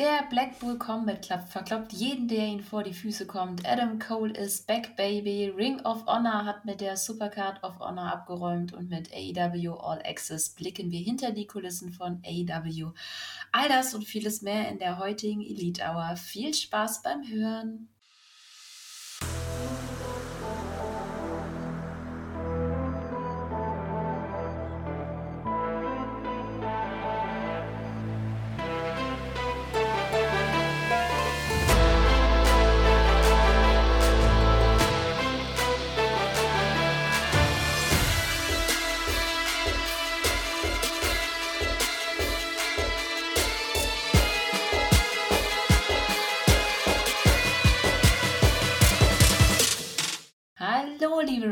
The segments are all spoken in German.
Der Blackpool Combat Club verkloppt jeden, der ihn vor die Füße kommt. Adam Cole ist back, baby. Ring of Honor hat mit der Supercard of Honor abgeräumt und mit AEW All Access blicken wir hinter die Kulissen von AEW. All das und vieles mehr in der heutigen Elite Hour. Viel Spaß beim Hören.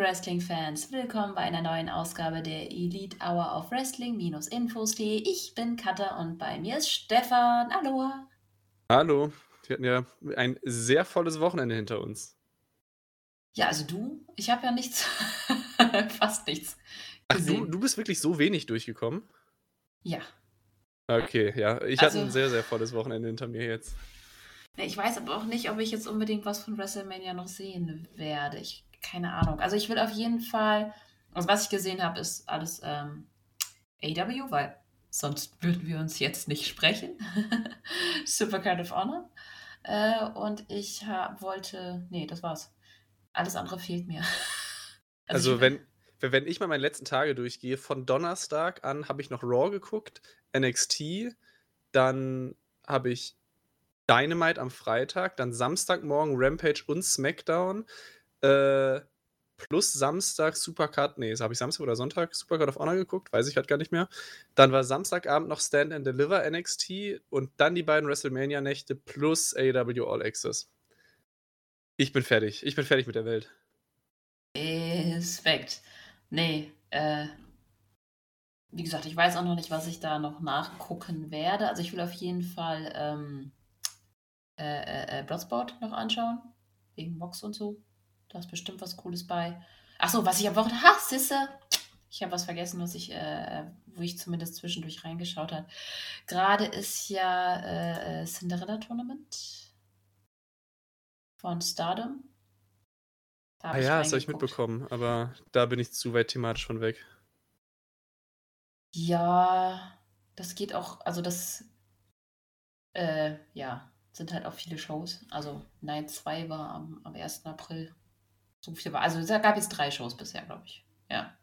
Wrestling-Fans, willkommen bei einer neuen Ausgabe der Elite Hour of Wrestling-Infos.de. Ich bin Katha und bei mir ist Stefan. Hallo. Hallo. Wir hatten ja ein sehr volles Wochenende hinter uns. Ja, also du, ich habe ja nichts, fast nichts. Gesehen. Ach, du, du bist wirklich so wenig durchgekommen? Ja. Okay, ja. Ich also, hatte ein sehr, sehr volles Wochenende hinter mir jetzt. Ich weiß aber auch nicht, ob ich jetzt unbedingt was von WrestleMania noch sehen werde. Ich keine Ahnung. Also ich will auf jeden Fall, also was ich gesehen habe, ist alles ähm, AW, weil sonst würden wir uns jetzt nicht sprechen. Supercard of Honor. Äh, und ich hab, wollte, nee, das war's. Alles andere fehlt mir. also, also wenn, wenn ich mal meine letzten Tage durchgehe, von Donnerstag an habe ich noch Raw geguckt, NXT, dann habe ich Dynamite am Freitag, dann Samstagmorgen Rampage und SmackDown, äh, plus Samstag Supercard, nee, habe ich Samstag oder Sonntag Supercard of Honor geguckt, weiß ich halt gar nicht mehr. Dann war Samstagabend noch Stand and Deliver NXT und dann die beiden WrestleMania-Nächte plus AEW All Access. Ich bin fertig. Ich bin fertig mit der Welt. Respekt. Nee, äh, wie gesagt, ich weiß auch noch nicht, was ich da noch nachgucken werde. Also ich will auf jeden Fall ähm, äh, äh, äh Bloodsport noch anschauen. Wegen Box und so. Da ist bestimmt was Cooles bei. Achso, was ich am Wochenende. Ha, Sisse! Ich habe was vergessen, was ich, äh, wo ich zumindest zwischendurch reingeschaut habe. Gerade ist ja äh, äh, Cinderella Tournament von Stardom. Da ah ja, das habe ich mitbekommen, aber da bin ich zu weit thematisch von weg. Ja, das geht auch, also das, äh, ja, sind halt auch viele Shows. Also Night 2 war am, am 1. April so viel war. Also es gab jetzt drei Shows bisher, glaube ich. Ja.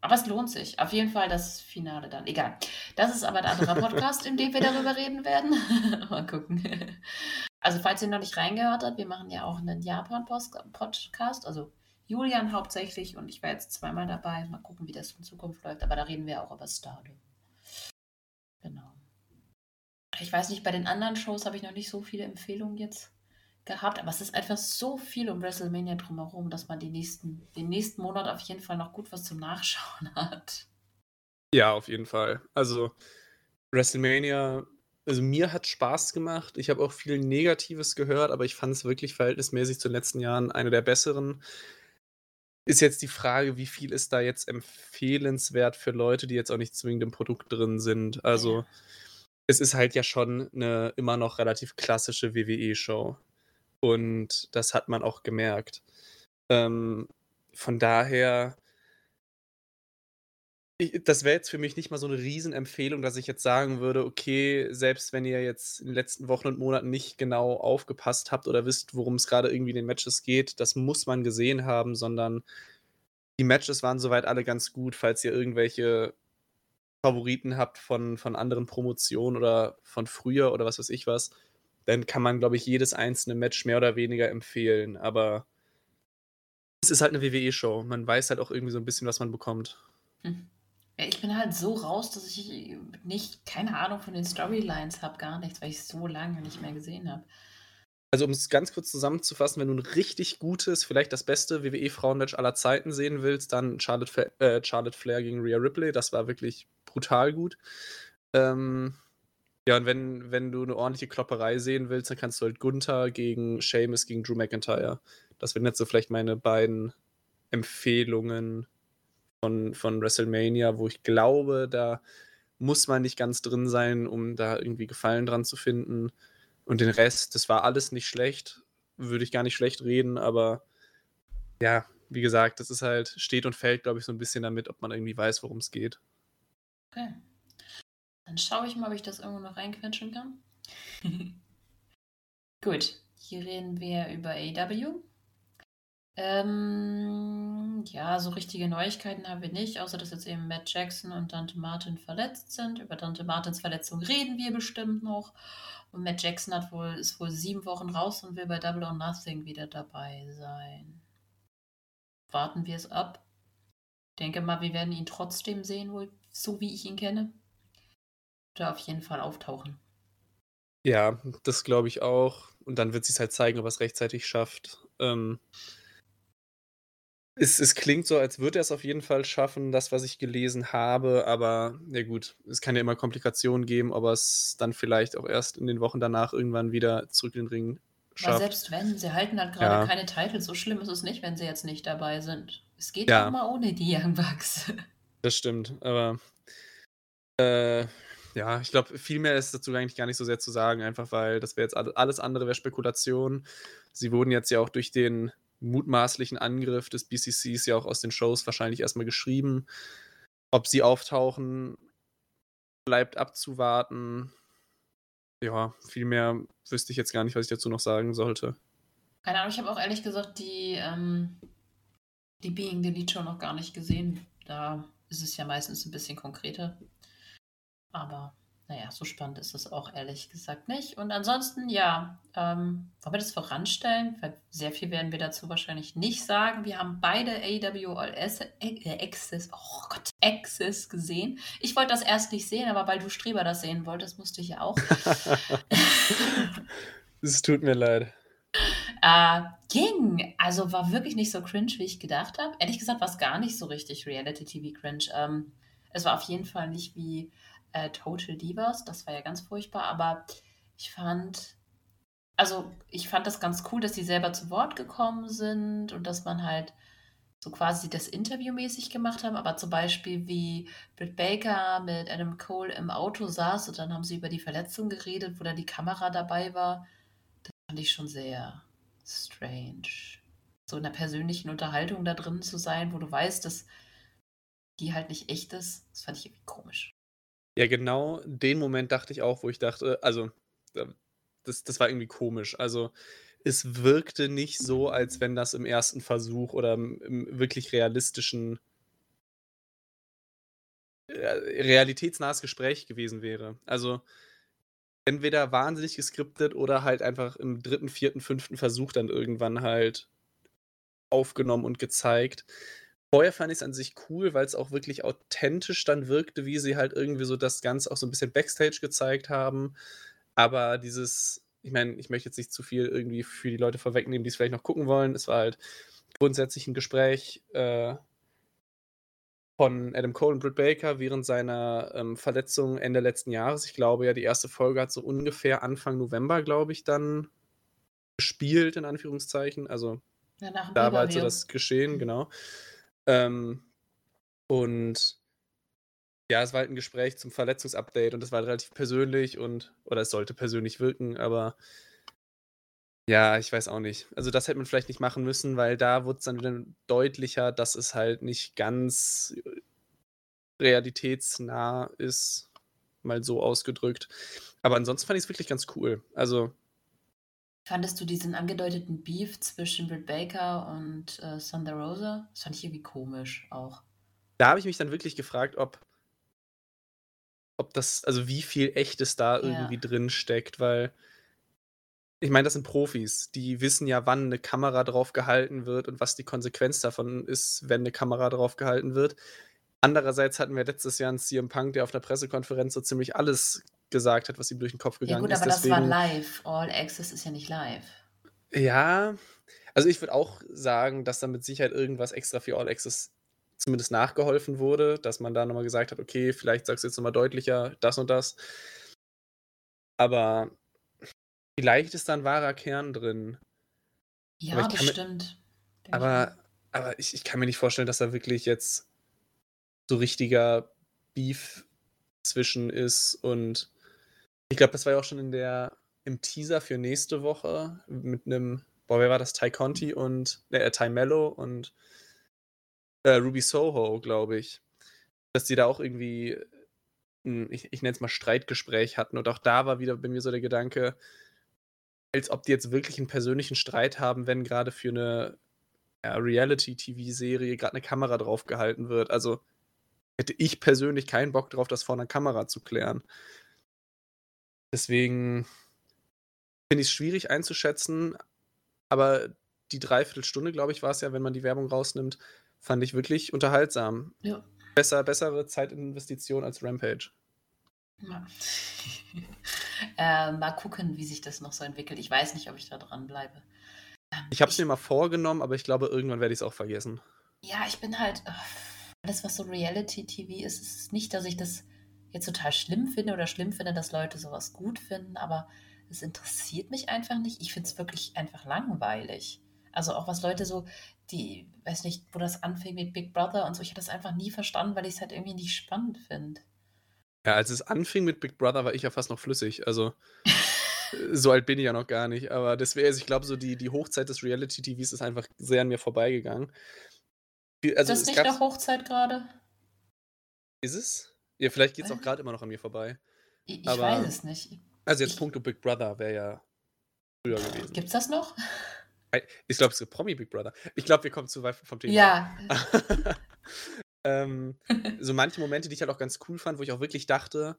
Aber es lohnt sich. Auf jeden Fall das Finale dann. Egal. Das ist aber ein anderer Podcast, in dem wir darüber reden werden. Mal gucken. Also, falls ihr noch nicht reingehört habt, wir machen ja auch einen Japan-Podcast. Also, Julian hauptsächlich und ich war jetzt zweimal dabei. Mal gucken, wie das in Zukunft läuft. Aber da reden wir auch über Stardom. Genau. Ich weiß nicht, bei den anderen Shows habe ich noch nicht so viele Empfehlungen jetzt gehabt, aber es ist einfach so viel um WrestleMania drumherum, dass man die nächsten, den nächsten Monat auf jeden Fall noch gut was zum Nachschauen hat. Ja, auf jeden Fall. Also WrestleMania, also mir hat Spaß gemacht. Ich habe auch viel Negatives gehört, aber ich fand es wirklich verhältnismäßig zu den letzten Jahren eine der besseren. Ist jetzt die Frage, wie viel ist da jetzt empfehlenswert für Leute, die jetzt auch nicht zwingend im Produkt drin sind. Also es ist halt ja schon eine immer noch relativ klassische WWE-Show. Und das hat man auch gemerkt. Ähm, von daher, ich, das wäre jetzt für mich nicht mal so eine Riesenempfehlung, dass ich jetzt sagen würde, okay, selbst wenn ihr jetzt in den letzten Wochen und Monaten nicht genau aufgepasst habt oder wisst, worum es gerade irgendwie in den Matches geht, das muss man gesehen haben, sondern die Matches waren soweit alle ganz gut, falls ihr irgendwelche Favoriten habt von, von anderen Promotionen oder von früher oder was weiß ich was dann kann man, glaube ich, jedes einzelne Match mehr oder weniger empfehlen. Aber es ist halt eine WWE-Show. Man weiß halt auch irgendwie so ein bisschen, was man bekommt. Hm. Ja, ich bin halt so raus, dass ich nicht, keine Ahnung von den Storylines habe, gar nichts, weil ich es so lange nicht mehr gesehen habe. Also, um es ganz kurz zusammenzufassen, wenn du ein richtig gutes, vielleicht das beste WWE-Frauenmatch aller Zeiten sehen willst, dann Charlotte, äh, Charlotte Flair gegen Rhea Ripley. Das war wirklich brutal gut. Ähm, ja, und wenn, wenn du eine ordentliche Klopperei sehen willst, dann kannst du halt Gunther gegen Seamus gegen Drew McIntyre. Das wären jetzt so vielleicht meine beiden Empfehlungen von, von WrestleMania, wo ich glaube, da muss man nicht ganz drin sein, um da irgendwie Gefallen dran zu finden. Und den Rest, das war alles nicht schlecht. Würde ich gar nicht schlecht reden, aber ja, wie gesagt, das ist halt, steht und fällt, glaube ich, so ein bisschen damit, ob man irgendwie weiß, worum es geht. Okay. Dann schaue ich mal, ob ich das irgendwo noch reinquetschen kann. Gut, hier reden wir über AW. Ähm, ja, so richtige Neuigkeiten haben wir nicht, außer dass jetzt eben Matt Jackson und Dante Martin verletzt sind. Über Dante Martins Verletzung reden wir bestimmt noch. Und Matt Jackson hat wohl, ist wohl sieben Wochen raus und will bei Double or Nothing wieder dabei sein. Warten wir es ab. Ich denke mal, wir werden ihn trotzdem sehen, wohl, so wie ich ihn kenne. Da auf jeden Fall auftauchen. Ja, das glaube ich auch. Und dann wird sich halt zeigen, ob er es rechtzeitig schafft. Ähm, es, es klingt so, als würde er es auf jeden Fall schaffen, das, was ich gelesen habe, aber ja gut, es kann ja immer Komplikationen geben, ob er es dann vielleicht auch erst in den Wochen danach irgendwann wieder zurück in den Ring schafft. Weil selbst wenn, sie halten halt gerade ja. keine Titel, so schlimm ist es nicht, wenn sie jetzt nicht dabei sind. Es geht ja auch mal ohne die Young Bucks. Das stimmt, aber äh, ja, ich glaube, viel mehr ist dazu eigentlich gar nicht so sehr zu sagen, einfach weil das wäre jetzt alles andere wäre Spekulation. Sie wurden jetzt ja auch durch den mutmaßlichen Angriff des BCCs ja auch aus den Shows wahrscheinlich erstmal geschrieben. Ob sie auftauchen, bleibt abzuwarten. Ja, viel mehr wüsste ich jetzt gar nicht, was ich dazu noch sagen sollte. Keine Ahnung, ich habe auch ehrlich gesagt die, ähm, die Being Delete Show noch gar nicht gesehen. Da ist es ja meistens ein bisschen konkreter. Aber naja, so spannend ist es auch ehrlich gesagt nicht. Und ansonsten, ja, ähm, wollen wir das voranstellen? Weil sehr viel werden wir dazu wahrscheinlich nicht sagen. Wir haben beide AW All Access, oh Gott, Access gesehen. Ich wollte das erst nicht sehen, aber weil du Streber das sehen wolltest, musste ich ja auch. Es tut mir leid. Äh, ging. Also war wirklich nicht so cringe, wie ich gedacht habe. Ehrlich gesagt war es gar nicht so richtig Reality-TV-Cringe. Ähm, es war auf jeden Fall nicht wie äh, Total Divas. Das war ja ganz furchtbar, aber ich fand, also ich fand das ganz cool, dass sie selber zu Wort gekommen sind und dass man halt so quasi das Interview mäßig gemacht haben, aber zum Beispiel wie Britt Baker mit Adam Cole im Auto saß und dann haben sie über die Verletzung geredet, wo da die Kamera dabei war. Das fand ich schon sehr strange. So in einer persönlichen Unterhaltung da drin zu sein, wo du weißt, dass die halt nicht echt ist, das fand ich irgendwie komisch. Ja, genau den Moment dachte ich auch, wo ich dachte, also, das, das war irgendwie komisch. Also, es wirkte nicht so, als wenn das im ersten Versuch oder im, im wirklich realistischen, äh, realitätsnahes Gespräch gewesen wäre. Also, entweder wahnsinnig geskriptet oder halt einfach im dritten, vierten, fünften Versuch dann irgendwann halt aufgenommen und gezeigt. Vorher fand ich es an sich cool, weil es auch wirklich authentisch dann wirkte, wie sie halt irgendwie so das Ganze auch so ein bisschen Backstage gezeigt haben. Aber dieses, ich meine, ich möchte jetzt nicht zu viel irgendwie für die Leute vorwegnehmen, die es vielleicht noch gucken wollen. Es war halt grundsätzlich ein Gespräch äh, von Adam Cole und Britt Baker während seiner ähm, Verletzung Ende letzten Jahres. Ich glaube ja, die erste Folge hat so ungefähr Anfang November, glaube ich, dann gespielt, in Anführungszeichen. Also ja, da war halt so das Geschehen, mhm. genau. Ähm, und ja, es war halt ein Gespräch zum Verletzungsupdate und es war halt relativ persönlich und, oder es sollte persönlich wirken, aber ja, ich weiß auch nicht. Also das hätte man vielleicht nicht machen müssen, weil da wurde es dann wieder deutlicher, dass es halt nicht ganz realitätsnah ist, mal so ausgedrückt. Aber ansonsten fand ich es wirklich ganz cool. Also Fandest du diesen angedeuteten Beef zwischen Britt Baker und äh, Thunder Rosa? Das fand ich irgendwie komisch auch. Da habe ich mich dann wirklich gefragt, ob, ob das, also wie viel Echtes da ja. irgendwie drin steckt, weil ich meine, das sind Profis, die wissen ja, wann eine Kamera drauf gehalten wird und was die Konsequenz davon ist, wenn eine Kamera drauf gehalten wird. Andererseits hatten wir letztes Jahr einen CM Punk, der auf der Pressekonferenz so ziemlich alles gesagt hat, was ihm durch den Kopf gegangen ist. Ja gut, aber ist. das war live. All Access ist ja nicht live. Ja, also ich würde auch sagen, dass da mit Sicherheit irgendwas extra für All Access zumindest nachgeholfen wurde, dass man da nochmal gesagt hat, okay, vielleicht sagst du jetzt nochmal deutlicher das und das. Aber vielleicht ist da ein wahrer Kern drin. Ja, bestimmt. Mir, aber aber ich, ich kann mir nicht vorstellen, dass da wirklich jetzt so richtiger Beef zwischen ist und ich glaube, das war ja auch schon in der im Teaser für nächste Woche mit einem, boah, wer war das? Ty Conti und äh, Ty Mello und äh, Ruby Soho, glaube ich. Dass die da auch irgendwie ein, ich, ich nenne es mal Streitgespräch hatten. Und auch da war wieder bei mir so der Gedanke, als ob die jetzt wirklich einen persönlichen Streit haben, wenn gerade für eine ja, Reality-TV-Serie gerade eine Kamera draufgehalten wird. Also hätte ich persönlich keinen Bock drauf, das vor einer Kamera zu klären. Deswegen finde ich es schwierig einzuschätzen, aber die Dreiviertelstunde, glaube ich, war es ja, wenn man die Werbung rausnimmt, fand ich wirklich unterhaltsam. Ja. Besser, bessere Zeitinvestition als Rampage. Ja. äh, mal gucken, wie sich das noch so entwickelt. Ich weiß nicht, ob ich da dran bleibe. Ähm, ich habe es mir mal vorgenommen, aber ich glaube, irgendwann werde ich es auch vergessen. Ja, ich bin halt. Alles, was so Reality-TV ist, ist nicht, dass ich das jetzt total schlimm finde oder schlimm finde, dass Leute sowas gut finden, aber es interessiert mich einfach nicht. Ich finde es wirklich einfach langweilig. Also auch was Leute so, die, weiß nicht, wo das anfing mit Big Brother und so, ich habe das einfach nie verstanden, weil ich es halt irgendwie nicht spannend finde. Ja, als es anfing mit Big Brother, war ich ja fast noch flüssig. Also so alt bin ich ja noch gar nicht. Aber deswegen, also ich glaube, so die, die Hochzeit des Reality-TVs ist einfach sehr an mir vorbeigegangen. Also, ist das nicht eine Hochzeit gerade? Ist es? Ja, vielleicht geht es auch gerade immer noch an mir vorbei. Ich, ich weiß es nicht. Also jetzt ich, Punkto Big Brother wäre ja früher gewesen. Gibt's das noch? Ich glaube, es gibt Promi Big Brother. Ich glaube, wir kommen zu weit vom Thema. Ja. ähm, so manche Momente, die ich halt auch ganz cool fand, wo ich auch wirklich dachte,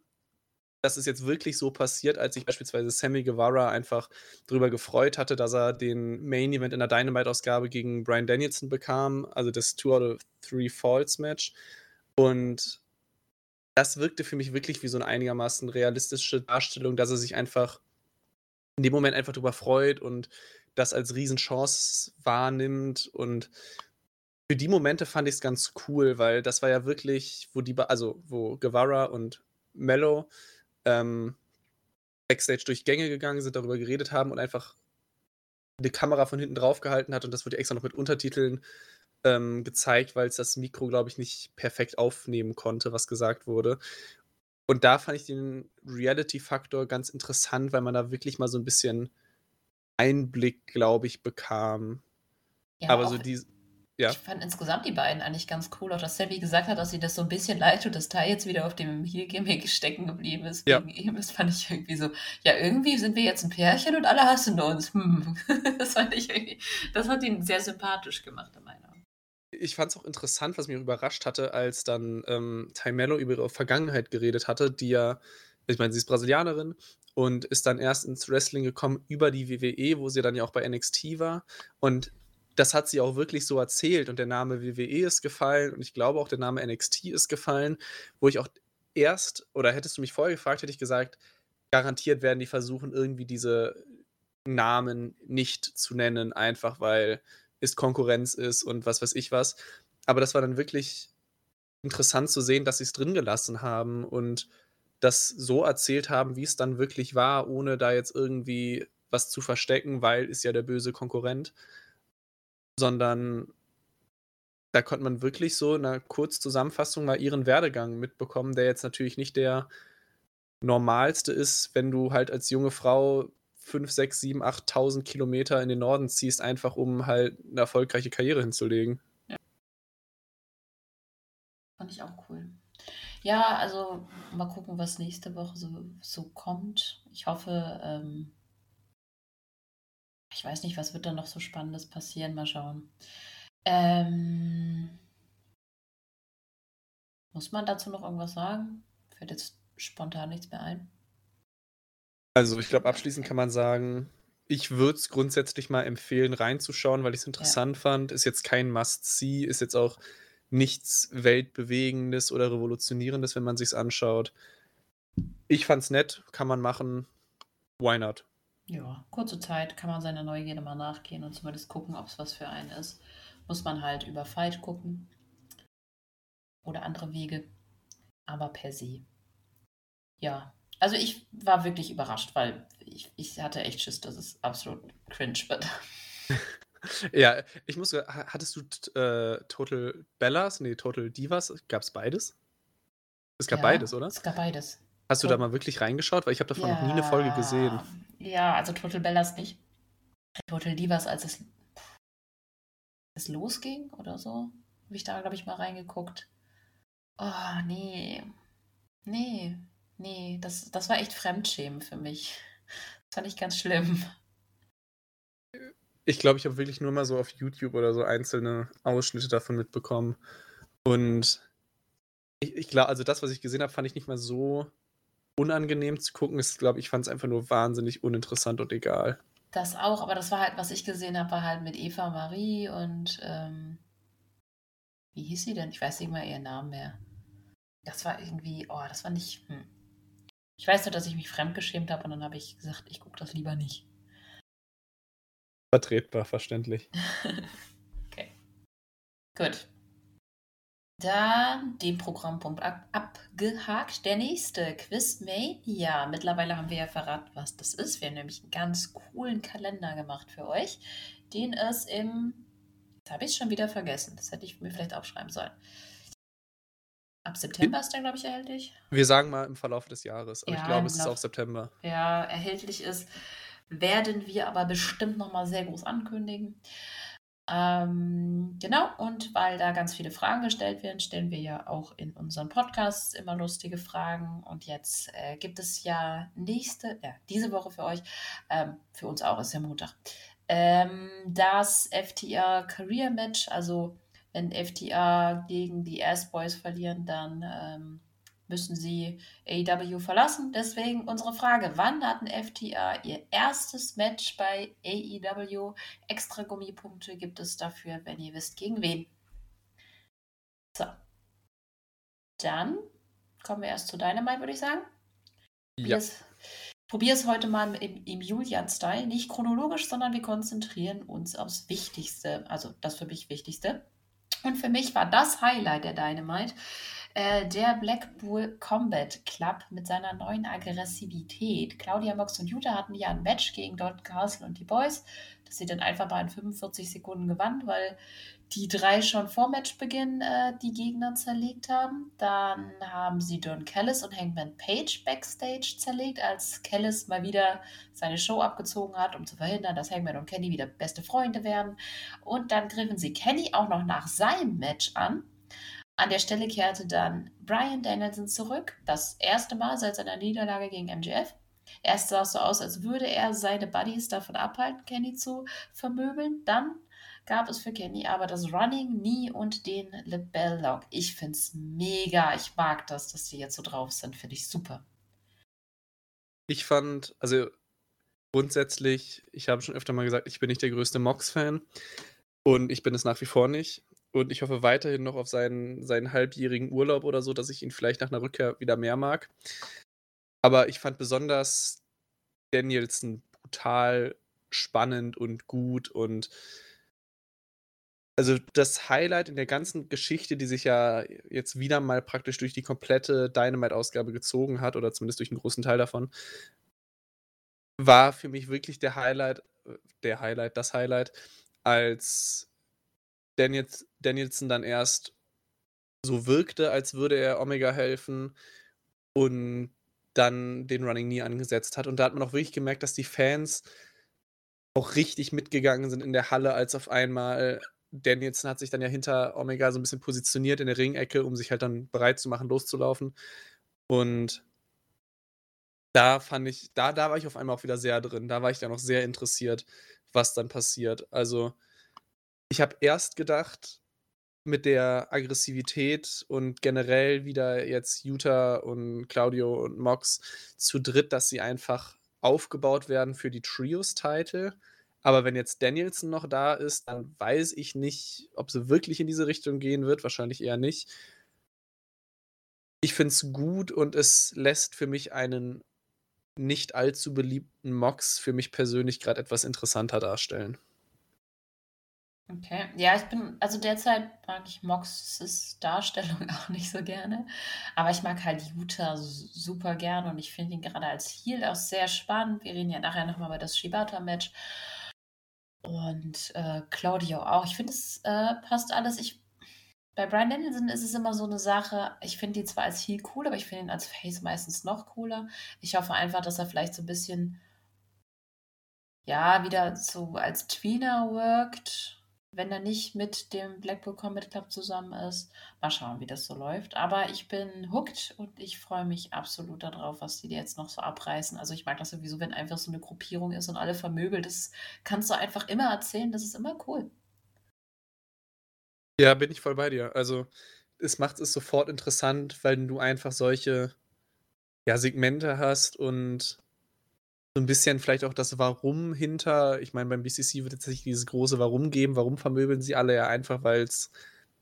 das ist jetzt wirklich so passiert, als ich beispielsweise Sammy Guevara einfach darüber gefreut hatte, dass er den Main Event in der Dynamite-Ausgabe gegen Brian Danielson bekam, also das Two out of Three Falls Match. Und das wirkte für mich wirklich wie so eine einigermaßen realistische Darstellung, dass er sich einfach in dem Moment einfach darüber freut und das als Riesenchance wahrnimmt. Und für die Momente fand ich es ganz cool, weil das war ja wirklich, wo die, also wo Guevara und Mello ähm, Backstage durch Gänge gegangen sind, darüber geredet haben und einfach die Kamera von hinten drauf gehalten hat und das wurde extra noch mit Untertiteln ähm, gezeigt, weil es das Mikro, glaube ich, nicht perfekt aufnehmen konnte, was gesagt wurde. Und da fand ich den Reality-Faktor ganz interessant, weil man da wirklich mal so ein bisschen Einblick, glaube ich, bekam. Ja, Aber so die. Ja. Ich fand insgesamt die beiden eigentlich ganz cool. Auch dass Savvy gesagt hat, dass sie das so ein bisschen leid tut, dass Ty jetzt wieder auf dem Heel-Gimmick stecken geblieben ist ja. wegen ihm. Das fand ich irgendwie so, ja, irgendwie sind wir jetzt ein Pärchen und alle hassen uns. Hm. Das fand ich irgendwie, das hat ihn sehr sympathisch gemacht, in meiner ich fand es auch interessant, was mich überrascht hatte, als dann ähm, Ty Mello über ihre Vergangenheit geredet hatte, die ja, ich meine, sie ist Brasilianerin und ist dann erst ins Wrestling gekommen über die WWE, wo sie dann ja auch bei NXT war. Und das hat sie auch wirklich so erzählt und der Name WWE ist gefallen und ich glaube auch der Name NXT ist gefallen, wo ich auch erst, oder hättest du mich vorher gefragt, hätte ich gesagt, garantiert werden die versuchen, irgendwie diese Namen nicht zu nennen, einfach weil es Konkurrenz ist und was weiß ich was. Aber das war dann wirklich interessant zu sehen, dass sie es drin gelassen haben und das so erzählt haben, wie es dann wirklich war, ohne da jetzt irgendwie was zu verstecken, weil ist ja der böse Konkurrent, sondern da konnte man wirklich so in einer Kurzzusammenfassung mal ihren Werdegang mitbekommen, der jetzt natürlich nicht der normalste ist, wenn du halt als junge Frau 5, 6, 7, 8.000 Kilometer in den Norden ziehst, einfach um halt eine erfolgreiche Karriere hinzulegen. Ja. Fand ich auch cool. Ja, also mal gucken, was nächste Woche so, so kommt. Ich hoffe, ähm, ich weiß nicht, was wird da noch so Spannendes passieren. Mal schauen. Ähm, muss man dazu noch irgendwas sagen? Fällt jetzt spontan nichts mehr ein. Also, ich glaube, abschließend kann man sagen, ich würde es grundsätzlich mal empfehlen, reinzuschauen, weil ich es interessant ja. fand. Ist jetzt kein Must-See, ist jetzt auch nichts Weltbewegendes oder Revolutionierendes, wenn man sich anschaut. Ich fand's nett, kann man machen. Why not? Ja, kurze Zeit kann man seiner Neugierde mal nachgehen und zumindest gucken, ob es was für einen ist. Muss man halt über Fight gucken oder andere Wege, aber per se. Ja, also ich war wirklich überrascht, weil ich, ich hatte echt Schiss, dass es absolut cringe wird. ja, ich muss, hattest du äh, Total Bellas? Nee, Total Divas? Gab es beides? Es gab Ja, beides, oder? es gab beides. Hast du Tot- da mal wirklich reingeschaut? Weil ich habe davon noch nie eine Folge gesehen. Ja, also Total Bellas nicht. Total Divas, als es, es losging oder so, habe ich da, glaube ich, mal reingeguckt. Oh, nee. Nee, nee, das, das war echt Fremdschämen für mich. Das fand ich ganz schlimm. Ich glaube, ich habe wirklich nur mal so auf YouTube oder so einzelne Ausschnitte davon mitbekommen. Und ich, ich glaube, also das, was ich gesehen habe, fand ich nicht mal so unangenehm zu gucken. Ich glaube, ich fand es einfach nur wahnsinnig uninteressant und egal. Das auch, aber das war halt, was ich gesehen habe, war halt mit Eva Marie und ähm, wie hieß sie denn? Ich weiß nicht mal ihren Namen mehr. Das war irgendwie, oh, das war nicht. Hm. Ich weiß nur, dass ich mich fremdgeschämt habe und dann habe ich gesagt, ich gucke das lieber nicht. Vertretbar, verständlich. okay. Gut. Dann den Programmpunkt ab abgehakt. Der nächste, Quizmania. Mittlerweile haben wir ja verraten, was das ist. Wir haben nämlich einen ganz coolen Kalender gemacht für euch, den es im. Jetzt habe ich es schon wieder vergessen. Das hätte ich mir vielleicht aufschreiben sollen. Ab September ist der, glaube ich, erhältlich. Wir sagen mal im Verlauf des Jahres, aber Ja, ich glaube, es ist Lauf- auch September. ja, erhältlich ist, werden wir aber bestimmt nochmal sehr groß ankündigen. Ähm, genau, und weil da ganz viele Fragen gestellt werden, stellen wir ja auch in unseren Podcasts immer lustige Fragen. Und jetzt äh, gibt es ja nächste, ja, diese Woche für euch, ähm, für uns auch, ist ja Montag, ähm, das FTR Career Match. Also, wenn FTR gegen die Ass Boys verlieren, dann ähm, müssen sie AEW verlassen. Deswegen unsere Frage: Wann hatten FTR ihr erstes Match bei AEW? Extra Gummipunkte gibt es dafür, wenn ihr wisst, gegen wen. So. Dann kommen wir erst zu Dynamite, würde ich sagen. Ja. Probier es heute mal im, im Julian-Style. Nicht chronologisch, sondern wir konzentrieren uns aufs Wichtigste. Also das für mich Wichtigste. Und für mich war das Highlight der Dynamite äh, der Blackpool Combat Club mit seiner neuen Aggressivität. Claudia Mox und Jutta hatten ja ein Match gegen Dalton Castle und die Boys, das sie dann einfach mal in 45 Sekunden gewann, weil die drei schon vor Matchbeginn äh, die Gegner zerlegt haben. Dann haben sie Don Callis und Hangman Page backstage zerlegt, als Callis mal wieder seine Show abgezogen hat, um zu verhindern, dass Hangman und Kenny wieder beste Freunde werden. Und dann griffen sie Kenny auch noch nach seinem Match an. An der Stelle kehrte dann Brian Danielson zurück, das erste Mal seit seiner Niederlage gegen MJF. Erst sah es so aus, als würde er seine Buddies davon abhalten, Kenny zu vermöbeln. Dann gab es für Kenny aber das Running Knee und den Lebel Lock. Ich finde es mega. Ich mag das, dass die jetzt so drauf sind. Finde ich super. Ich fand, also grundsätzlich, ich habe schon öfter mal gesagt, ich bin nicht der größte Mox-Fan und ich bin es nach wie vor nicht. Und ich hoffe weiterhin noch auf seinen, seinen halbjährigen Urlaub oder so, dass ich ihn vielleicht nach einer Rückkehr wieder mehr mag. Aber ich fand besonders Danielson brutal spannend und gut und also das Highlight in der ganzen Geschichte, die sich ja jetzt wieder mal praktisch durch die komplette Dynamite-Ausgabe gezogen hat, oder zumindest durch einen großen Teil davon, war für mich wirklich der Highlight, äh, der Highlight, das Highlight, als Daniels, Danielson dann erst so wirkte, als würde er Omega helfen und dann den Running Knee angesetzt hat. Und da hat man auch wirklich gemerkt, dass die Fans auch richtig mitgegangen sind in der Halle, als auf einmal Danielson hat sich dann ja hinter Omega so ein bisschen positioniert in der Ringecke, um sich halt dann bereit zu machen, loszulaufen. Und da fand ich, da, da war ich auf einmal auch wieder sehr drin. Da war ich dann auch sehr interessiert, was dann passiert. Also, ich habe erst gedacht, mit der Aggressivität und generell wieder jetzt Utah und Claudio und Mox zu dritt, dass sie einfach aufgebaut werden für die Trios-Title. Aber wenn jetzt Danielson noch da ist, dann weiß ich nicht, ob sie wirklich in diese Richtung gehen wird. Wahrscheinlich eher nicht. Ich finde es gut und es lässt für mich einen nicht allzu beliebten Mox für mich persönlich gerade etwas interessanter darstellen. Okay. Ja, ich bin, also derzeit mag ich Mox's Darstellung auch nicht so gerne. Aber ich mag halt Utah super gerne und ich finde ihn gerade als Heel auch sehr spannend. Wir reden ja nachher nochmal über das Shibata-Match. Und äh, Claudio auch. Ich finde, es äh, passt alles. Ich bei Brian Danielson ist es immer so eine Sache, ich finde ihn zwar als Heel cool, aber ich finde ihn als Face meistens noch cooler. Ich hoffe einfach, dass er vielleicht so ein bisschen, ja, wieder so als Tweener wirkt, wenn er nicht mit dem Blackpool Combat Club zusammen ist. Mal schauen, wie das so läuft. Aber ich bin hooked und ich freue mich absolut darauf, was die jetzt noch so abreißen. Also ich mag das sowieso, wenn einfach so eine Gruppierung ist und alle vermöbelt. Das kannst du einfach immer erzählen. Das ist immer cool. Ja, bin ich voll bei dir. Also es macht es sofort interessant, weil du einfach solche ja, Segmente hast und so ein bisschen vielleicht auch das Warum hinter ich meine, beim BCC wird nicht dieses große Warum geben. Warum vermöbeln sie alle? Ja, einfach, weil es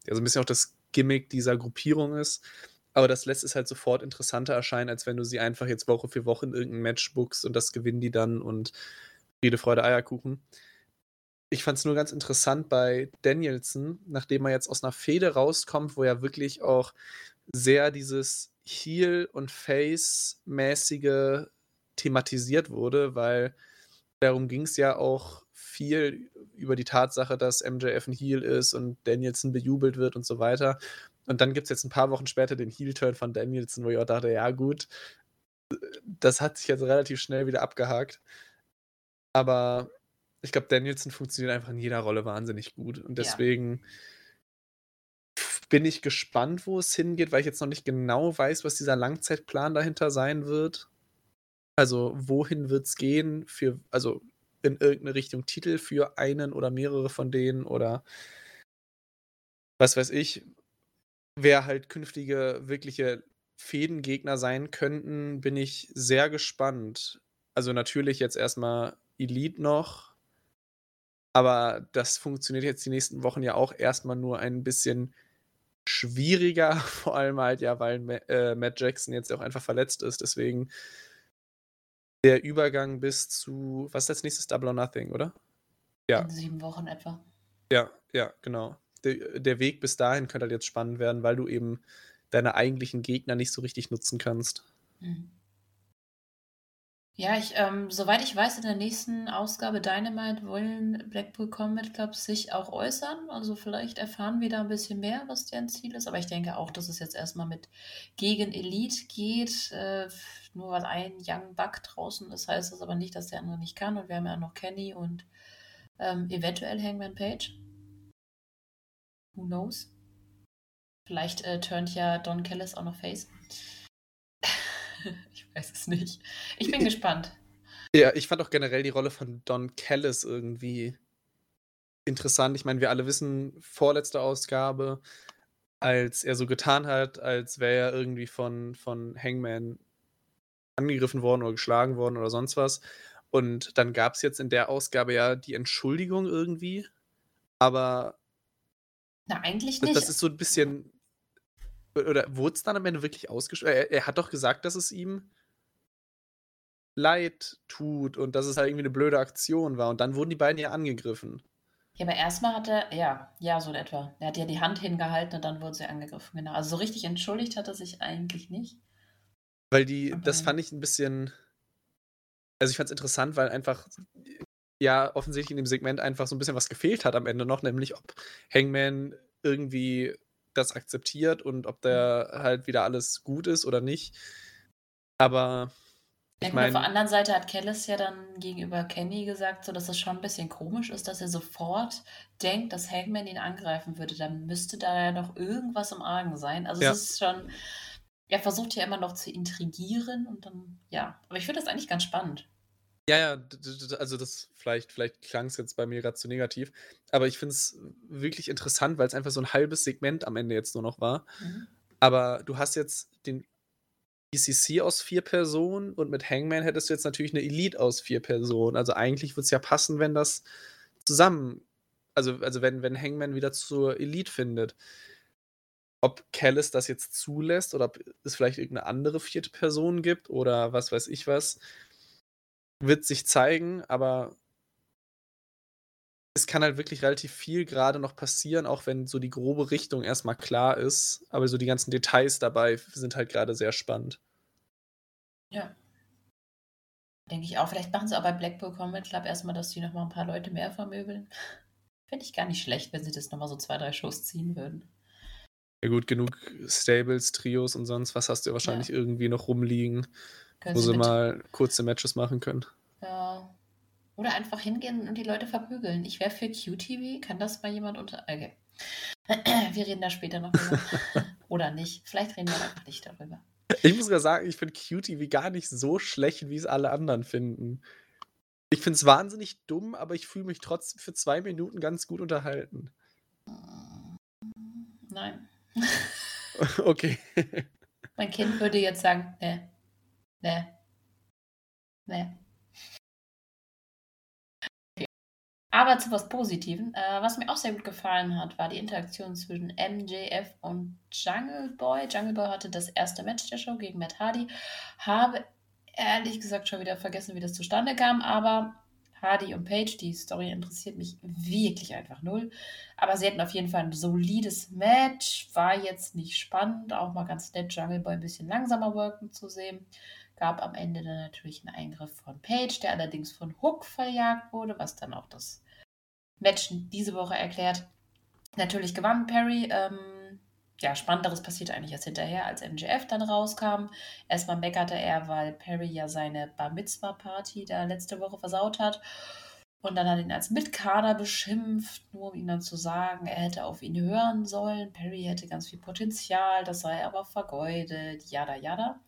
ja so ein bisschen auch das Gimmick dieser Gruppierung ist. Aber das lässt es halt sofort interessanter erscheinen, als wenn du sie einfach jetzt Woche für Woche in irgendein Match bookst und das gewinnen die dann und Friede, Freude, Eierkuchen. Ich fand es nur ganz interessant bei Danielson, nachdem er jetzt aus einer Fehde rauskommt, wo ja wirklich auch sehr dieses Heel- und Face-mäßige thematisiert wurde, weil darum ging es ja auch viel über die Tatsache, dass MJF ein Heel ist und Danielson bejubelt wird und so weiter. Und dann gibt es jetzt ein paar Wochen später den Heel-Turn von Danielson, wo ich auch dachte, ja gut, das hat sich jetzt relativ schnell wieder abgehakt. Aber ich glaube, Danielson funktioniert einfach in jeder Rolle wahnsinnig gut. Und deswegen ja. bin ich gespannt, wo es hingeht, weil ich jetzt noch nicht genau weiß, was dieser Langzeitplan dahinter sein wird. Also, wohin wird es gehen für also, in irgendeine Richtung Titel für einen oder mehrere von denen oder was weiß ich, wer halt künftige wirkliche Fädengegner sein könnten, bin ich sehr gespannt. Also, natürlich jetzt erstmal Elite noch, aber das funktioniert jetzt die nächsten Wochen ja auch erstmal nur ein bisschen schwieriger, vor allem halt ja, weil äh, Matt Jackson jetzt auch einfach verletzt ist. Deswegen der Übergang bis zu, was ist als nächstes? Double or Nothing, oder? Ja. In sieben Wochen etwa. Ja, ja, genau. Der, der Weg bis dahin könnte halt jetzt spannend werden, weil du eben deine eigentlichen Gegner nicht so richtig nutzen kannst. Mhm. Ja, ich, ähm, soweit ich weiß, in der nächsten Ausgabe Dynamite wollen Blackpool Combat Club sich auch äußern. Also vielleicht erfahren wir da ein bisschen mehr, was deren Ziel ist. Aber ich denke auch, dass es jetzt erstmal mit gegen Elite geht. Äh, nur weil ein Young Buck draußen ist, heißt das aber nicht, dass der andere nicht kann. Und wir haben ja noch Kenny und ähm, eventuell Hangman Page. Who knows? Vielleicht äh, turnt ja Don Kellis auch noch Face. Ich weiß es nicht. Ich bin gespannt. Ja, ich fand auch generell die Rolle von Don Callis irgendwie interessant. Ich meine, wir alle wissen, vorletzte Ausgabe, als er so getan hat, als wäre er irgendwie von, von Hangman angegriffen worden oder geschlagen worden oder sonst was. Und dann gab es jetzt in der Ausgabe ja die Entschuldigung irgendwie. Aber. Na, eigentlich nicht. Das ist so ein bisschen oder wurde es dann am Ende wirklich ausgesprochen? Er, er, hat doch gesagt, dass es ihm leid tut und dass es halt irgendwie eine blöde Aktion war. Und dann wurden die beiden ja angegriffen. Ja, aber erstmal hat er, ja, ja, so in etwa. Er hat ja die Hand hingehalten und dann wurden sie angegriffen, genau. Also so richtig entschuldigt hat er sich eigentlich nicht. Weil die, aber das fand ich ein bisschen. Also ich fand es interessant, weil einfach ja offensichtlich in dem Segment einfach so ein bisschen was gefehlt hat am Ende noch, nämlich ob Hangman irgendwie das akzeptiert und ob der halt wieder alles gut ist oder nicht. Aber. Ich meine, auf der anderen Seite hat Kellis ja dann gegenüber Kenny gesagt, so dass es schon ein bisschen komisch ist, dass er sofort denkt, dass Hangman ihn angreifen würde. Dann müsste da ja noch irgendwas im Argen sein. Also ja. es ist schon, er versucht ja immer noch zu intrigieren und dann, ja. Aber ich finde das eigentlich ganz spannend. Ja, ja, also das vielleicht vielleicht klang es jetzt bei mir gerade zu negativ, aber ich finde es wirklich interessant, weil es einfach so ein halbes Segment am Ende jetzt nur noch war. Mhm. Aber du hast jetzt den ECC aus vier Personen und mit Hangman hättest du jetzt natürlich eine Elite aus vier Personen. Also eigentlich würde es ja passen, wenn das zusammen also also wenn wenn Hangman wieder zur Elite findet. Ob Callis das jetzt zulässt oder ob es vielleicht irgendeine andere vierte Person gibt oder was weiß ich was wird sich zeigen, aber es kann halt wirklich relativ viel gerade noch passieren, auch wenn so die grobe Richtung erstmal klar ist. Aber so die ganzen Details dabei sind halt gerade sehr spannend. Ja. Denke ich auch. Vielleicht machen sie auch bei Blackpool Combat Club erstmal, dass die nochmal ein paar Leute mehr vermöbeln. Fände ich gar nicht schlecht, wenn sie das nochmal so zwei, drei Shows ziehen würden. Ja gut, genug Stables, Trios und sonst was hast du ja wahrscheinlich Ja. irgendwie noch rumliegen, Können wo sie sie mal kurze Matches machen können. Ja. Oder einfach hingehen und die Leute verprügeln. Ich wäre für QTV. Kann das mal jemand unter. Okay. Wir reden da später noch drüber. Oder nicht. Vielleicht reden wir einfach nicht darüber. Ich muss sogar sagen, ich finde QTV gar nicht so schlecht, wie es alle anderen finden. Ich finde es wahnsinnig dumm, aber ich fühle mich trotzdem für zwei Minuten ganz gut unterhalten. Nein. okay. Mein Kind würde jetzt sagen, ne. Ne. Ne. Aber zu was Positivem. Äh, was mir auch sehr gut gefallen hat, war die Interaktion zwischen MJF und Jungle Boy. Jungle Boy hatte das erste Match der Show gegen Matt Hardy. Habe ehrlich gesagt schon wieder vergessen, wie das zustande kam, aber Hardy und Page, die Story interessiert mich wirklich einfach null. Aber sie hatten auf jeden Fall ein solides Match. War jetzt nicht spannend, auch mal ganz nett, Jungle Boy ein bisschen langsamer worken zu sehen. Gab am Ende dann natürlich einen Eingriff von Page, der allerdings von Hook verjagt wurde, was dann auch das Match diese Woche erklärt. Natürlich gewann Perry. Ähm, ja, Spannenderes passierte eigentlich erst hinterher, als MJF dann rauskam. Erstmal meckerte er, weil Perry ja seine Bar Mitzvah Party da letzte Woche versaut hat. Und dann hat ihn als Mitkader beschimpft, nur um ihm dann zu sagen, er hätte auf ihn hören sollen. Perry hätte ganz viel Potenzial, das sei aber vergeudet, yada yada.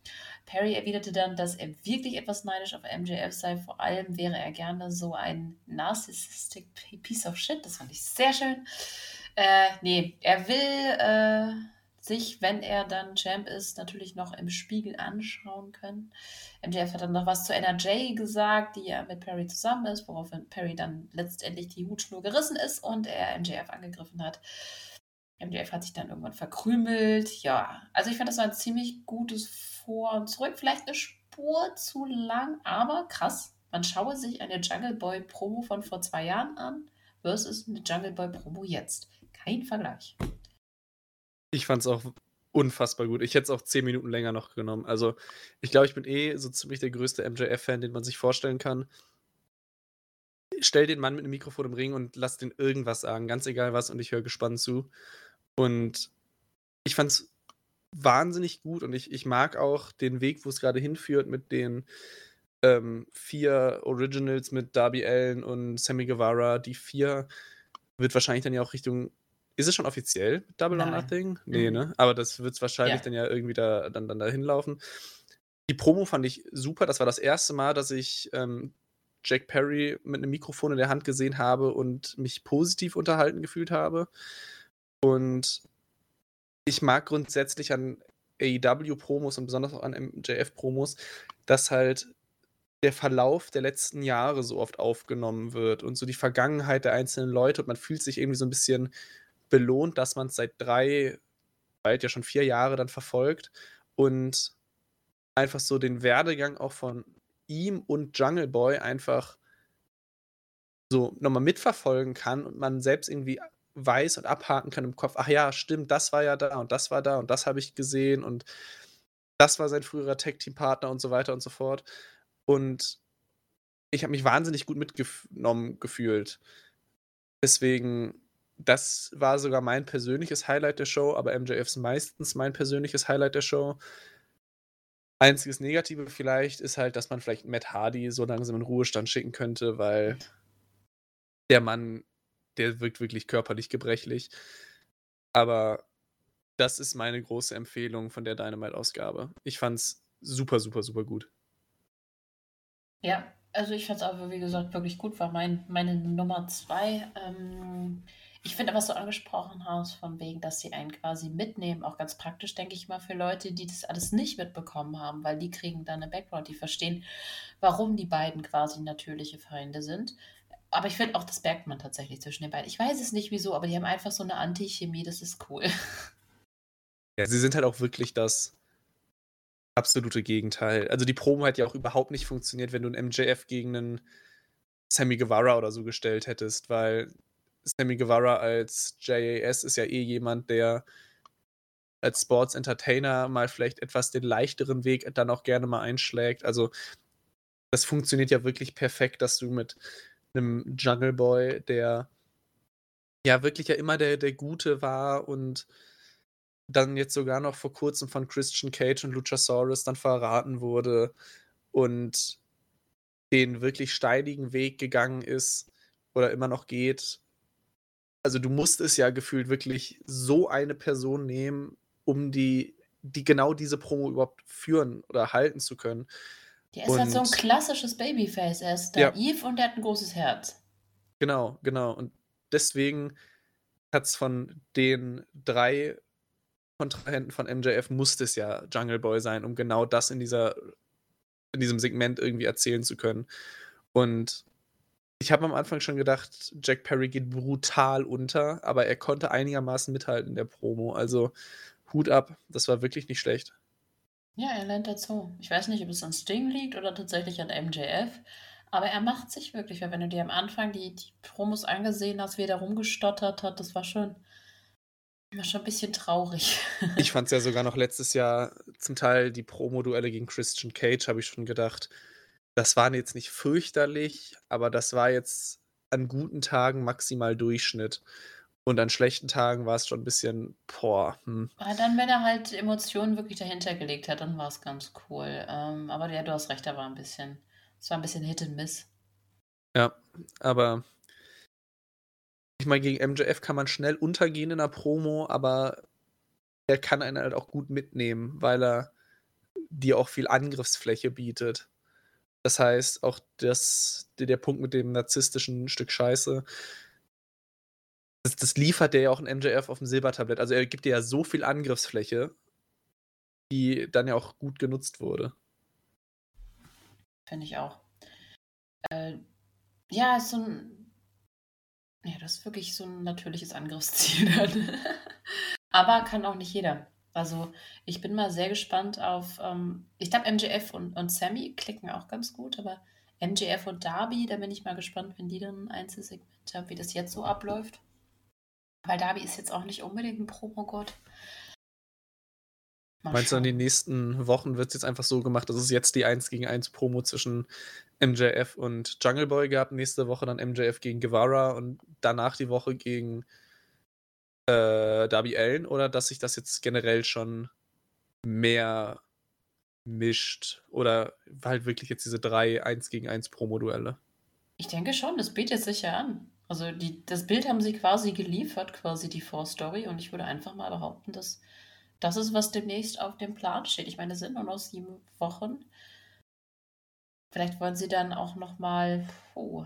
Perry erwiderte dann, dass er wirklich etwas neidisch auf MJF sei. Vor allem wäre er gerne so ein narcissistic piece of shit. Das fand ich sehr schön. Äh, nee, er will äh, sich, wenn er dann Champ ist, natürlich noch im Spiegel anschauen können. MJF hat dann noch was zu NRJ gesagt, die ja mit Perry zusammen ist, woraufhin Perry dann letztendlich die Hutschnur gerissen ist und er MJF angegriffen hat. MJF hat sich dann irgendwann verkrümelt. Ja, also ich fand, das war ein ziemlich gutes Vor- und Zurück. Vielleicht eine Spur zu lang, aber krass. Man schaue sich eine Jungle Boy Promo von vor zwei Jahren an versus eine Jungle Boy Promo jetzt. Kein Vergleich. Ich fand es auch unfassbar gut. Ich hätte es auch zehn Minuten länger noch genommen. Also, ich glaube, ich bin eh so ziemlich der größte MJF-Fan, den man sich vorstellen kann. Stell den Mann mit einem Mikrofon im Ring und lass den irgendwas sagen, ganz egal was, und ich höre gespannt zu. Und ich fand es wahnsinnig gut und ich, ich mag auch den Weg, wo es gerade hinführt mit den ähm, vier Originals mit Darby Allen und Sammy Guevara. Die vier wird wahrscheinlich dann ja auch Richtung. Ist es schon offiziell Double or Nein. Nothing? Nee, Mhm. ne? Aber das wird es wahrscheinlich Ja. dann ja irgendwie da, dann, dann dahin laufen. Die Promo fand ich super. Das war das erste Mal, dass ich ähm, Jack Perry mit einem Mikrofon in der Hand gesehen habe und mich positiv unterhalten gefühlt habe. Und ich mag grundsätzlich an AEW-Promos und besonders auch an MJF-Promos, dass halt der Verlauf der letzten Jahre so oft aufgenommen wird und so die Vergangenheit der einzelnen Leute und man fühlt sich irgendwie so ein bisschen belohnt, dass man es seit drei, bald ja schon vier Jahre dann verfolgt und einfach so den Werdegang auch von ihm und Jungle Boy einfach so nochmal mitverfolgen kann und man selbst irgendwie weiß und abhaken kann im Kopf, ach ja, stimmt, das war ja da und das war da und das habe ich gesehen und das war sein früherer Tag-Team-Partner und so weiter und so fort. Und ich habe mich wahnsinnig gut mitgenommen gefühlt. Deswegen, das war sogar mein persönliches Highlight der Show, aber MJFs meistens mein persönliches Highlight der Show. Einziges Negative vielleicht ist halt, dass man vielleicht Matt Hardy so langsam in Ruhestand schicken könnte, weil der Mann, der wirkt wirklich körperlich gebrechlich. Aber das ist meine große Empfehlung von der Dynamite-Ausgabe. Ich fand's super, super, super gut. Ja, also ich fand es aber, wie gesagt, wirklich gut, war mein, meine Nummer zwei. Ähm, ich finde, was du angesprochen hast, von wegen, dass sie einen quasi mitnehmen, auch ganz praktisch, denke ich mal, für Leute, die das alles nicht mitbekommen haben, weil die kriegen dann eine Background, die verstehen, warum die beiden quasi natürliche Feinde sind. Aber ich finde auch, das merkt man tatsächlich zwischen den beiden. Ich weiß es nicht wieso, aber die haben einfach so eine Antichemie, das ist cool. Ja, sie sind halt auch wirklich das absolute Gegenteil. Also die Promo hat ja auch überhaupt nicht funktioniert, wenn du einen MJF gegen einen Sammy Guevara oder so gestellt hättest, weil Sammy Guevara als JAS ist ja eh jemand, der als Sports Entertainer mal vielleicht etwas den leichteren Weg dann auch gerne mal einschlägt. Also das funktioniert ja wirklich perfekt, dass du mit einem Jungle Boy, der ja wirklich ja immer der, der Gute war und dann jetzt sogar noch vor Kurzem von Christian Cage und Luchasaurus dann verraten wurde und den wirklich steinigen Weg gegangen ist oder immer noch geht. Also du musst es ja gefühlt wirklich so eine Person nehmen, um die, die genau diese Promo überhaupt führen oder halten zu können. Der ist und, halt so ein klassisches Babyface. Er ist naiv ja. und er hat ein großes Herz. Genau, genau. Und deswegen hat es von den drei Kontrahenten von MJF musste es ja Jungle Boy sein, um genau das in dieser in diesem Segment irgendwie erzählen zu können. Und ich habe am Anfang schon gedacht, Jack Perry geht brutal unter, aber er konnte einigermaßen mithalten in der Promo. Also Hut ab, das war wirklich nicht schlecht. Ja, er lernt dazu. Ich weiß nicht, ob es an Sting liegt oder tatsächlich an MJF, aber er macht sich wirklich, weil wenn du dir am Anfang die, die Promos angesehen hast, wie er da rumgestottert hat, das war schon, war schon ein bisschen traurig. ich fand es ja sogar noch letztes Jahr zum Teil die Promo-Duelle gegen Christian Cage, habe ich schon gedacht. Das waren jetzt nicht fürchterlich, aber das war jetzt an guten Tagen maximal Durchschnitt. Und an schlechten Tagen war es schon ein bisschen, boah. Hm. Aber dann, wenn er halt Emotionen wirklich dahinter gelegt hat, dann war es ganz cool. Ähm, aber ja, du hast recht, da war ein bisschen, es war ein bisschen Hit and Miss. Ja, aber ich meine, gegen MJF kann man schnell untergehen in der Promo, aber er kann einen halt auch gut mitnehmen, weil er dir auch viel Angriffsfläche bietet. Das heißt, auch das, der Punkt mit dem narzisstischen Stück Scheiße, das, das liefert der ja auch ein MJF auf dem Silbertablett. Also er gibt dir ja so viel Angriffsfläche, die dann ja auch gut genutzt wurde. Finde ich auch. Äh, ja, ist so ein ja, das ist wirklich so ein natürliches Angriffsziel dann. Aber kann auch nicht jeder. Also ich bin mal sehr gespannt auf, ähm, ich glaube MJF und, und Sammy klicken auch ganz gut, aber MJF und Darby, da bin ich mal gespannt, wenn die dann ein Einzelsegment haben, wie das jetzt so abläuft. Weil Darby ist jetzt auch nicht unbedingt ein Promo-Gott. Meinst du, in den nächsten Wochen wird es jetzt einfach so gemacht, dass es jetzt die 1 gegen 1 Promo zwischen MJF und Jungle Boy gab, nächste Woche dann MJF gegen Guevara und danach die Woche gegen äh, Darby Allen oder dass sich das jetzt generell schon mehr mischt oder halt wirklich jetzt diese drei 1 gegen 1 Promo-Duelle? Ich denke schon, das bietet sich ja an. Also die, das Bild haben sie quasi geliefert, quasi die Vorstory und ich würde einfach mal behaupten, dass das ist, was demnächst auf dem Plan steht. Ich meine, es sind nur noch sieben Wochen. Vielleicht wollen sie dann auch noch mal. Oh.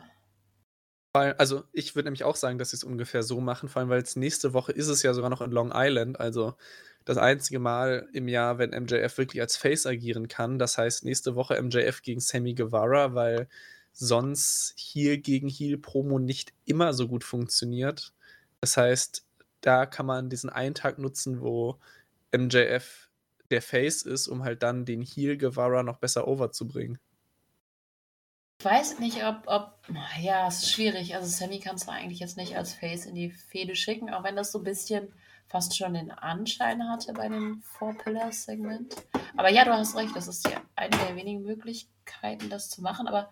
Also ich würde nämlich auch sagen, dass sie es ungefähr so machen, vor allem weil es nächste Woche ist es ja sogar noch in Long Island, also das einzige Mal im Jahr, wenn MJF wirklich als Face agieren kann. Das heißt nächste Woche MJF gegen Sammy Guevara, weil sonst hier gegen Heel Promo nicht immer so gut funktioniert. Das heißt, da kann man diesen einen Tag nutzen, wo MJF der Face ist, um halt dann den Heel Guevara noch besser overzubringen. Ich weiß nicht, ob, ob, ja, es ist schwierig. Also Sammy kannst du eigentlich jetzt nicht als Face in die Fehde schicken, auch wenn das so ein bisschen fast schon den Anschein hatte bei dem Four Pillars Segment. Aber ja, du hast recht, das ist ja eine der wenigen Möglichkeiten, das zu machen. Aber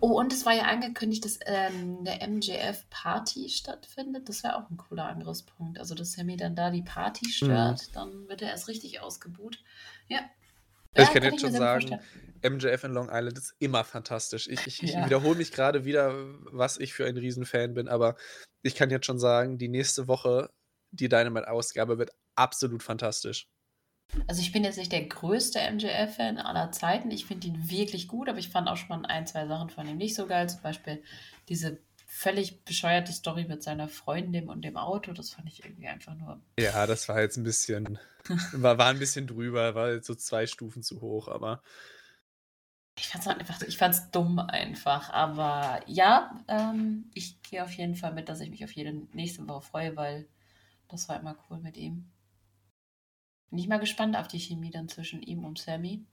oh, und es war ja angekündigt, dass ähm, der MJF Party stattfindet. Das wäre auch ein cooler Angriffspunkt. Also, dass Sammy dann da die Party stört, mhm. dann wird er erst richtig ausgebuht. Ja. ja ich kann, kann jetzt schon sagen, MJF in Long Island ist immer fantastisch. Ich, ich, ich ja. wiederhole mich gerade wieder, was ich für ein Riesenfan bin, aber ich kann jetzt schon sagen, die nächste Woche die Dynamite-Ausgabe wird absolut fantastisch. Also ich bin jetzt nicht der größte MJF-Fan aller Zeiten. Ich finde ihn wirklich gut, aber ich fand auch schon ein, zwei Sachen von ihm nicht so geil. Zum Beispiel diese völlig bescheuerte Story mit seiner Freundin und dem Auto. Das fand ich irgendwie einfach nur. Ja, das war jetzt ein bisschen, war, war ein bisschen drüber, war jetzt so zwei Stufen zu hoch, aber. Ich fand es einfach, ich fand's dumm einfach. Aber ja, ähm, ich gehe auf jeden Fall mit, dass ich mich auf jede nächste Woche freue, weil das war immer cool mit ihm. Bin ich mal gespannt auf die Chemie dann zwischen ihm und Sammy.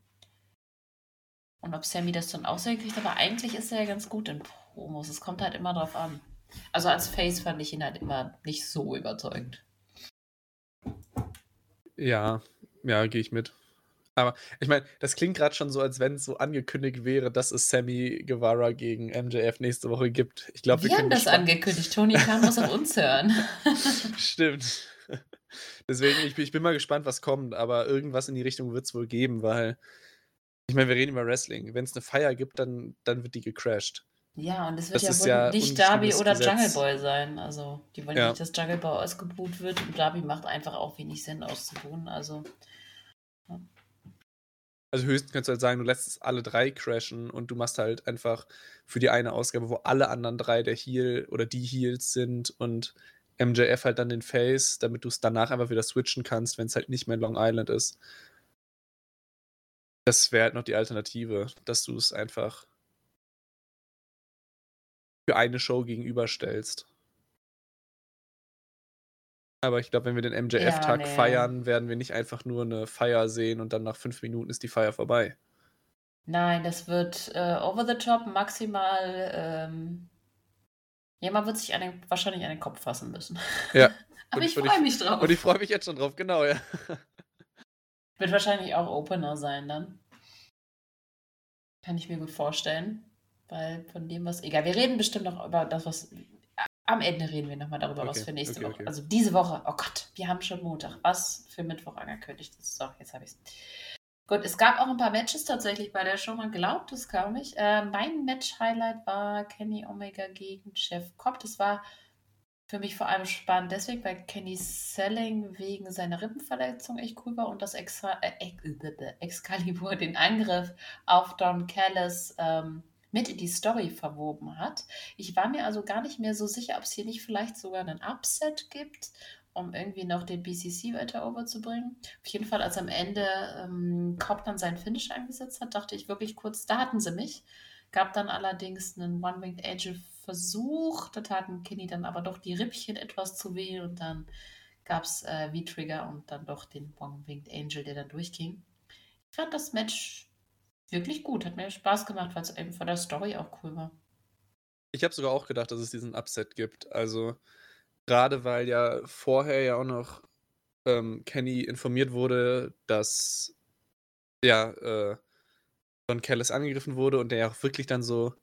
Und ob Sammy das dann auch so kriegt, aber eigentlich ist er ja ganz gut in Promos. Es kommt halt immer drauf an. Also als Face fand ich ihn halt immer nicht so überzeugend. Ja, ja, gehe ich mit. Aber ich meine, das klingt gerade schon so, als wenn es so angekündigt wäre, dass es Sammy Guevara gegen MJF nächste Woche gibt. Ich glaube, wir, wir haben das angekündigt. Tony Khan muss auf uns hören. Stimmt. Deswegen, ich bin, ich bin mal gespannt, was kommt, aber irgendwas in die Richtung wird es wohl geben, weil ich meine, wir reden über Wrestling. Wenn es eine Feier gibt, dann, dann wird die gecrashed. Ja, und es wird Das ja wohl ja nicht Darby oder Gesetz. Jungle Boy sein. Also, die wollen Ja. nicht, dass Jungle Boy ausgebuht wird und Darby macht einfach auch wenig Sinn auszubuhen. Also, Also höchstens kannst du halt sagen, du lässt es alle drei crashen und du machst halt einfach für die eine Ausgabe, wo alle anderen drei der Heal oder die Heals sind und MJF halt dann den Face, damit du es danach einfach wieder switchen kannst, wenn es halt nicht mehr Long Island ist. Das wäre halt noch die Alternative, dass du es einfach für eine Show gegenüberstellst. Aber ich glaube, wenn wir den MJF-Tag nee. feiern, werden wir nicht einfach nur eine Feier sehen und dann nach fünf Minuten ist die Feier vorbei. nein, das wird äh, over the top maximal. Ähm, ja, man wird sich an den, wahrscheinlich an den Kopf fassen müssen. Ja. Aber und ich- freue mich drauf. Und ich freue mich jetzt schon drauf, genau, ja. Wird wahrscheinlich auch Opener sein dann. Kann ich mir gut vorstellen. Weil von dem, was. Egal, wir reden bestimmt noch über das, was. Am Ende reden wir nochmal darüber, was Okay, für nächste okay, Woche. okay. Also diese Woche. Oh Gott, wir haben schon Montag. Was für Mittwoch angekündigt ist. So, jetzt habe ich es. Gut, es gab auch ein paar Matches tatsächlich bei der Show. Man glaubt es kaum nicht. Äh, mein Match-Highlight war Kenny Omega gegen Jeff Cobb. Das war für mich vor allem spannend deswegen, weil Kenny Selling wegen seiner Rippenverletzung echt cool war und das Extra, äh, äh, Excalibur den Angriff auf Don Callis ähm, mit in die Story verwoben hat. Ich war mir also gar nicht mehr so sicher, ob es hier nicht vielleicht sogar einen Upset gibt, um irgendwie noch den BCC weiter overzubringen. Auf jeden Fall, als am Ende ähm, Cobb dann seinen Finish eingesetzt hat, dachte ich wirklich kurz, da hatten sie mich. Gab dann allerdings einen One-Winged Angel-Versuch. Da taten Kenny dann aber doch die Rippchen etwas zu weh und dann gab es äh, V-Trigger und dann doch den One-Winged Angel, der dann durchging. Ich fand das Match wirklich gut. Hat mir Spaß gemacht, weil es eben von der Story auch cool war. Ich habe sogar auch gedacht, dass es diesen Upset gibt. Also, gerade weil ja vorher ja auch noch ähm, Kenny informiert wurde, dass ja, äh, Don Callis angegriffen wurde und der ja auch wirklich dann so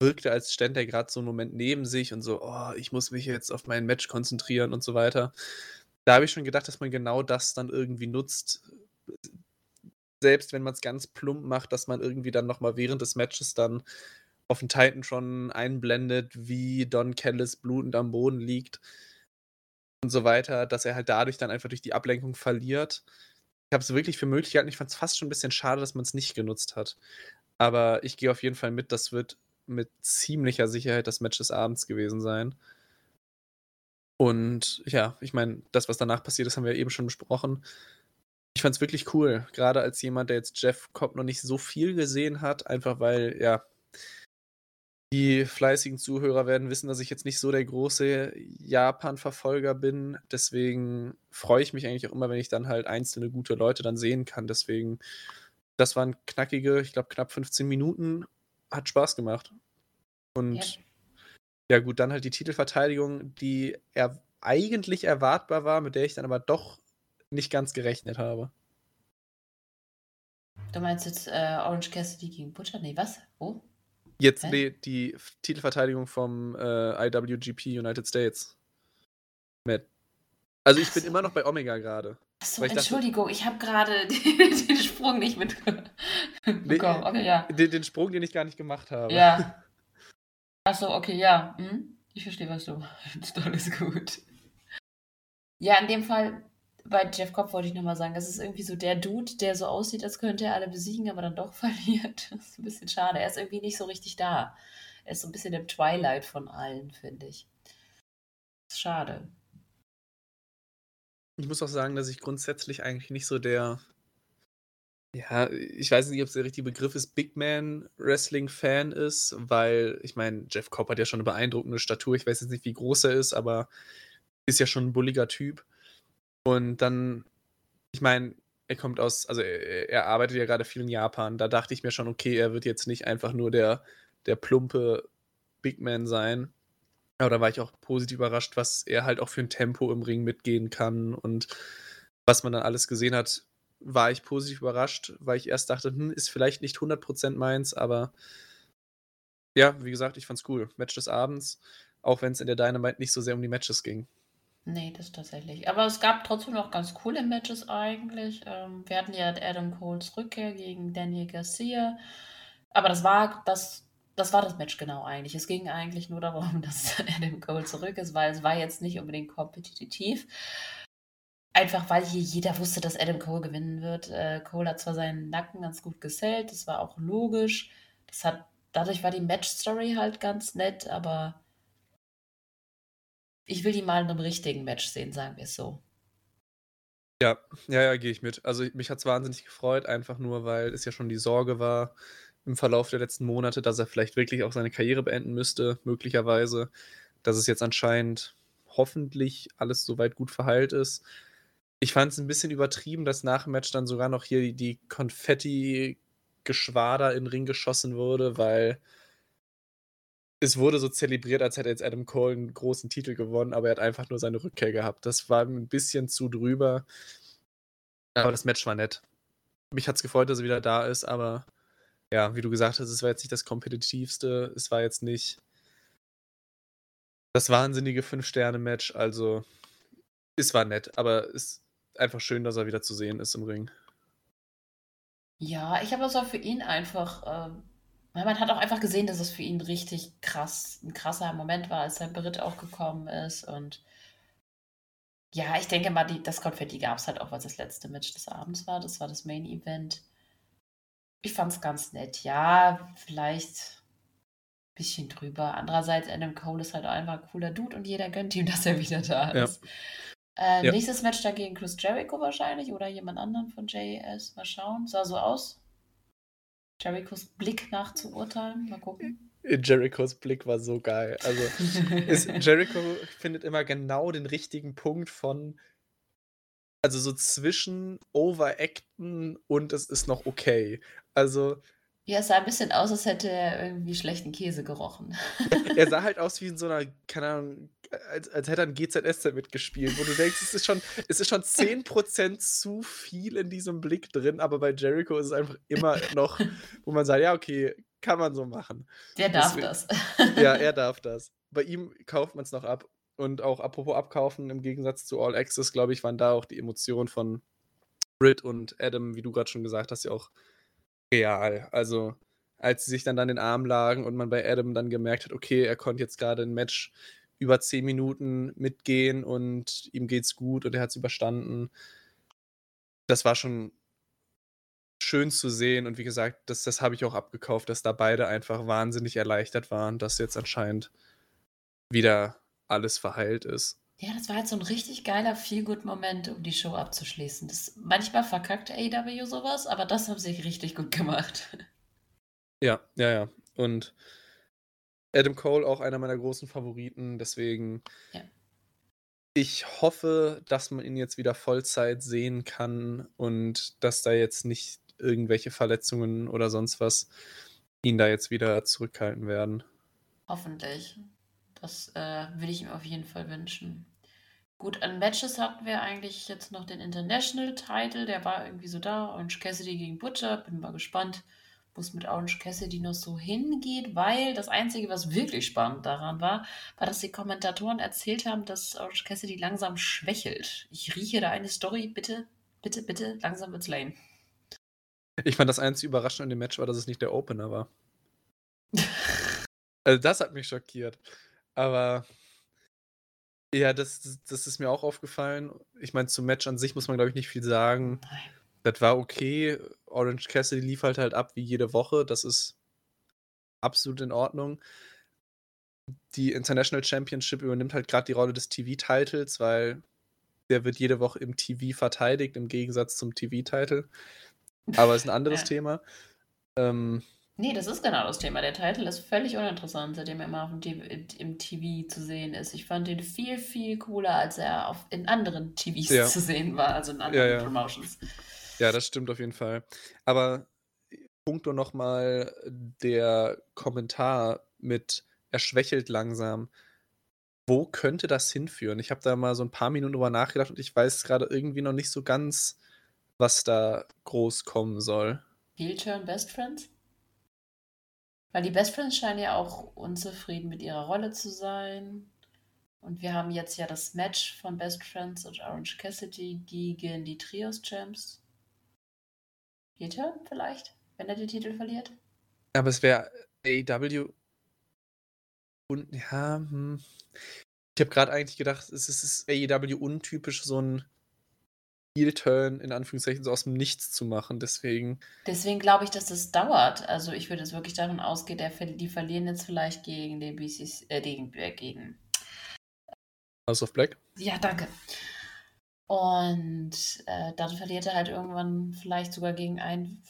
wirkte, als stände er gerade so einen Moment neben sich und so, oh, ich muss mich jetzt auf mein Match konzentrieren und so weiter. Da habe ich schon gedacht, dass man genau das dann irgendwie nutzt. Selbst wenn man es ganz plump macht, dass man irgendwie dann nochmal während des Matches dann auf den Titantron einblendet, wie Don Callis blutend am Boden liegt und so weiter, dass er halt dadurch dann einfach durch die Ablenkung verliert. Ich habe es wirklich für möglich gehalten. Ich fand es fast schon ein bisschen schade, dass man es nicht genutzt hat. Aber ich gehe auf jeden Fall mit, das wird mit ziemlicher Sicherheit das Match des Abends gewesen sein. Und ja, ich meine, das, was danach passiert ist, haben wir eben schon besprochen. Ich fand es wirklich cool, gerade als jemand, der jetzt Jeff Cobb noch nicht so viel gesehen hat, einfach weil, ja, die fleißigen Zuhörer werden wissen, dass ich jetzt nicht so der große Japan-Verfolger bin. Deswegen freue ich mich eigentlich auch immer, wenn ich dann halt einzelne gute Leute dann sehen kann. Deswegen, das waren knackige, ich glaube, knapp 15 Minuten. Hat Spaß gemacht. Und Ja. ja, gut, dann halt die Titelverteidigung, die er eigentlich erwartbar war, mit der ich dann aber doch nicht ganz gerechnet habe. Du meinst jetzt äh, Orange Cassidy gegen Butcher? Nee, was? Wo? Jetzt Hä? nee, die Titelverteidigung vom äh, IWGP United States. Mit. Also ich bin so. immer noch bei Omega gerade. Achso, ich dachte- Entschuldigung, ich habe gerade den, den Sprung nicht mitbekommen. Okay, ja. Den, den Sprung, den ich gar nicht gemacht habe. Ja. Achso, okay, ja. Hm? Ich verstehe, was du meinst. Alles gut. Ja, in dem Fall, bei Jeff Cobb wollte ich nochmal sagen, das ist irgendwie so der Dude, der so aussieht, als könnte er alle besiegen, aber dann doch verliert. Das ist ein bisschen schade. Er ist irgendwie nicht so richtig da. Er ist so ein bisschen im Twilight von allen, finde ich. Schade. Ich muss auch sagen, dass ich grundsätzlich eigentlich nicht so der, ja, ich weiß nicht, ob es der richtige Begriff ist, Big Man Wrestling Fan ist, weil ich meine, Jeff Cobb hat ja schon eine beeindruckende Statur. Ich weiß jetzt nicht, wie groß er ist, aber ist ja schon ein bulliger Typ. Und dann, ich meine, er kommt aus, also er, er arbeitet ja gerade viel in Japan. Da dachte ich mir schon, okay, er wird jetzt nicht einfach nur der, der plumpe Big Man sein. Aber da war ich auch positiv überrascht, was er halt auch für ein Tempo im Ring mitgehen kann und was man dann alles gesehen hat, war ich positiv überrascht, weil ich erst dachte, hm, ist vielleicht nicht 100% meins, aber ja, wie gesagt, ich fand's cool. Match des Abends, auch wenn es in der Dynamite nicht so sehr um die Matches ging. Nee, das tatsächlich. Aber es gab trotzdem noch ganz coole Matches eigentlich. Ähm, wir hatten ja Adam Coles Rückkehr gegen Daniel Garcia. Aber das war das, das war das Match genau eigentlich. Es ging eigentlich nur darum, dass Adam Cole zurück ist, weil es war jetzt nicht unbedingt kompetitiv. Einfach weil hier jeder wusste, dass Adam Cole gewinnen wird. Äh, Cole hat zwar seinen Nacken ganz gut gesellt, das war auch logisch. Das hat, dadurch war die Match-Story halt ganz nett, aber ich will die mal in einem richtigen Match sehen, sagen wir es so. Ja, ja, ja, gehe ich mit. Also mich hat es wahnsinnig gefreut, einfach nur, weil es ja schon die Sorge war im Verlauf der letzten Monate, dass er vielleicht wirklich auch seine Karriere beenden müsste, möglicherweise. Dass es jetzt anscheinend hoffentlich alles soweit gut verheilt ist. Ich fand es ein bisschen übertrieben, dass nach dem Match dann sogar noch hier die Konfetti-Geschwader in den Ring geschossen wurde, weil es wurde so zelebriert, als hätte jetzt Adam Cole einen großen Titel gewonnen, aber er hat einfach nur seine Rückkehr gehabt. Das war ein bisschen zu drüber. Aber das Match war nett. Mich hat es gefreut, dass er wieder da ist, aber ja, wie du gesagt hast, es war jetzt nicht das kompetitivste. Es war jetzt nicht das wahnsinnige Fünf-Sterne-Match. Also, es war nett, aber es ist einfach schön, dass er wieder zu sehen ist im Ring. Ja, ich habe das auch für ihn einfach. Äh weil man hat auch einfach gesehen, dass es für ihn richtig krass, ein krasser Moment war, als sein Beritt auch gekommen ist. Und ja, ich denke mal, die, das Konfetti gab es halt auch, weil es das letzte Match des Abends war. Das war das Main Event. Ich fand es ganz nett. Ja, vielleicht ein bisschen drüber. Andererseits, Adam Cole ist halt einfach ein cooler Dude und jeder gönnt ihm, dass er wieder da ist. Ja. Äh, ja. Nächstes Match dagegen Chris Jericho wahrscheinlich oder jemand anderen von JS. Mal schauen. Sah so aus. Jerichos Blick nachzuurteilen. Mal gucken. Jerichos Blick war so geil. Also ist, Jericho findet immer genau den richtigen Punkt von, also so zwischen Overacten und es ist noch okay. Also ja, es sah ein bisschen aus, als hätte er irgendwie schlechten Käse gerochen. er sah halt aus wie in so einer, keine Ahnung, als, als hätte er ein GZS mitgespielt, wo du denkst, es ist schon, es ist schon 10% zu viel in diesem Blick drin, aber bei Jericho ist es einfach immer noch, wo man sagt, ja, okay, kann man so machen. Der darf Deswegen, das. ja, er darf das. Bei ihm kauft man es noch ab. Und auch apropos abkaufen, im Gegensatz zu All Access, glaube ich, waren da auch die Emotionen von Britt und Adam, wie du gerade schon gesagt hast, ja auch real. Also, als sie sich dann, dann in den Arm lagen und man bei Adam dann gemerkt hat, okay, er konnte jetzt gerade ein Match über zehn Minuten mitgehen und ihm geht's gut und er hat es überstanden. Das war schon schön zu sehen und wie gesagt, das, das habe ich auch abgekauft, dass da beide einfach wahnsinnig erleichtert waren, dass jetzt anscheinend wieder alles verheilt ist. Ja, das war halt so ein richtig geiler Feel-Good-Moment, um die Show abzuschließen. Das, manchmal verkackt AW sowas, aber das haben sie richtig gut gemacht. Ja, ja, ja. Und Adam Cole auch einer meiner großen Favoriten, deswegen ja. ich hoffe, dass man ihn jetzt wieder Vollzeit sehen kann und dass da jetzt nicht irgendwelche Verletzungen oder sonst was ihn da jetzt wieder zurückhalten werden. Hoffentlich. Das äh, will ich ihm auf jeden Fall wünschen. Gut, an Matches hatten wir eigentlich jetzt noch den International Title, der war irgendwie so da. Orange Cassidy gegen Butcher. Bin mal gespannt, wo es mit Orange Cassidy noch so hingeht, weil das Einzige, was wirklich spannend daran war, war, dass die Kommentatoren erzählt haben, dass Orange Cassidy langsam schwächelt. Ich rieche da eine Story, bitte, bitte, bitte, langsam wird's lame. Ich fand das einzige Überraschende an dem Match war, dass es nicht der Opener war. also das hat mich schockiert. Aber ja, das, das ist mir auch aufgefallen. Ich meine, zum Match an sich muss man, glaube ich, nicht viel sagen. Nein. Das war okay. Orange Cassidy lief halt halt ab wie jede Woche. Das ist absolut in Ordnung. Die International Championship übernimmt halt gerade die Rolle des TV-Titles, weil der wird jede Woche im TV verteidigt, im Gegensatz zum TV-Title. Aber ist ein anderes ja. Thema. Ähm, Nee, das ist genau das Thema. Der Titel ist völlig uninteressant, seitdem er immer auf dem TV, im TV zu sehen ist. Ich fand ihn viel, viel cooler, als er auf, in anderen TVs ja. zu sehen war, also in anderen ja, ja. Promotions. Ja, das stimmt auf jeden Fall. Aber Punkt nur nochmal der Kommentar mit er schwächelt langsam. Wo könnte das hinführen? Ich habe da mal so ein paar Minuten drüber nachgedacht und ich weiß gerade irgendwie noch nicht so ganz, was da groß kommen soll. Heel Turn Best Friends? Weil die Best Friends scheinen ja auch unzufrieden mit ihrer Rolle zu sein. Und wir haben jetzt ja das Match von Best Friends und Orange Cassidy gegen die Trios Champs. Peter vielleicht, wenn er den Titel verliert. Aber es wäre AEW und ja, hm. Ich habe gerade eigentlich gedacht, es ist AEW untypisch, so ein Heel-Turn in Anführungszeichen so aus dem Nichts zu machen. Deswegen. Deswegen glaube ich, dass das dauert. Also ich würde es wirklich davon ausgehen, der, die verlieren jetzt vielleicht gegen den BCC, äh, gegen, äh, gegen House of Black. Ja, danke. Und äh, dann verliert er halt irgendwann vielleicht sogar gegen einen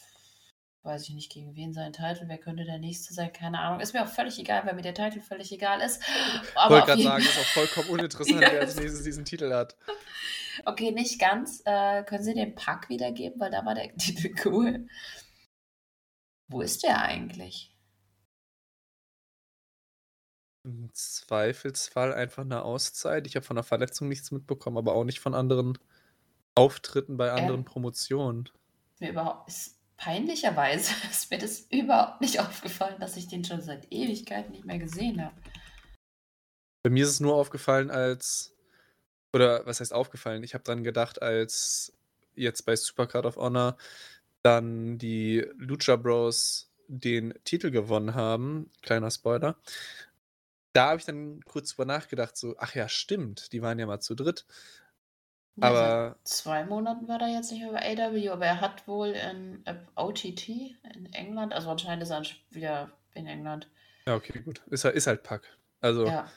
weiß ich nicht, gegen wen sein Titel, wer könnte der nächste sein, keine Ahnung. Ist mir auch völlig egal, weil mir der Titel völlig egal ist. Ich wollte gerade sagen, ist auch vollkommen uninteressant, wer als nächstes diesen Titel hat. Okay, nicht ganz. Äh, können Sie den Pack wiedergeben, weil da war der Titel cool. Wo ist der eigentlich? Im Zweifelsfall einfach eine Auszeit. Ich habe von der Verletzung nichts mitbekommen, aber auch nicht von anderen Auftritten bei anderen ähm, Promotionen. Mir überhaupt, ist, peinlicherweise ist mir das überhaupt nicht aufgefallen, dass ich den schon seit Ewigkeiten nicht mehr gesehen habe. Bei mir ist es nur aufgefallen, als. Oder was heißt aufgefallen? Ich habe dran gedacht, als jetzt bei Supercard of Honor dann die Lucha Bros den Titel gewonnen haben. Kleiner Spoiler. Da habe ich dann kurz drüber nachgedacht, so, ach ja, stimmt, die waren ja mal zu dritt. Ja, aber. zwei Monaten war er jetzt nicht über AW, aber er hat wohl in OTT in England, also anscheinend ist er wieder in England. Ja, okay, gut. Ist, ist halt Pack. Also. Ja.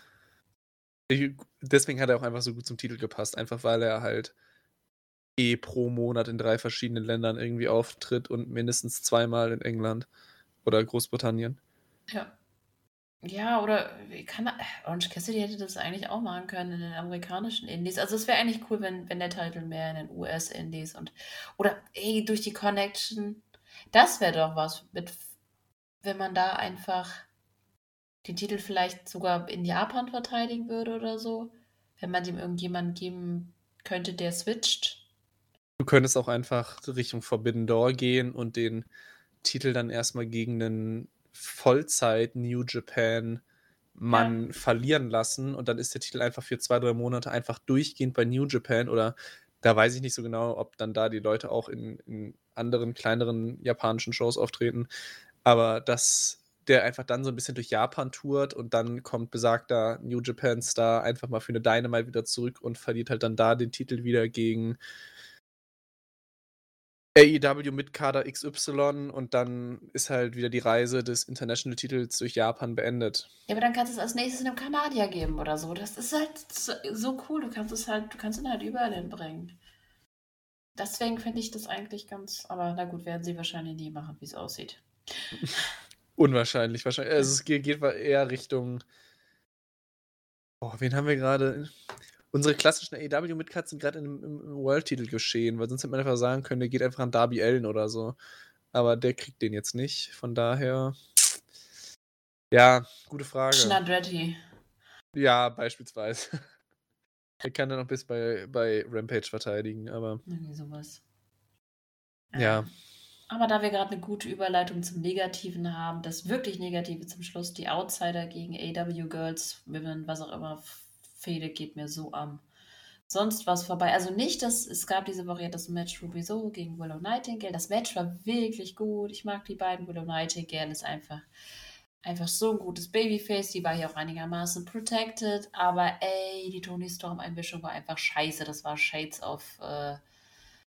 Ich, deswegen hat er auch einfach so gut zum Titel gepasst, einfach weil er halt eh pro Monat in drei verschiedenen Ländern irgendwie auftritt und mindestens zweimal in England oder Großbritannien. Ja. Ja, oder kann Orange Cassidy hätte das eigentlich auch machen können in den amerikanischen Indies. Also es wäre eigentlich cool, wenn, wenn der Titel mehr in den US-Indies und oder ey, durch die Connection. Das wäre doch was, mit, wenn man da einfach den Titel vielleicht sogar in Japan verteidigen würde oder so. Wenn man dem irgendjemanden geben könnte, der switcht. Du könntest auch einfach Richtung Forbidden Door gehen und den Titel dann erstmal gegen einen Vollzeit New Japan Mann ja. verlieren lassen und dann ist der Titel einfach für zwei, drei Monate einfach durchgehend bei New Japan oder da weiß ich nicht so genau, ob dann da die Leute auch in, in anderen, kleineren japanischen Shows auftreten, aber dass der einfach dann so ein bisschen durch Japan tourt und dann kommt besagter New Japan Star einfach mal für eine Dynamite wieder zurück und verliert halt dann da den Titel wieder gegen AEW mit Kader XY und dann ist halt wieder die Reise des International-Titels durch Japan beendet. Ja, aber dann kannst du es als nächstes in einem Kanadier geben oder so. Das ist halt so cool. Du kannst es halt, du kannst ihn halt überall hinbringen. Deswegen finde ich das eigentlich ganz, aber na gut, werden sie wahrscheinlich nie machen, wie es aussieht. Unwahrscheinlich, wahrscheinlich. Also es geht, geht eher Richtung. Oh, wen haben wir gerade? Unsere klassischen AEW-Midcards sind gerade im, im World-Titel geschehen, weil sonst hätte man einfach sagen können, der geht einfach an Darby Allen oder so. Aber der kriegt den jetzt nicht. Von daher. Ja, gute Frage. Schnadretti. Ja, beispielsweise. er kann dann noch bis bei, bei Rampage verteidigen, aber. Irgendwie sowas. Ja. Ähm, aber da wir gerade eine gute Überleitung zum Negativen haben, das wirklich Negative zum Schluss, die Outsider gegen AW Girls, Women, was auch immer, Fehde geht mir so am sonst was vorbei. Also nicht, dass es gab diese Woche das Match Ruby So gegen Willow Nightingale. Das Match war wirklich gut. Ich mag die beiden. Willow Nightingale ist einfach, einfach so ein gutes Babyface. Die war hier auch einigermaßen protected. Aber ey, die Tony Storm-Einmischung war einfach scheiße. Das war Shades of. Äh,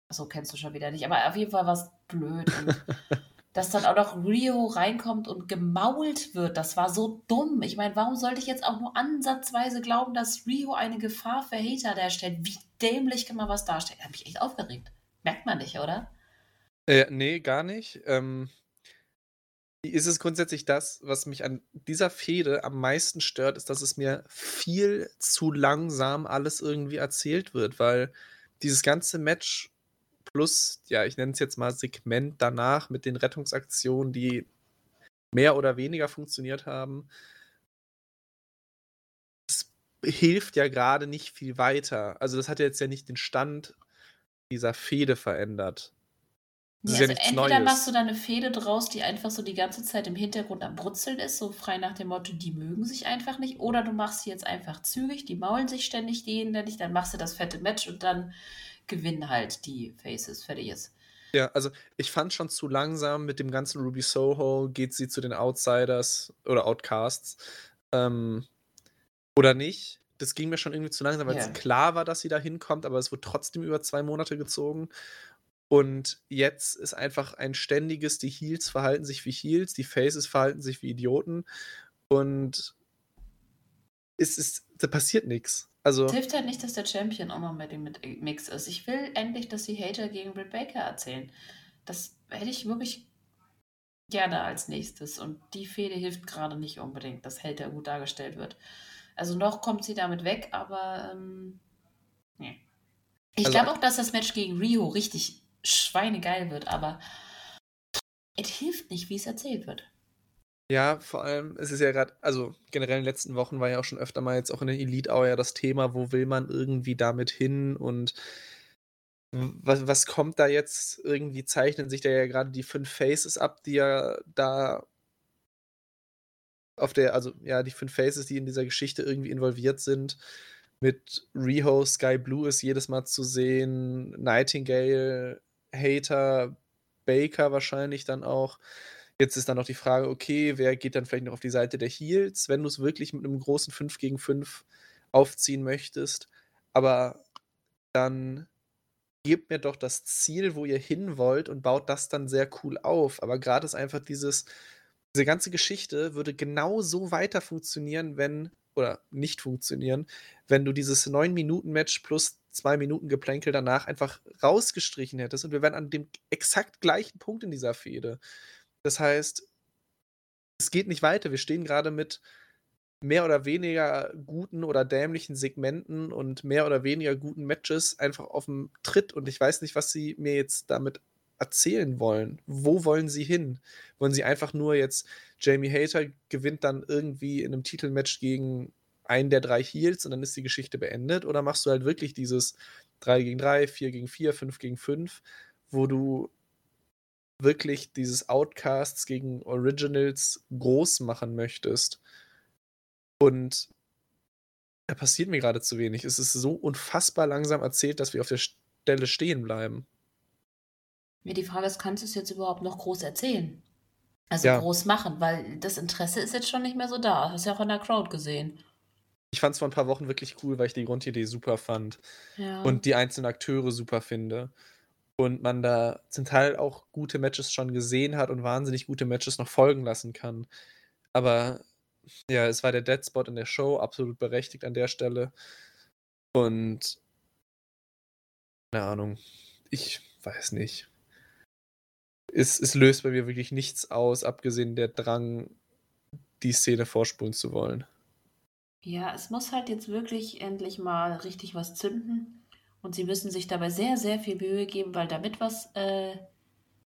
Achso, kennst du schon wieder nicht. Aber auf jeden Fall war es blöd. Dass dann auch noch Rio reinkommt und gemault wird. Das war so dumm. Ich meine, warum sollte ich jetzt auch nur ansatzweise glauben, dass Rio eine Gefahr für Hater darstellt? Wie dämlich kann man was darstellen? Da habe ich echt aufgeregt. Merkt man nicht, oder? Äh, nee, gar nicht. Ähm, ist es grundsätzlich das, was mich an dieser Fehde am meisten stört, ist, dass es mir viel zu langsam alles irgendwie erzählt wird, weil dieses ganze Match plus, ja, ich nenne es jetzt mal Segment danach mit den Rettungsaktionen, die mehr oder weniger funktioniert haben. Das hilft ja gerade nicht viel weiter. Also das hat jetzt ja nicht den Stand dieser Fehde verändert. Ja, also ja entweder Neues. machst du da eine Fehde draus, die einfach so die ganze Zeit im Hintergrund am Brutzeln ist, so frei nach dem Motto, die mögen sich einfach nicht. Oder du machst sie jetzt einfach zügig, die maulen sich ständig gegenseitig, dann machst du das fette Match und dann gewinnen halt die Faces. Fertig ist. Ja, also ich fand schon zu langsam mit dem ganzen Ruby Soho geht sie zu den Outsiders oder Outcasts. Ähm, oder nicht. Das ging mir schon irgendwie zu langsam, weil yeah. es klar war, dass sie da hinkommt, aber es wurde trotzdem über zwei Monate gezogen. Und jetzt ist einfach ein ständiges, die Heels verhalten sich wie Heels, die Faces verhalten sich wie Idioten. Und es ist, da passiert nichts. Also, es hilft halt nicht, dass der Champion auch noch mit dem Mix ist. Ich will endlich, dass die Hater gegen Britt Baker erzählen. Das hätte ich wirklich gerne als nächstes. Und die Fehde hilft gerade nicht unbedingt, dass Hater gut dargestellt wird. Also noch kommt sie damit weg, aber ähm, nee. Ich also, glaube auch, dass das Match gegen Rio richtig schweinegeil wird, aber es hilft nicht, wie es erzählt wird. Ja, vor allem, es ist ja gerade, also generell in den letzten Wochen war ja auch schon öfter mal jetzt auch in der Elite Hour ja das Thema, wo will man irgendwie damit hin und was, was kommt da jetzt? Irgendwie zeichnen sich da ja gerade die fünf Faces ab, die ja da auf der, also ja, die fünf Faces, die in dieser Geschichte irgendwie involviert sind. Mit Riho, Sky Blue ist jedes Mal zu sehen, Nightingale, Hater, Baker wahrscheinlich dann auch. Jetzt ist dann noch die Frage, okay, wer geht dann vielleicht noch auf die Seite der Heels, wenn du es wirklich mit einem großen 5 gegen 5 aufziehen möchtest. Aber dann gebt mir doch das Ziel, wo ihr hin wollt und baut das dann sehr cool auf. Aber gerade ist einfach dieses, diese ganze Geschichte würde genau so weiter funktionieren, wenn, oder nicht funktionieren, wenn du dieses 9-Minuten-Match plus 2 Minuten Geplänkel danach einfach rausgestrichen hättest und wir wären an dem exakt gleichen Punkt in dieser Fehde. Das heißt, es geht nicht weiter. Wir stehen gerade mit mehr oder weniger guten oder dämlichen Segmenten und mehr oder weniger guten Matches einfach auf dem Tritt und ich weiß nicht, was sie mir jetzt damit erzählen wollen. Wo wollen sie hin? Wollen sie einfach nur jetzt Jamie Hater gewinnt dann irgendwie in einem Titelmatch gegen einen der drei Heels und dann ist die Geschichte beendet? Oder machst du halt wirklich dieses 3 gegen 3, 4 gegen 4, 5 gegen 5, wo du wirklich dieses Outcasts gegen Originals groß machen möchtest. Und da passiert mir gerade zu wenig. Es ist so unfassbar langsam erzählt, dass wir auf der Stelle stehen bleiben. Mir die Frage ist, kannst du es jetzt überhaupt noch groß erzählen? Also ja. groß machen, weil das Interesse ist jetzt schon nicht mehr so da. Das hast du ja auch in der Crowd gesehen. Ich fand es vor ein paar Wochen wirklich cool, weil ich die Grundidee super fand. Ja. Und die einzelnen Akteure super finde und man da zum Teil auch gute Matches schon gesehen hat und wahnsinnig gute Matches noch folgen lassen kann. Aber ja, es war der Dead Spot in der Show, absolut berechtigt an der Stelle. Und keine Ahnung, ich weiß nicht. Es, es löst bei mir wirklich nichts aus, abgesehen der Drang, die Szene vorspulen zu wollen. Ja, es muss halt jetzt wirklich endlich mal richtig was zünden. Und sie müssen sich dabei sehr, sehr viel Mühe geben, weil damit was, äh,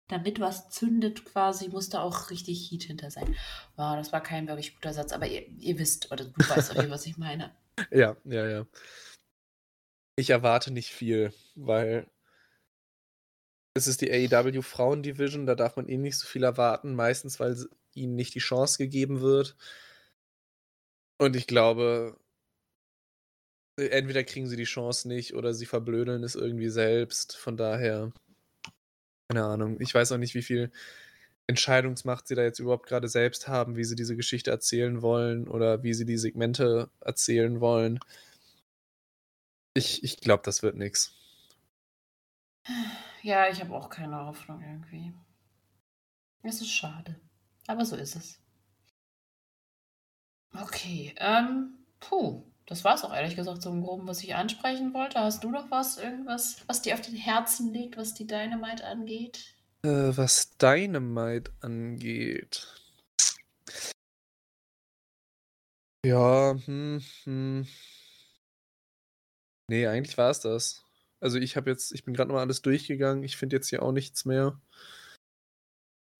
damit was zündet quasi, muss da auch richtig Heat hinter sein. Wow, das war kein wirklich guter Satz, aber ihr, ihr wisst, oder du weißt auch, was ich meine. Ja, ja, ja. Ich erwarte nicht viel, weil es ist die AEW Frauen Division, da darf man eh nicht so viel erwarten, meistens weil ihnen nicht die Chance gegeben wird. Und ich glaube, entweder kriegen sie die Chance nicht oder sie verblödeln es irgendwie selbst. Von daher, keine Ahnung. Ich weiß auch nicht, wie viel Entscheidungsmacht sie da jetzt überhaupt gerade selbst haben, wie sie diese Geschichte erzählen wollen oder wie sie die Segmente erzählen wollen. Ich, ich glaube, das wird nichts. Ja, ich habe auch keine Hoffnung irgendwie. Es ist schade. Aber so ist es. Okay, ähm, puh. Das war es auch ehrlich gesagt so im Groben, was ich ansprechen wollte. Hast du noch was, irgendwas, was dir auf den Herzen liegt, was die Dynamite angeht? Äh, was Dynamite angeht. Ja, hm, hm. Nee, eigentlich war es das. Also ich habe jetzt, ich bin gerade nochmal alles durchgegangen. Ich finde jetzt hier auch nichts mehr.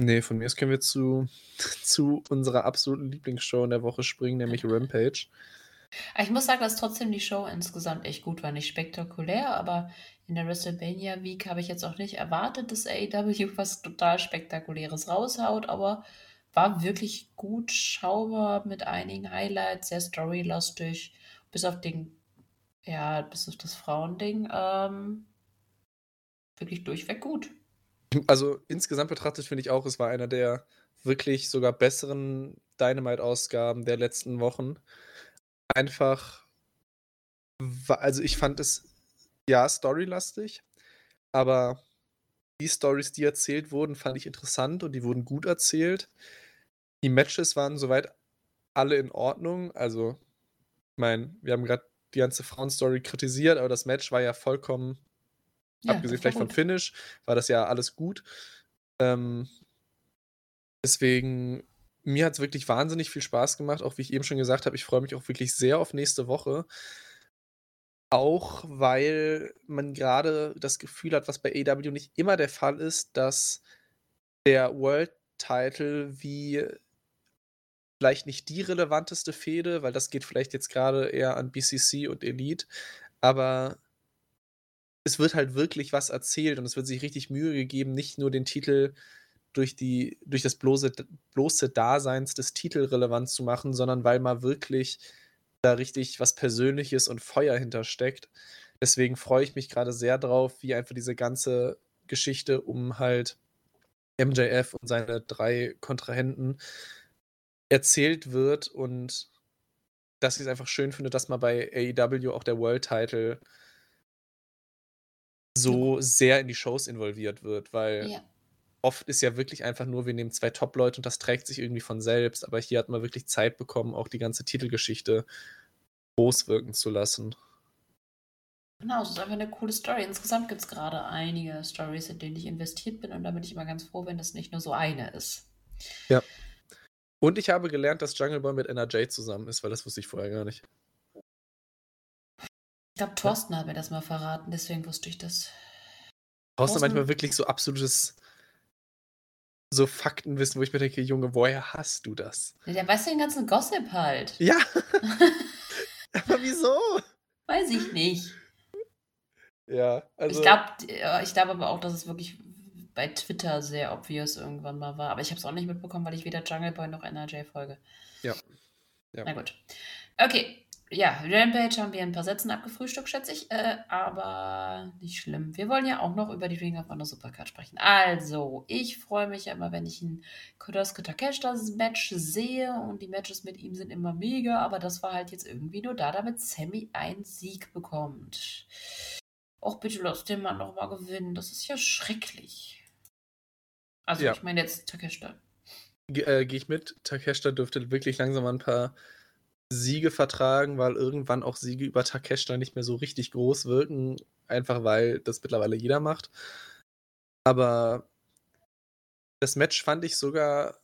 Nee, von mir aus können wir zu, zu unserer absoluten Lieblingsshow in der Woche springen, nämlich Rampage. Ich muss sagen, dass trotzdem die Show insgesamt echt gut war. Nicht spektakulär, aber in der WrestleMania Week habe ich jetzt auch nicht erwartet, dass AEW was total Spektakuläres raushaut, aber war wirklich gut schaubar mit einigen Highlights, sehr storylastig, bis auf den, ja, bis auf das Frauending, ähm, wirklich durchweg gut. Also insgesamt betrachtet finde ich auch, es war einer der wirklich sogar besseren Dynamite-Ausgaben der letzten Wochen. Einfach, also ich fand es ja storylastig, aber die Stories, die erzählt wurden, fand ich interessant und die wurden gut erzählt. Die Matches waren soweit alle in Ordnung. Also, ich meine, wir haben gerade die ganze Frauenstory kritisiert, aber das Match war ja vollkommen, ja, abgesehen vielleicht vom Finish, war das ja alles gut. Ähm, deswegen, mir hat es wirklich wahnsinnig viel Spaß gemacht. Auch wie ich eben schon gesagt habe, ich freue mich auch wirklich sehr auf nächste Woche. Auch weil man gerade das Gefühl hat, was bei AEW nicht immer der Fall ist, dass der World Title wie vielleicht nicht die relevanteste Fehde, weil das geht vielleicht jetzt gerade eher an BCC und Elite, aber es wird halt wirklich was erzählt und es wird sich richtig Mühe gegeben, nicht nur den Titel durch, die, durch das bloße, bloße Daseins des Titels relevant zu machen, sondern weil mal wirklich da richtig was Persönliches und Feuer hintersteckt. Deswegen freue ich mich gerade sehr drauf, wie einfach diese ganze Geschichte um halt MJF und seine drei Kontrahenten erzählt wird und dass ich es einfach schön finde, dass mal bei AEW auch der World Title so sehr in die Shows involviert wird, weil ja. Oft ist ja wirklich einfach nur, wir nehmen zwei Top-Leute und das trägt sich irgendwie von selbst, aber hier hat man wirklich Zeit bekommen, auch die ganze Titelgeschichte groß wirken zu lassen. Genau, es ist einfach eine coole Story. Insgesamt gibt es gerade einige Stories, in denen ich investiert bin und da bin ich immer ganz froh, wenn das nicht nur so eine ist. Ja. Und ich habe gelernt, dass Jungle Boy mit NRJ zusammen ist, weil das wusste ich vorher gar nicht. Ich glaube, Thorsten ja. hat mir das mal verraten, deswegen wusste ich das. Brauchst du manchmal wirklich so absolutes so Faktenwissen, wo ich mir denke, Junge, woher hast du das? Ja, der weiß den ganzen Gossip halt. Ja. Aber wieso? Weiß ich nicht. Ja, also. Ich glaube ich glaub aber auch, dass es wirklich bei Twitter sehr obvious irgendwann mal war. Aber ich habe es auch nicht mitbekommen, weil ich weder Jungle Boy noch NRJ folge. Ja. ja. Na gut. Okay. Ja, Rampage haben wir ein paar Sätzen abgefrühstückt, schätze ich. Äh, aber nicht schlimm. Wir wollen ja auch noch über die Ring of Honor Supercard sprechen. Also, ich freue mich ja immer, wenn ich ein Kodosuke Takeshita's Match sehe. Und die Matches mit ihm sind immer mega. Aber das war halt jetzt irgendwie nur da, damit Sammy einen Sieg bekommt. Och, bitte lass den Mann noch mal gewinnen. Das ist ja schrecklich. Also ja. ich meine jetzt Takeshita. Äh, Gehe ich mit. Takeshita dürfte wirklich langsam ein paar Siege vertragen, weil irgendwann auch Siege über Takeshita nicht mehr so richtig groß wirken. Einfach weil das mittlerweile jeder macht. Aber das Match fand ich sogar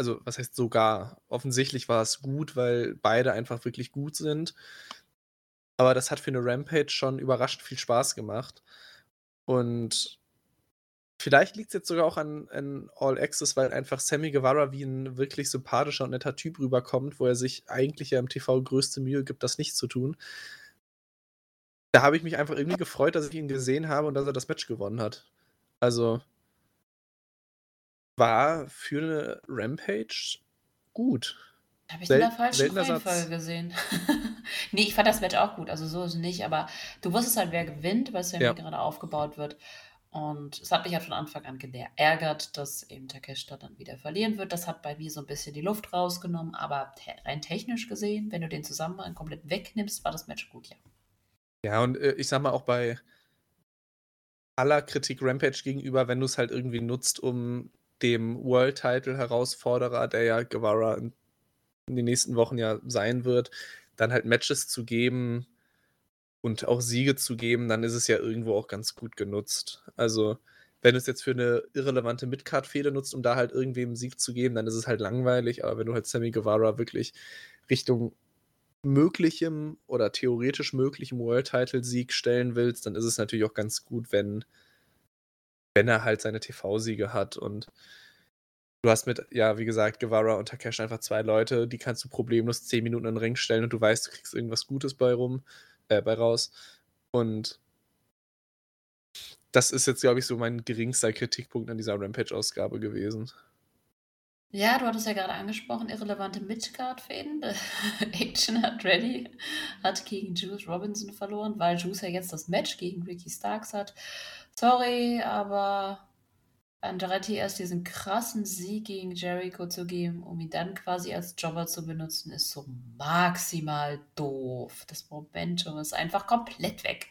also was heißt sogar? Offensichtlich war es gut, weil beide einfach wirklich gut sind. Aber das hat für eine Rampage schon überraschend viel Spaß gemacht. Und Vielleicht liegt es jetzt sogar auch an, an, All Access, weil einfach Sammy Guevara wie ein wirklich sympathischer und netter Typ rüberkommt, wo er sich eigentlich ja im TV größte Mühe gibt, das nicht zu tun. Da habe ich mich einfach irgendwie gefreut, dass ich ihn gesehen habe und dass er das Match gewonnen hat. Also war für eine Rampage gut. Habe ich Sel in der falschen Reihenfolge gesehen. nee, ich fand das Match auch gut, also so ist es nicht, aber du wusstest halt, wer gewinnt, weil es ja. gerade aufgebaut wird. Und es hat mich halt von Anfang an geärgert, dass eben Takeshita dann wieder verlieren wird. Das hat bei mir so ein bisschen die Luft rausgenommen, aber rein technisch gesehen, wenn du den Zusammenhang komplett wegnimmst, war das Match gut, ja. Ja, und äh, ich sag mal auch bei aller Kritik Rampage gegenüber, wenn du es halt irgendwie nutzt, um dem World Title Herausforderer, der ja Guevara in den nächsten Wochen ja sein wird, dann halt Matches zu geben, und auch Siege zu geben, dann ist es ja irgendwo auch ganz gut genutzt. Also, wenn du es jetzt für eine irrelevante Midcard-Fehde nutzt, um da halt irgendwem einen Sieg zu geben, dann ist es halt langweilig. Aber wenn du halt Sammy Guevara wirklich Richtung möglichem oder theoretisch möglichem World-Title-Sieg stellen willst, dann ist es natürlich auch ganz gut, wenn, wenn er halt seine TV-Siege hat. Und Du hast mit, ja, wie gesagt, Guevara und Takeshi einfach zwei Leute, die kannst du problemlos 10 Minuten in den Ring stellen und du weißt, du kriegst irgendwas Gutes bei rum, äh, bei raus. Und das ist jetzt, glaube ich, so mein geringster Kritikpunkt an dieser Rampage-Ausgabe gewesen. Ja, du hattest ja gerade angesprochen, irrelevante Midcard-Fäden. Action hat Ready, hat gegen Juice Robinson verloren, weil Juice ja jetzt das Match gegen Ricky Starks hat. Sorry, aber Andretti erst diesen krassen Sieg gegen Jericho zu geben, um ihn dann quasi als Jobber zu benutzen, ist so maximal doof. Das Momentum ist einfach komplett weg.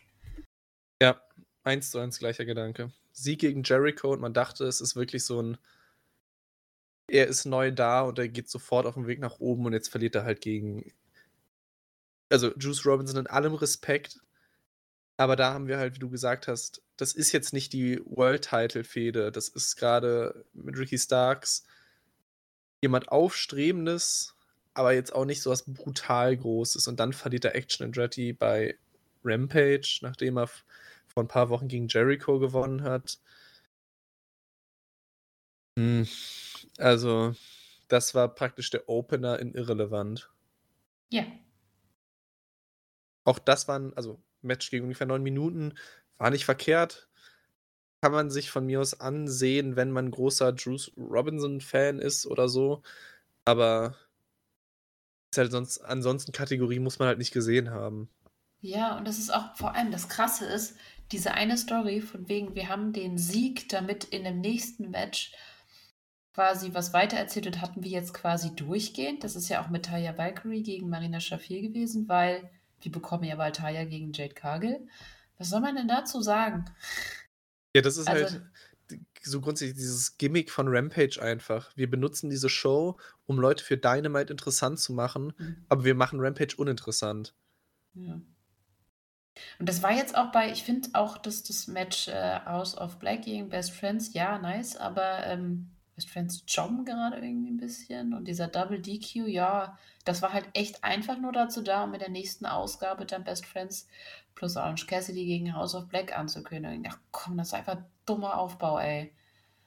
Ja, eins zu eins gleicher Gedanke. Sieg gegen Jericho und man dachte, es ist wirklich so ein. Er ist neu da und er geht sofort auf den Weg nach oben und jetzt verliert er halt gegen. Also Juice Robinson in allem Respekt, aber da haben wir halt, wie du gesagt hast, das ist jetzt nicht die World-Title-Fehde. Das ist gerade mit Ricky Starks jemand Aufstrebendes, aber jetzt auch nicht so was brutal Großes. Und dann verliert er Action Andretti bei Rampage, nachdem er vor ein paar Wochen gegen Jericho gewonnen hat. Hm. Also, das war praktisch der Opener in Irrelevant. Ja. Auch das waren, also Match gegen ungefähr neun Minuten. War nicht verkehrt. Kann man sich von mir aus ansehen, wenn man großer Bruce Robinson-Fan ist oder so. Aber ist halt sonst, ansonsten Kategorie muss man halt nicht gesehen haben. Ja, und das ist auch vor allem das Krasse ist, diese eine Story von wegen, wir haben den Sieg, damit in dem nächsten Match quasi was weitererzählt und hatten wir jetzt quasi durchgehend. Das ist ja auch mit Taya Valkyrie gegen Marina Schafir gewesen, weil wir bekommen ja Valtaya gegen Jade Cargill. Was soll man denn dazu sagen? Ja, das ist also, halt so grundsätzlich dieses Gimmick von Rampage einfach. Wir benutzen diese Show, um Leute für Dynamite interessant zu machen, mhm. aber wir machen Rampage uninteressant. Ja. Und das war jetzt auch bei, ich finde auch, dass das Match äh, House of Black gegen Best Friends, ja, nice, aber ähm, Best Friends Jom gerade irgendwie ein bisschen und dieser Double DQ, ja, das war halt echt einfach nur dazu da, um in der nächsten Ausgabe dann Best Friends plus Orange Cassidy gegen House of Black anzukündigen. Ach komm, das ist einfach dummer Aufbau, ey.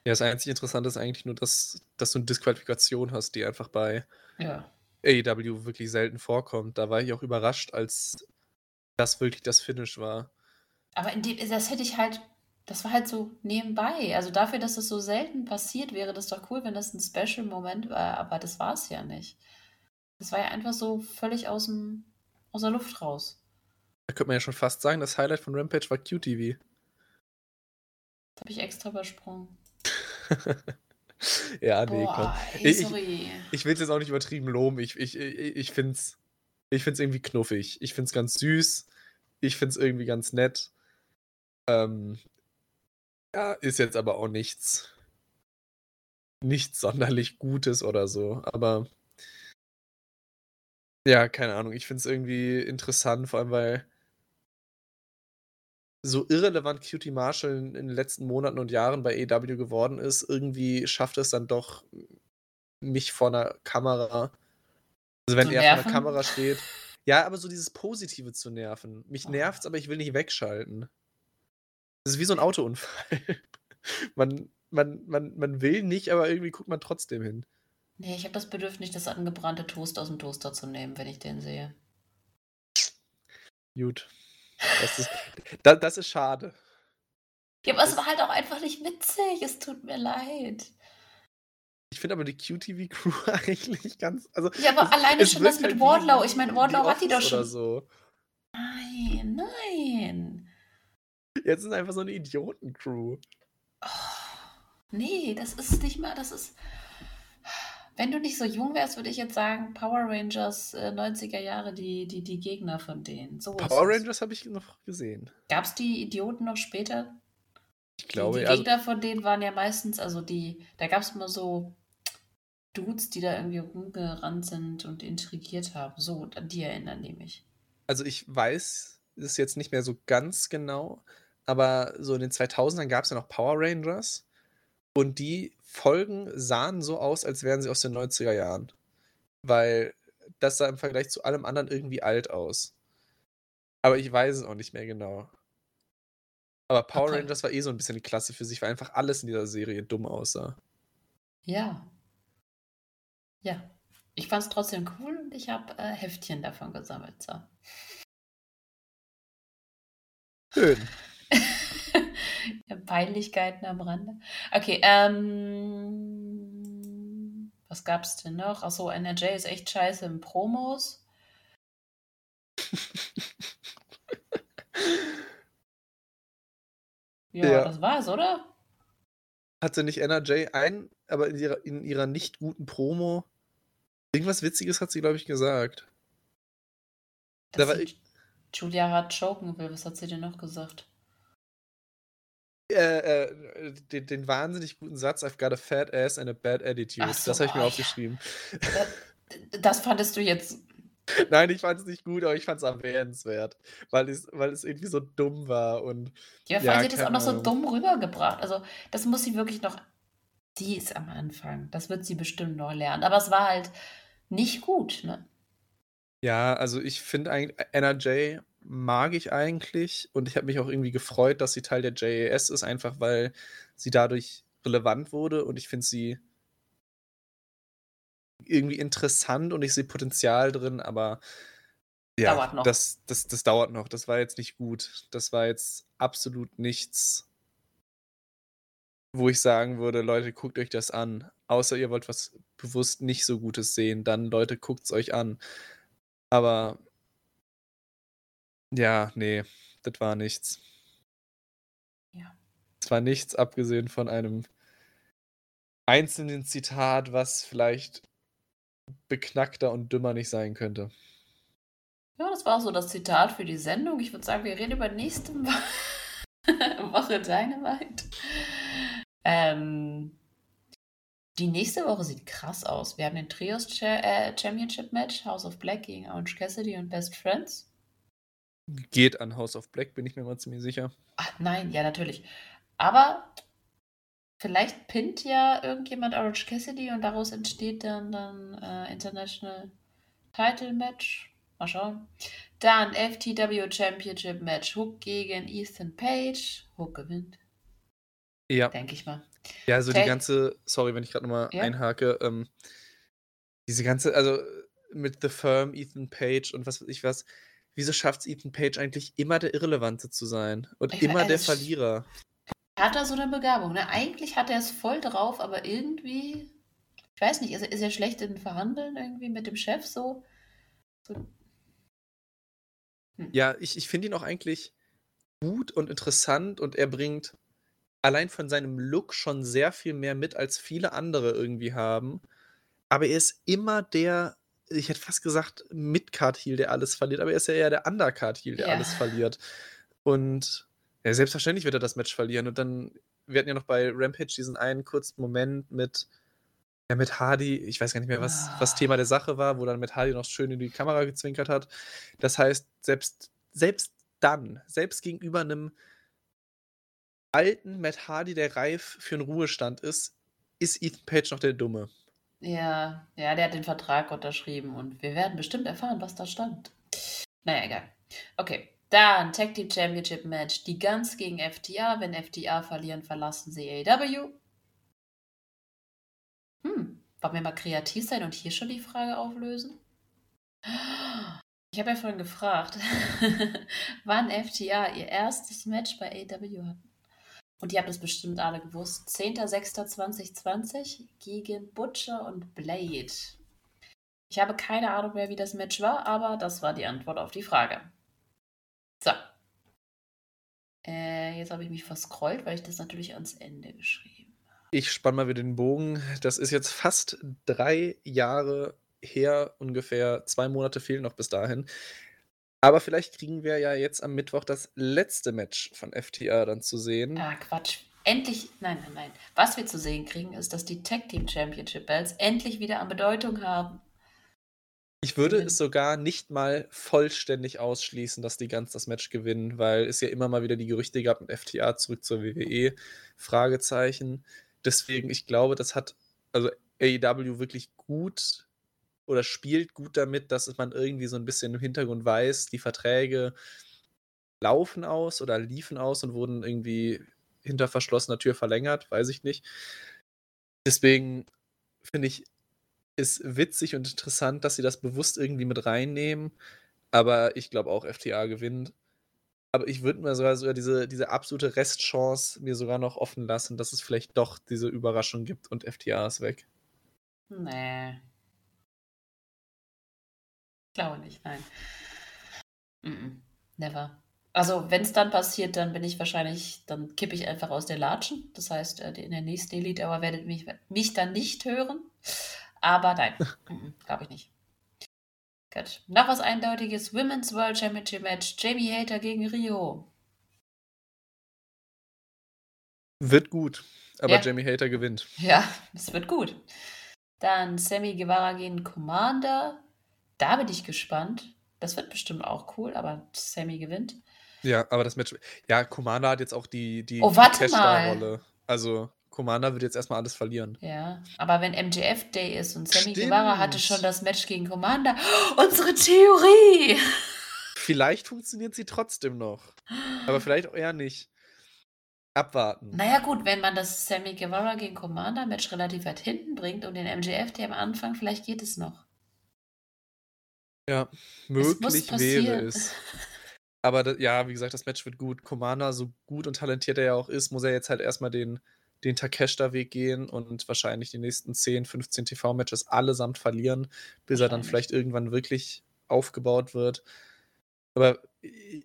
Ja, das einzig Interessante ist eigentlich nur, dass, dass du eine Disqualifikation hast, die einfach bei ja. AEW wirklich selten vorkommt. Da war ich auch überrascht, als das wirklich das Finish war. Aber in dem, das hätte ich halt, das war halt so nebenbei. Also dafür, dass das so selten passiert, wäre das doch cool, wenn das ein Special-Moment war, aber das war es ja nicht. Das war ja einfach so völlig aus, dem, aus der Luft raus. Da könnte man ja schon fast sagen, das Highlight von Rampage war QTV. Das habe ich extra übersprungen. ja, nee, Boah, komm. Ey, ich, ich, ich will es jetzt auch nicht übertrieben loben. Ich, ich, ich, ich finde es ich find's irgendwie knuffig. Ich finde es ganz süß. Ich finde es irgendwie ganz nett. Ähm, ja, ist jetzt aber auch nichts. Nichts sonderlich Gutes oder so. Aber ja, keine Ahnung. Ich finde es irgendwie interessant, vor allem weil so irrelevant Cutie Marshall in den letzten Monaten und Jahren bei EW geworden ist, irgendwie schafft es dann doch, mich vor einer Kamera also wenn er vor der Kamera steht ja, aber so dieses Positive zu nerven. Mich Oh. nervt's, aber ich will nicht wegschalten. Das ist wie so ein Autounfall. Man man man man will nicht, aber irgendwie guckt man trotzdem hin. Nee, ich habe das Bedürfnis, das angebrannte Toast aus dem Toaster zu nehmen, wenn ich den sehe. Gut. Das ist, da, das ist schade. Ja, aber es war halt auch einfach nicht witzig. Es tut mir leid. Ich finde aber die QTV-Crew eigentlich ganz. Also, ja, aber es, alleine es schon das mit halt Wardlow. Ich meine, Wardlow hat die doch schon. So. Nein, nein. Jetzt ist einfach so eine Idioten-Crew. Oh, nee, das ist nicht mal. Das ist. Wenn du nicht so jung wärst, würde ich jetzt sagen, Power Rangers äh, 90er Jahre, die, die, die Gegner von denen. So Power Rangers habe ich noch gesehen. Gab es die Idioten noch später? Ich glaube, die, die Gegner also, von denen waren ja meistens, also die, da gab es immer so Dudes, die da irgendwie rumgerannt sind und intrigiert haben. So, an die erinnern mich. Also ich weiß es jetzt nicht mehr so ganz genau, aber so in den 2000ern gab es ja noch Power Rangers und die Folgen sahen so aus, als wären sie aus den 90er Jahren. Weil das sah im Vergleich zu allem anderen irgendwie alt aus. Aber ich weiß es auch nicht mehr genau. Aber Power okay. Rangers war eh so ein bisschen die Klasse für sich, weil einfach alles in dieser Serie dumm aussah. Ja. Ja, ich fand es trotzdem cool und ich habe äh, Heftchen davon gesammelt. So. Schön. Peinlichkeiten am Rande. Okay, ähm, was gab's denn noch? Achso, NRJ ist echt scheiße in Promos. ja, ja, das war's, oder? Hatte nicht NRJ ein, aber in ihrer, in ihrer nicht guten Promo irgendwas Witziges hat sie, glaube ich, gesagt. Da war ich, Julia hart choken will. Was hat sie denn noch gesagt? Äh, äh, den, den, wahnsinnig guten Satz, I've got a fat ass and a bad attitude. So, das habe ich mir oh, aufgeschrieben. Das, das fandest du jetzt. Nein, ich fand es nicht gut, aber ich fand es erwähnenswert, weil es, weil es irgendwie so dumm war. Und, ja, vor allem ja, sie es auch noch so dumm rübergebracht. Also, das muss sie wirklich noch. Die ist am Anfang. Das wird sie bestimmt noch lernen. Aber es war halt nicht gut, ne? Ja, also ich finde eigentlich, NRJ mag ich eigentlich und ich habe mich auch irgendwie gefreut, dass sie Teil der JAS ist, einfach weil sie dadurch relevant wurde und ich finde sie irgendwie interessant und ich sehe Potenzial drin, aber ja. Das, das, das dauert noch. Das war jetzt nicht gut. Das war jetzt absolut nichts, wo ich sagen würde, Leute, guckt euch das an. Außer ihr wollt was bewusst nicht so Gutes sehen, dann Leute, guckt es euch an. Aber ja, nee, das war nichts. Ja. Es war nichts, abgesehen von einem einzelnen Zitat, was vielleicht beknackter und dümmer nicht sein könnte. Ja, das war so das Zitat für die Sendung. Ich würde sagen, wir reden über nächste Woche Dynamite. Ähm, die nächste Woche sieht krass aus. Wir haben den Trios äh, Championship Match, House of Black gegen Orange Cassidy und Best Friends. Geht an House of Black, bin ich mir mal ziemlich sicher. Ach nein, ja, natürlich. Aber vielleicht pinnt ja irgendjemand Orange Cassidy und daraus entsteht dann dann äh, International Title Match. Mal schauen. Dann FTW Championship Match. Hook gegen Ethan Page. Hook gewinnt. Ja. Denke ich mal. Ja, also die ganze, sorry, wenn ich gerade nochmal ja. einhake, ähm, diese ganze, also mit The Firm, Ethan Page und was weiß ich was, wieso schafft es Ethan Page eigentlich immer der Irrelevante zu sein und ich immer der Verlierer? Hat er so eine Begabung, ne? Eigentlich hat er es voll drauf, aber irgendwie, ich weiß nicht, ist, ist er schlecht in Verhandeln irgendwie mit dem Chef so? so. Hm. Ja, ich, ich finde ihn auch eigentlich gut und interessant und er bringt allein von seinem Look schon sehr viel mehr mit, als viele andere irgendwie haben. Aber er ist immer der, ich hätte fast gesagt, Mid-Card-Heel, der alles verliert, aber er ist ja eher der Undercard-Heel, der ja. alles verliert. Und ja, selbstverständlich wird er das Match verlieren. Und dann, wir hatten ja noch bei Rampage diesen einen kurzen Moment mit, ja, mit Hardy, ich weiß gar nicht mehr, was, ah. was Thema der Sache war, wo dann mit Hardy noch schön in die Kamera gezwinkert hat. Das heißt, selbst, selbst dann, selbst gegenüber einem alten Matt Hardy, der reif für einen Ruhestand ist, ist Ethan Page noch der Dumme. Ja, ja, der hat den Vertrag unterschrieben und wir werden bestimmt erfahren, was da stand. Naja, egal. Okay, dann Tag Team Championship Match. Die Guns gegen FTA. Wenn FTA verlieren, verlassen sie AEW. Hm, wollen wir mal kreativ sein und hier schon die Frage auflösen? Ich habe ja vorhin gefragt, wann FTA ihr erstes Match bei AEW hatten. Und ihr habt es bestimmt alle gewusst. 10.06.2020 gegen Butcher und Blade. Ich habe keine Ahnung mehr, wie das Match war, aber das war die Antwort auf die Frage. So. Äh, jetzt habe ich mich verscrollt, weil ich das natürlich ans Ende geschrieben habe. Ich spanne mal wieder den Bogen. Das ist jetzt fast drei Jahre her, ungefähr zwei Monate fehlen noch bis dahin. Aber vielleicht kriegen wir ja jetzt am Mittwoch das letzte Match von FTR dann zu sehen. Ah, Quatsch. Endlich, nein, nein, nein. Was wir zu sehen kriegen, ist, dass die Tag Team Championship Belts endlich wieder an Bedeutung haben. Ich würde es sogar nicht mal vollständig ausschließen, dass die ganz das Match gewinnen, weil es ja immer mal wieder die Gerüchte gab mit FTA zurück zur WWE. Fragezeichen. Deswegen, ich glaube, das hat also AEW wirklich gut oder spielt gut damit, dass man irgendwie so ein bisschen im Hintergrund weiß, die Verträge laufen aus oder liefen aus und wurden irgendwie hinter verschlossener Tür verlängert, weiß ich nicht. Deswegen finde ich ist witzig und interessant, dass sie das bewusst irgendwie mit reinnehmen, aber ich glaube auch, FTA gewinnt. Aber ich würde mir sogar sogar diese diese absolute Restchance mir sogar noch offen lassen, dass es vielleicht doch diese Überraschung gibt und FTA ist weg. Ne. Glaube nicht, nein. Mm-mm, never. Also, wenn's dann passiert, dann bin ich wahrscheinlich dann kippe ich einfach aus der Latschen. Das heißt, äh, in der nächsten Elite Hour werdet mich mich dann nicht hören. Aber nein, glaube ich nicht. Gut. Noch was Eindeutiges: Women's World Championship Match, Jamie Hayter gegen Rio. Wird gut, aber Ja. Jamie Hayter gewinnt. Ja, es wird gut. Dann Sammy Guevara gegen Commander. Da bin ich gespannt. Das wird bestimmt auch cool, aber Sammy gewinnt. Ja, aber das Match ja, Commander hat jetzt auch die die Oh, warte Cash-Star-Rolle. Also, Commander wird jetzt erst mal alles verlieren. Ja, aber wenn MJF Day ist und Sammy Stimmt. Guevara hatte schon das Match gegen Commander. Unsere Theorie! Vielleicht funktioniert sie trotzdem noch, aber vielleicht auch eher nicht. Abwarten. Naja, gut, wenn man das Sammy Guevara gegen Commander Match relativ weit hinten bringt und den MJF Day am Anfang, vielleicht geht es noch. Ja, möglich wäre passieren. es. Aber da ja, wie gesagt, das Match wird gut. Commander, so gut und talentiert er ja auch ist, muss er jetzt halt erst mal den den Takeshita-Weg gehen und wahrscheinlich die nächsten 10, 15 TV-Matches allesamt verlieren, bis er dann vielleicht irgendwann wirklich aufgebaut wird. Aber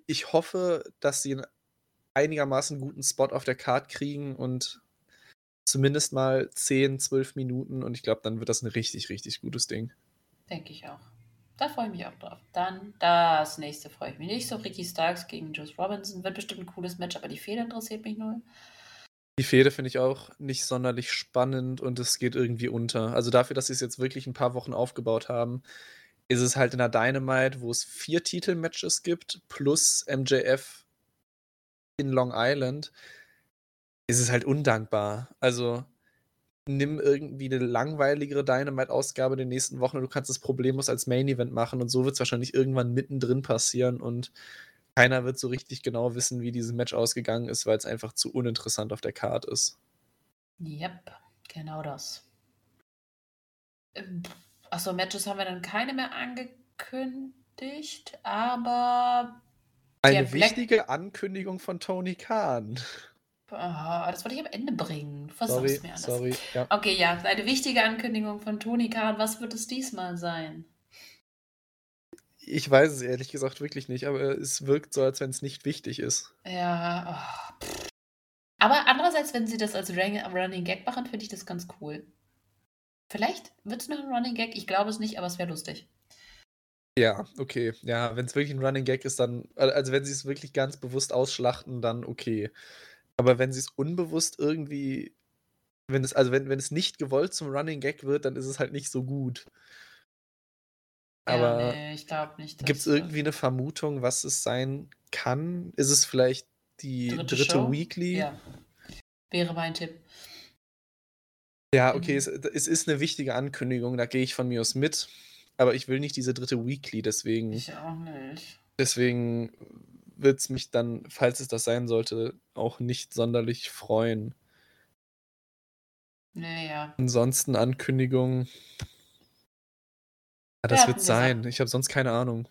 ich hoffe, dass sie 'n einigermaßen guten Spot auf der Card kriegen und zumindest mal 10, 12 Minuten und ich glaube, dann wird das 'n richtig, richtig gutes Ding. Denke ich auch. Da freue ich mich auch drauf. Dann das nächste freue ich mich nicht so. Ricky Starks gegen Juice Robinson wird bestimmt ein cooles Match, aber die Fehde interessiert mich null. Die Fehde finde ich auch nicht sonderlich spannend und es geht irgendwie unter. Also, dafür, dass sie's jetzt wirklich 'n paar Wochen aufgebaut haben, ist es halt in der Dynamite, wo es 4 Titelmatches gibt plus MJF in Long Island, ist es halt undankbar. Also, nimm irgendwie 'ne langweiligere Dynamite-Ausgabe in den nächsten Wochen und du kannst es problemlos als Main Event machen und so wird's wahrscheinlich irgendwann mittendrin passieren und keiner wird so richtig genau wissen, wie dieses Match ausgegangen ist, weil's einfach zu uninteressant auf der Card ist. Jep, genau das. Ähm, ach so, Matches haben wir dann keine mehr angekündigt, aber Eine wichtige Ankündigung von Tony Khan. Ah, das wollte ich am Ende bringen. Du Sorry, versaust mir alles. sorry, ja. Okay, ja, eine wichtige Ankündigung von Tony Khan. Was wird es diesmal sein? Ich weiß es ehrlich gesagt wirklich nicht, aber es wirkt so, als wenn's nicht wichtig ist. Ja, oh. Aber andererseits, wenn sie das als Running Gag machen, finde ich das ganz cool. Vielleicht wird's noch 'n Running Gag. Ich glaube es nicht, aber es wäre lustig. Ja, okay. Ja, wenn's wirklich 'n Running Gag ist, dann al also, wenn sie's wirklich ganz bewusst ausschlachten, dann okay. Aber wenn sie's unbewusst irgendwie wenn es also, wenn wenn es nicht gewollt zum Running Gag wird, dann ist es halt nicht so gut. Ja, Aber ne, ich glaube nicht, gibt's dass, äh irgendwie 'ne Vermutung, was es sein kann? Ist es vielleicht die Dritte 3. Show? Weekly? Ja. Wäre mein Tipp. Ja, okay, Mhm. es es ist 'ne wichtige Ankündigung, da gehe ich von mir aus mit, aber ich will nicht diese 3. Weekly, deswegen Ich auch nicht. deswegen wird's mich dann, falls es das sein sollte, auch nicht sonderlich freuen. Ne, ja. Ansonsten Ankündigungen ja, das wird's gesagt sein. Ich habe sonst keine Ahnung.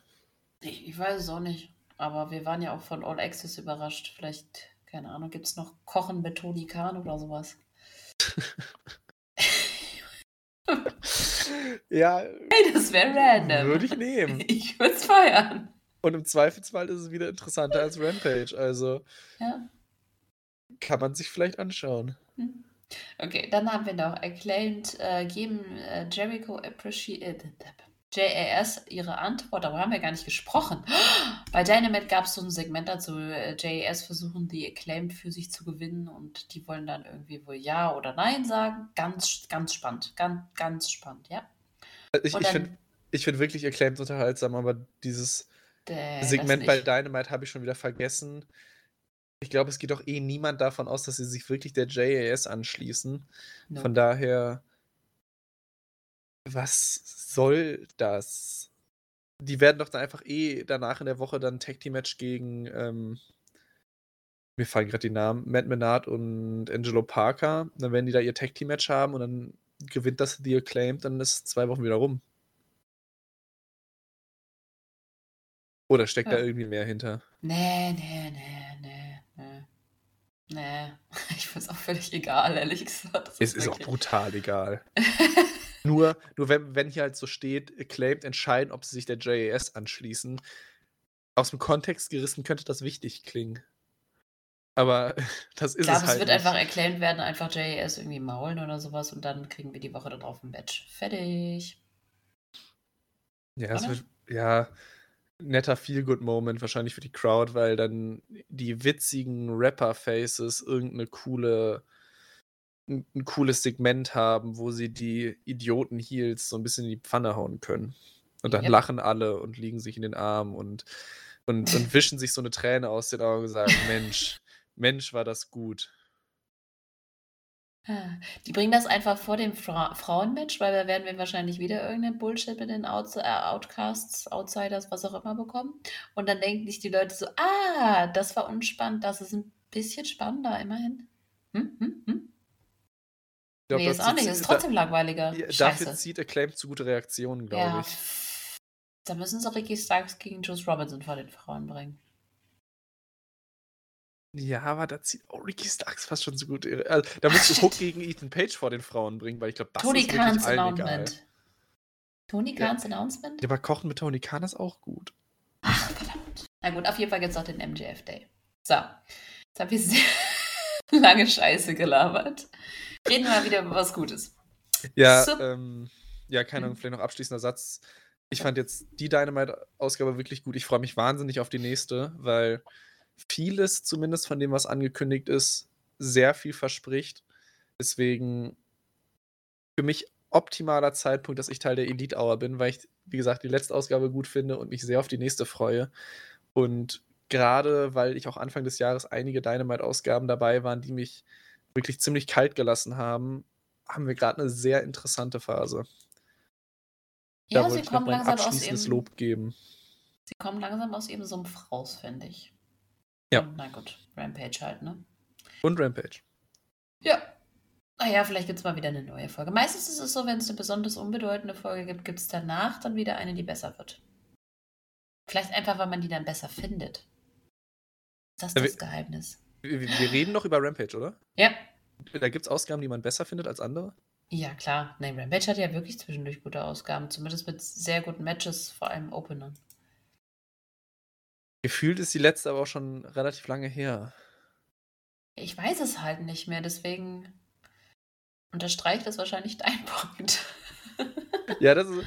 Ich ich weiß es auch nicht, aber wir waren ja auch von All Access überrascht. Vielleicht, keine Ahnung, gibt's noch Kochen mit Tony Khan oder so was? Ja, Ey, das wäre random. würde ich nehmen. Ich würde es feiern. Und im Zweifelsfall ist es wieder interessanter als Rampage, also Ja. kann man sich vielleicht anschauen. Mhm. Okay, dann haben wir noch Acclaimed, äh, geben, äh, Jericho appreciate JAS ihre Antwort, darüber haben wir gar nicht gesprochen. Bei Dynamite gab's so 'n Segment dazu, äh, JAS versuchen die Acclaimed für sich zu gewinnen und die wollen dann irgendwie wohl ja oder nein sagen. Ganz ganz spannend, gan ganz spannend, ja. Äh, ich ich finde ich finde wirklich Acclaimed unterhaltsam, aber dieses Äh, das Segment bei. Dynamite habe ich schon wieder vergessen. Ich glaube, es geht doch eh niemand davon aus, dass sie sich wirklich der JAS anschließen. Von Nope. daher was soll das? Die werden doch dann einfach eh danach in der Woche dann 'n Tag-Team-Match gegen, ähm mir fallen grad die Namen, Matt Menard und Angelo Parker. Dann werden die da ihr Tag-Team-Match haben und dann gewinnt das The Acclaimed, dann ist zwei Wochen wieder rum. Oder steckt ja. da irgendwie mehr hinter? Nee, nee, nee, nee, nee. Nee, ich finde es auch völlig egal, ehrlich gesagt. Es ist, ist auch brutal egal. nur, nur wenn, wenn hier halt so steht, Acclaimed entscheiden, ob sie sich der JAS anschließen. Aus dem Kontext gerissen könnte das wichtig klingen. Aber das ist ich glaub, es halt. es wird nicht. einfach erklärt werden, einfach JAS irgendwie maulen oder sowas und dann kriegen wir die Woche darauf ein Badge. Fertig. Ja, es wird, ja, netter Feel-Good-Moment wahrscheinlich für die Crowd, weil dann die witzigen Rapper-Faces irgendeine coole, ein, ein, cooles Segment haben, wo sie die Idioten-Heels so ein bisschen in die Pfanne hauen können. Und dann yep. lachen alle und liegen sich in den Armen und, und, und wischen sich so eine Träne aus den Augen und sagen, Mensch, Mensch, war das gut. Die bringen das einfach vor dem Fra Frauenmatch, weil da werden wir wahrscheinlich wieder irgendeinen Bullshit mit den Outs äh, Outcasts, Outsiders, was auch immer bekommen. Und dann denken sich die Leute so, ah, das war unspannend, das ist ein bisschen spannender, immerhin. Hm, hm, hm. Glaub, nee, ist auch nicht, ist trotzdem da, langweiliger. Dafür zieht Acclaimed zu gute Reaktionen, glaube ja. ich. Da müssen sie Ricky Starks gegen Juice Robinson vor den Frauen bringen. Ja, aber da zieht auch Ricky Starks fast schon so gut. Also, da musst du Hook gegen Ethan Page vor den Frauen bringen, weil ich glaube, das Tony ist Kahns wirklich allen Announcement. Egal. Tony Kahns ja. Announcement? Ja, aber Kochen mit Tony Khan ist auch gut. Ach, verdammt. Na gut, auf jeden Fall gibt es auch den MJF Day. So, jetzt habe ich sehr lange Scheiße gelabert. Reden wir mal wieder über was Gutes. Ja, so. ähm, ja, keine Ahnung, vielleicht noch abschließender Satz. Ich fand jetzt die Dynamite-Ausgabe wirklich gut. Ich freue mich wahnsinnig auf die nächste, weil vieles, zumindest von dem, was angekündigt ist, sehr viel verspricht. Deswegen für mich optimaler Zeitpunkt, dass ich Teil der Elite Hour bin, weil ich, wie gesagt, die letzte Ausgabe gut finde und mich sehr auf die nächste freue. Und gerade weil ich auch Anfang des Jahres einige Dynamite-Ausgaben dabei waren, die mich wirklich ziemlich kalt gelassen haben, haben wir gerade eine sehr interessante Phase. Ja, da wollte ich noch mein abschließendes Lob geben. Sie kommen langsam aus ihrem Sumpf raus, finde ich. Ja. Und, na gut, Rampage halt, ne? Und Rampage. Ja. Naja, vielleicht gibt es mal wieder eine neue Folge. Meistens ist es so, wenn es eine besonders unbedeutende Folge gibt, gibt es danach dann wieder eine, die besser wird. Vielleicht einfach, weil man die dann besser findet. Das ist das wir, Geheimnis. Wir, wir, reden noch über Rampage, oder? Ja. Da gibt es Ausgaben, die man besser findet als andere? Ja, klar. Nein, Rampage hat ja wirklich zwischendurch gute Ausgaben. Zumindest mit sehr guten Matches, vor allem Openern. Gefühlt ist die letzte aber auch schon relativ lange her. Ich weiß es halt nicht mehr, deswegen unterstreicht das wahrscheinlich dein Punkt. ja, das ist,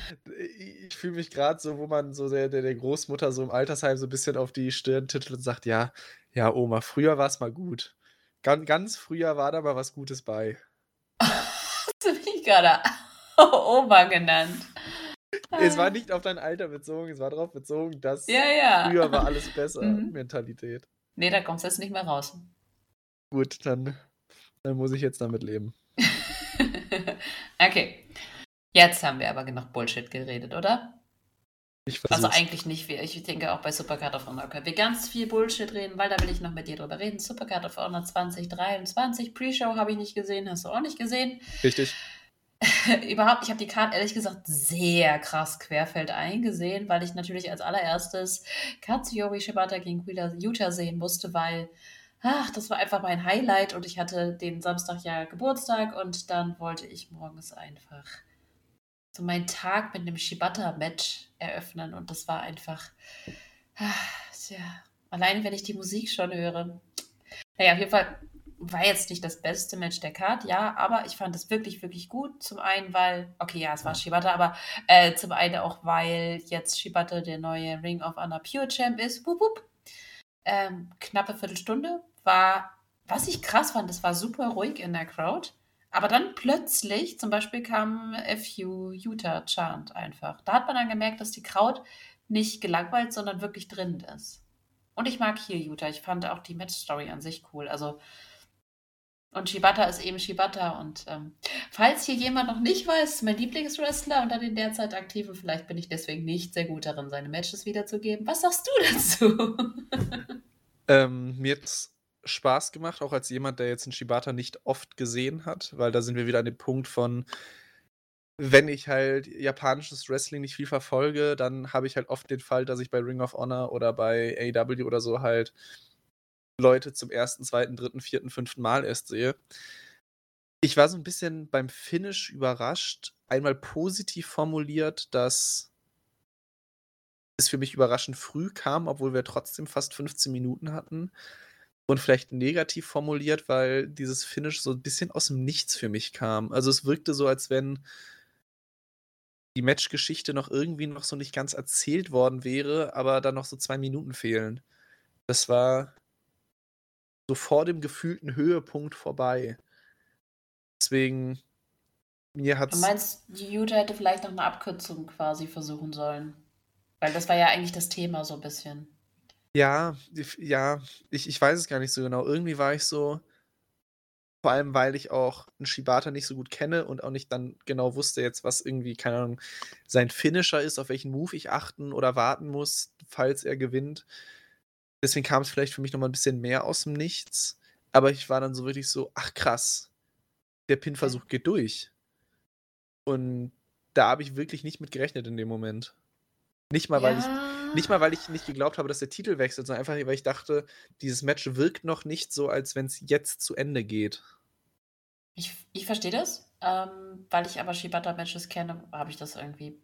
ich fühle mich gerade so, wo man so der, der, Großmutter so im Altersheim so ein bisschen auf die Stirn titelt und sagt, ja, ja, Oma, früher war es mal gut. Ganz, ganz früher war da mal was Gutes bei. Hast du mich gerade Oma genannt? Es war nicht auf dein Alter bezogen, es war darauf bezogen, dass ja, ja. früher war alles besser. Mhm. Mentalität. Nee, da kommst du jetzt nicht mehr raus. Gut, dann, dann muss ich jetzt damit leben. okay. Jetzt haben wir aber genug Bullshit geredet, oder? Ich also eigentlich nicht. Ich denke auch bei Supercard of Honor können wir ganz viel Bullshit reden, weil da will ich noch mit dir drüber reden. Supercard of Honor 2023, Pre-Show habe ich nicht gesehen, hast du auch nicht gesehen. Richtig. überhaupt, ich habe die Karte ehrlich gesagt sehr krass querfeldein gesehen, weil ich natürlich als allererstes Katsuyori Shibata gegen Utah sehen musste, weil ach, das war einfach mein Highlight und ich hatte den Samstag ja Geburtstag und dann wollte ich morgens einfach so meinen Tag mit einem Shibata-Match eröffnen und das war einfach, ach, ja, allein wenn ich die Musik schon höre. Naja, auf jeden Fall war jetzt nicht das beste Match der Card, ja, aber ich fand es wirklich, wirklich gut. Zum einen, weil, okay, ja, es war Shibata, aber äh, zum einen auch, weil jetzt Shibata der neue Ring of Honor Pure Champ ist. Wup, wup. Ähm, knappe Viertelstunde war, was ich krass fand, es war super ruhig in der Crowd. Aber dann plötzlich, zum Beispiel kam FU Utah Chant einfach. Da hat man dann gemerkt, dass die Crowd nicht gelangweilt, sondern wirklich drin ist. Und ich mag hier Utah. Ich fand auch die Match-Story an sich cool. Also und Shibata ist eben Shibata. Und ähm, falls hier jemand noch nicht weiß, mein Lieblingswrestler unter den derzeit Aktiven, vielleicht bin ich deswegen nicht sehr gut darin, seine Matches wiederzugeben. Was sagst du dazu? ähm, mir hat Spaß gemacht, auch als jemand, der jetzt 'n Shibata nicht oft gesehen hat, weil da sind wir wieder an dem Punkt von wenn ich halt japanisches Wrestling nicht viel verfolge, dann habe ich halt oft den Fall, dass ich bei Ring of Honor oder bei AEW oder so halt Leute zum ersten, zweiten, dritten, vierten, fünften Mal erst sehe. Ich war so 'n bisschen beim Finish überrascht. Einmal positiv formuliert, dass es für mich überraschend früh kam, obwohl wir trotzdem fast 15 Minuten hatten. Und vielleicht negativ formuliert, weil dieses Finish so 'n bisschen aus'm Nichts für mich kam. Also, es wirkte so, als wenn die Matchgeschichte noch irgendwie noch so nicht ganz erzählt worden wäre, aber dann noch so 2 Minuten fehlen. Das war so vor dem gefühlten Höhepunkt vorbei. Deswegen mir Du hat's meinst, die Yuta hätte vielleicht noch 'ne Abkürzung quasi versuchen sollen? Weil das war ja eigentlich das Thema so 'n bisschen. Ja, ja, ich ich weiß es gar nicht so genau. Irgendwie war ich so vor allem, weil ich auch 'n Shibata nicht so gut kenne und auch nicht dann genau wusste jetzt, was irgendwie, keine Ahnung, sein Finisher ist, auf welchen Move ich achten oder warten muss, falls er gewinnt. Deswegen kam's vielleicht für mich noch mal 'n bisschen mehr aus'm Nichts, aber ich war dann so wirklich so: „Ach krass, der. Pin-Versuch geht durch.“ Und da habe ich wirklich nicht mit gerechnet in dem Moment. Nicht mal, weil ich Ja. nicht mal, weil ich nicht geglaubt habe, dass der Titel wechselt, sondern einfach, weil ich dachte, dieses Match wirkt noch nicht so, als wenn's jetzt zu Ende geht. Ich ich verstehe das. Ähm, weil ich aber Shibata-Matches kenne, habe ich das irgendwie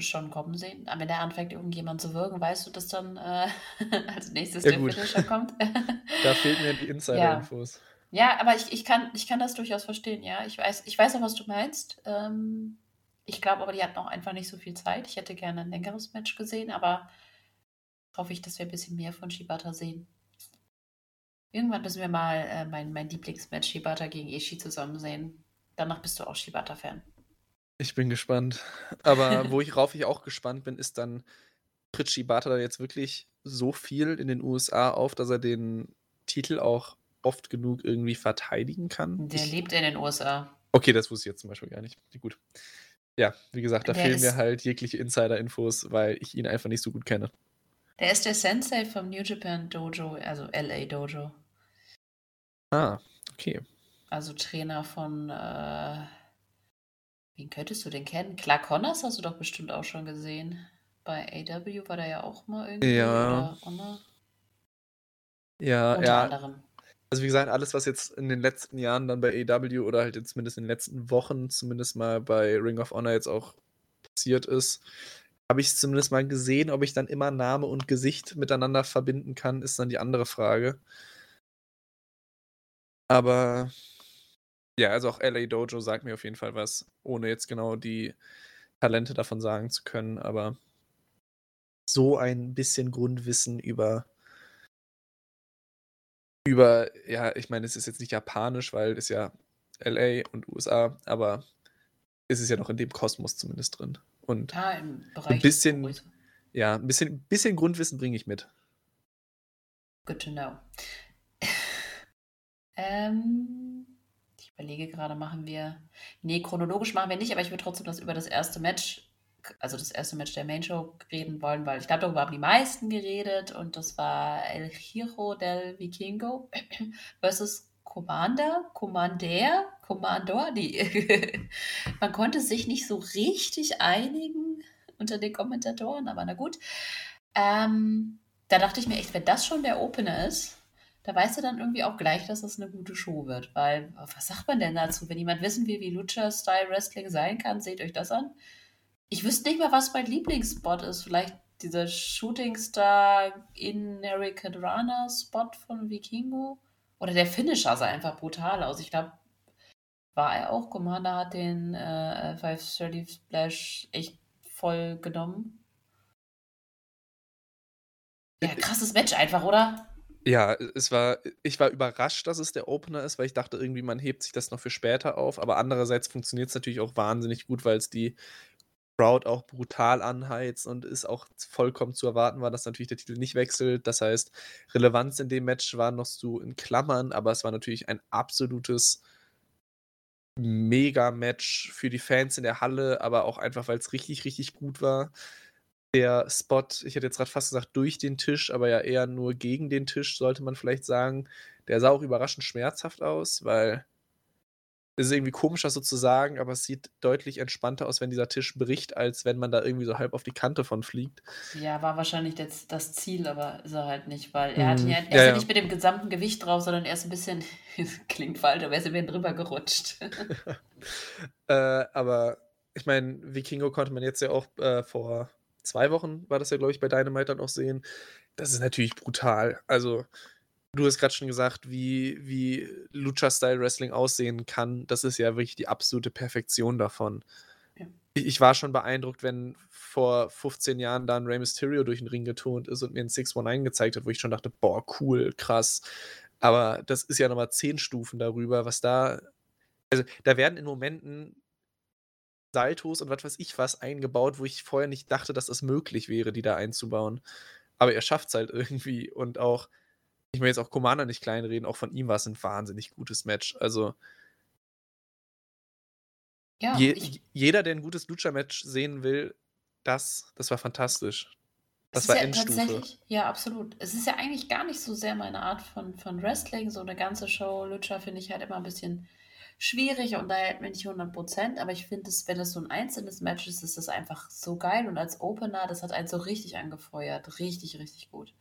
schon kommen sehen. Aber wenn der anfängt, irgendjemand zu würgen, weißt du, dass dann, äh, als Nächstes Ja der gut. Finisher kommt? Da fehlten mir die Ja. Insider-Infos. Ja, aber ich ich kann ich kann das durchaus verstehen, ja. Ich weiß ich weiß auch, was du meinst. Ähm, ich glaube aber, die hatten auch einfach nicht so viel Zeit. Ich hätte gerne 'n längeres Match gesehen, aber hoffe ich, dass wir bisschen mehr von Shibata sehen. Irgendwann müssen wir mal, äh, mein mein Lieblingsmatch Shibata gegen Ishii zusammen sehen. Danach bist du auch Shibata-Fan. Ich bin gespannt. Aber wo ich rauf ich auch gespannt bin, ist dann tritt Shibata da jetzt wirklich so viel in den USA auf, dass er den Titel auch oft genug irgendwie verteidigen kann? Der Ich lebt in den USA. Okay, das wusste ich jetzt zum Beispiel gar nicht. Gut. Ja, wie gesagt, da Der fehlen mir halt jegliche Insider-Infos, weil ich ihn einfach nicht so gut kenne. der ist der Sensei vom New Japan Dojo, also LA Dojo. Ah, okay. Also Trainer von, äh wen könntest du denn kennen? Clark Connors hast du doch bestimmt auch schon gesehen. Bei AEW war der ja auch mal irgendwie Ja. oder? Ja, Unter ja. anderem. Also, wie gesagt, alles, was jetzt in den letzten Jahren dann bei AEW oder halt jetzt zumindest in den letzten Wochen zumindest mal bei Ring of Honor jetzt auch passiert ist, habe ich's zumindest mal gesehen. Ob ich dann immer Name und Gesicht miteinander verbinden kann, ist dann die andere Frage. Aber ja, also auch LA Dojo sagt mir auf jeden Fall was, ohne jetzt genau die Talente davon sagen zu können, aber so ein bisschen Grundwissen über über ja, ich meine, es ist jetzt nicht japanisch, weil ist ja LA und USA, aber es ist ja noch in dem Kosmos zumindest drin. Und Ah, im 'n Bereich des bisschen ja, 'n bisschen bisschen Grundwissen bringe ich mit. Good to know. Ähm, überlege grade, machen wir ne, chronologisch machen wir nicht, aber ich würde trotzdem das über das 1. Match also das 1. Match der Main Show reden wollen, weil ich glaube, darüber haben die meisten geredet und das war El Hijo del Vikingo versus Komander, Kommandeur, Komandor, die man konnte sich nicht so richtig einigen unter den Kommentatoren, aber na gut. Ähm, da dachte ich mir echt, wenn das schon der Opener ist, da weißt du dann irgendwie auch gleich, dass das 'ne gute Show wird, weil was sagt man denn dazu? Wenn jemand wissen will, wie Lucha-Style-Wrestling sein kann, seht euch das an. Ich wüsste nicht mal, was mein Lieblingsspot ist. Vielleicht dieser Shooting Star in Hurricanrana-Spot von Vikingo? Oder der Finisher sah einfach brutal aus. Ich glaube war er auch Commander hat den, äh, 530 Splash echt voll genommen. Ja, krasses Match einfach, oder? Ja, es war ich war überrascht, dass es der Opener ist, weil ich dachte irgendwie, man hebt sich das noch für später auf, aber andererseits funktioniert's natürlich auch wahnsinnig gut, weil's die Crowd auch brutal anheizt und es auch vollkommen zu erwarten war, dass natürlich der Titel nicht wechselt. Das heißt, Relevanz in dem Match war noch so in Klammern, aber es war natürlich ein absolutes Mega-Match für die Fans in der Halle, aber auch einfach, weil's richtig, richtig gut war. Der Spot, ich hätte jetzt gerade fast gesagt durch den Tisch, aber ja eher nur gegen den Tisch, sollte man vielleicht sagen. Der sah auch überraschend schmerzhaft aus, weil es ist irgendwie komisch, das so zu sagen, aber es sieht deutlich entspannter aus, wenn dieser Tisch bricht, als wenn man da irgendwie so halb auf die Kante von fliegt. Ja, war wahrscheinlich das, das Ziel, aber ist er halt nicht, weil er, Mhm. ja, er ist Ja, ja, ja. nicht mit dem gesamten Gewicht drauf, sondern er ist ein bisschen, klingt falsch, aber er ist ein bisschen drüber gerutscht. Äh, aber ich meine, Vikingo konnte man jetzt ja auch äh, vor zwei Wochen, war das ja, glaube ich, bei Dynamite dann auch sehen. Das ist natürlich brutal. Also, du hast gerade schon gesagt, wie, wie Lucha-Style-Wrestling aussehen kann. Das ist ja wirklich die absolute Perfektion davon. Ja. Ich, ich war schon beeindruckt, wenn vor 15 Jahren dann Rey Mysterio durch den Ring geturnt ist und mir ein 619 gezeigt hat, wo ich schon dachte, boah, cool, krass. Aber das ist ja nochmal zehn Stufen darüber, was da. Also, da werden in Momenten Saltos und was weiß ich was eingebaut, wo ich vorher nicht dachte, dass das möglich wäre, die da einzubauen. Aber er schafft es halt irgendwie. Und auch, ich will jetzt auch Commander nicht kleinreden, auch von ihm war es ein wahnsinnig gutes Match. Also, Ja, je, jeder, der ein gutes Lucha-Match sehen will, das, das war fantastisch. Das war ja Endstufe. tatsächlich, ja, absolut. Es ist ja eigentlich gar nicht so sehr meine Art von, von Wrestling, so eine ganze Show. Lucha finde ich halt immer ein bisschen schwierig und da hält mir nicht 100%, aber ich finde, wenn das so ein einzelnes Match ist, ist das einfach so geil und als Opener, das hat einen so richtig angefeuert. Richtig, richtig gut.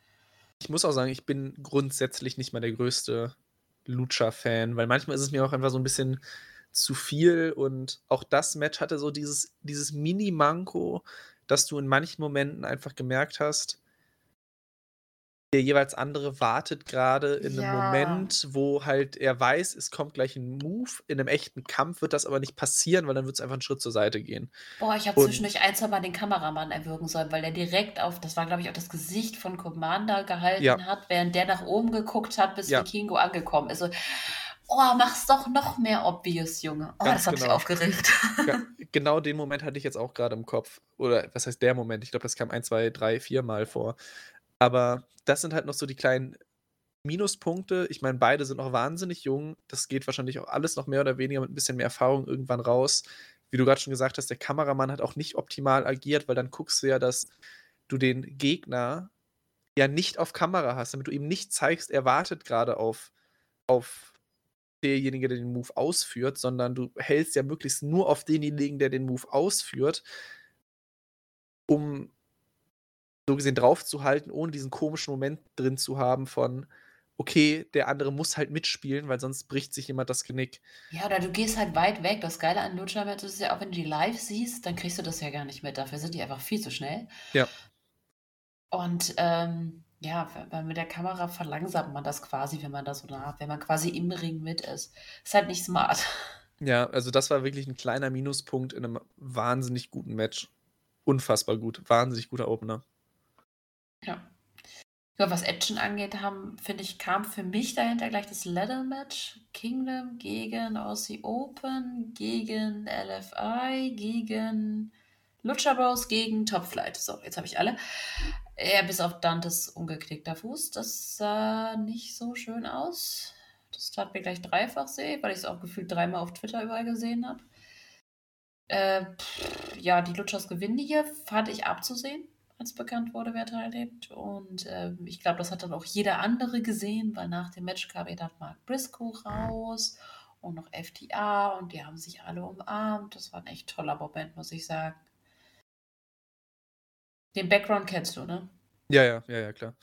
Ich muss auch sagen, ich bin grundsätzlich nicht mal der größte Lucha-Fan, weil manchmal ist es mir auch einfach so ein bisschen zu viel und auch das Match hatte so dieses, dieses Mini-Manko, dass du in manchen Momenten einfach gemerkt hast, der jeweils andere wartet gerade in einem Ja. Moment, wo halt er weiß, es kommt gleich ein Move. In einem echten Kampf wird das aber nicht passieren, weil dann wird es einfach einen Schritt zur Seite gehen. Boah, ich habe zwischendurch ein, zwei Mal den Kameramann erwürgen sollen, weil der direkt auf, das war glaube ich auch das Gesicht von Commander gehalten Ja. hat, während der nach oben geguckt hat, bis Ja. Vikingo angekommen ist. So, oh, mach's doch noch mehr obvious, Junge. Oh, Ganz das hat mich genau. aufgeregt. Ja, genau den Moment hatte ich jetzt auch gerade im Kopf. Oder was heißt der Moment? Ich glaube, das kam ein, zwei, drei, vier Mal vor. Aber das sind halt noch so die kleinen Minuspunkte. Ich meine, beide sind noch wahnsinnig jung. Das geht wahrscheinlich auch alles noch mehr oder weniger mit ein bisschen mehr Erfahrung irgendwann raus. Wie du gerade schon gesagt hast, der Kameramann hat auch nicht optimal agiert, weil dann guckst du ja, dass du den Gegner ja nicht auf Kamera hast, damit du ihm nicht zeigst, er wartet gerade auf, auf derjenige, der den Move ausführt, sondern du hältst ja möglichst nur auf denjenigen, der den Move ausführt, um so gesehen draufzuhalten, ohne diesen komischen Moment drin zu haben von, okay, der andere muss halt mitspielen, weil sonst bricht sich jemand das Genick. Ja, oder du gehst halt weit weg. Das Geile an Lucha-Matches ist ja auch, wenn du die live siehst, dann kriegst du das ja gar nicht mit. Dafür sind die einfach viel zu schnell. Ja. Und ähm, ja, weil mit der Kamera verlangsamt man das quasi, wenn man da so nah, wenn man quasi im Ring mit ist. Ist halt nicht smart. Ja, also das war wirklich ein kleiner Minuspunkt in einem wahnsinnig guten Match. Unfassbar gut. Wahnsinnig guter Opener. Ja. Ja, was Action angeht, haben, finde ich, kam für mich dahinter gleich das Ladder-Match. Kingdom gegen Aussie Open, gegen LFI, gegen Lucha Bros, gegen Top Flight. So, jetzt habe ich alle. Ja, bis auf Dantes umgeknickter Fuß. Das sah nicht so schön aus. Das tat mir gleich dreifach seh, weil ich es auch gefühlt dreimal auf Twitter überall gesehen habe. Äh, ja, die Lutschers gewinnen hier, fand ich abzusehen als bekannt wurde, wer teilnimmt. Und ähm, ich glaube, das hat dann auch jeder andere gesehen, weil nach dem Match kam ja dann Mark Briscoe raus und noch FTA und die haben sich alle umarmt. Das war ein echt toller Moment, muss ich sagen. Den Background kennst du, ne? Ja, ja, ja, ja, klar.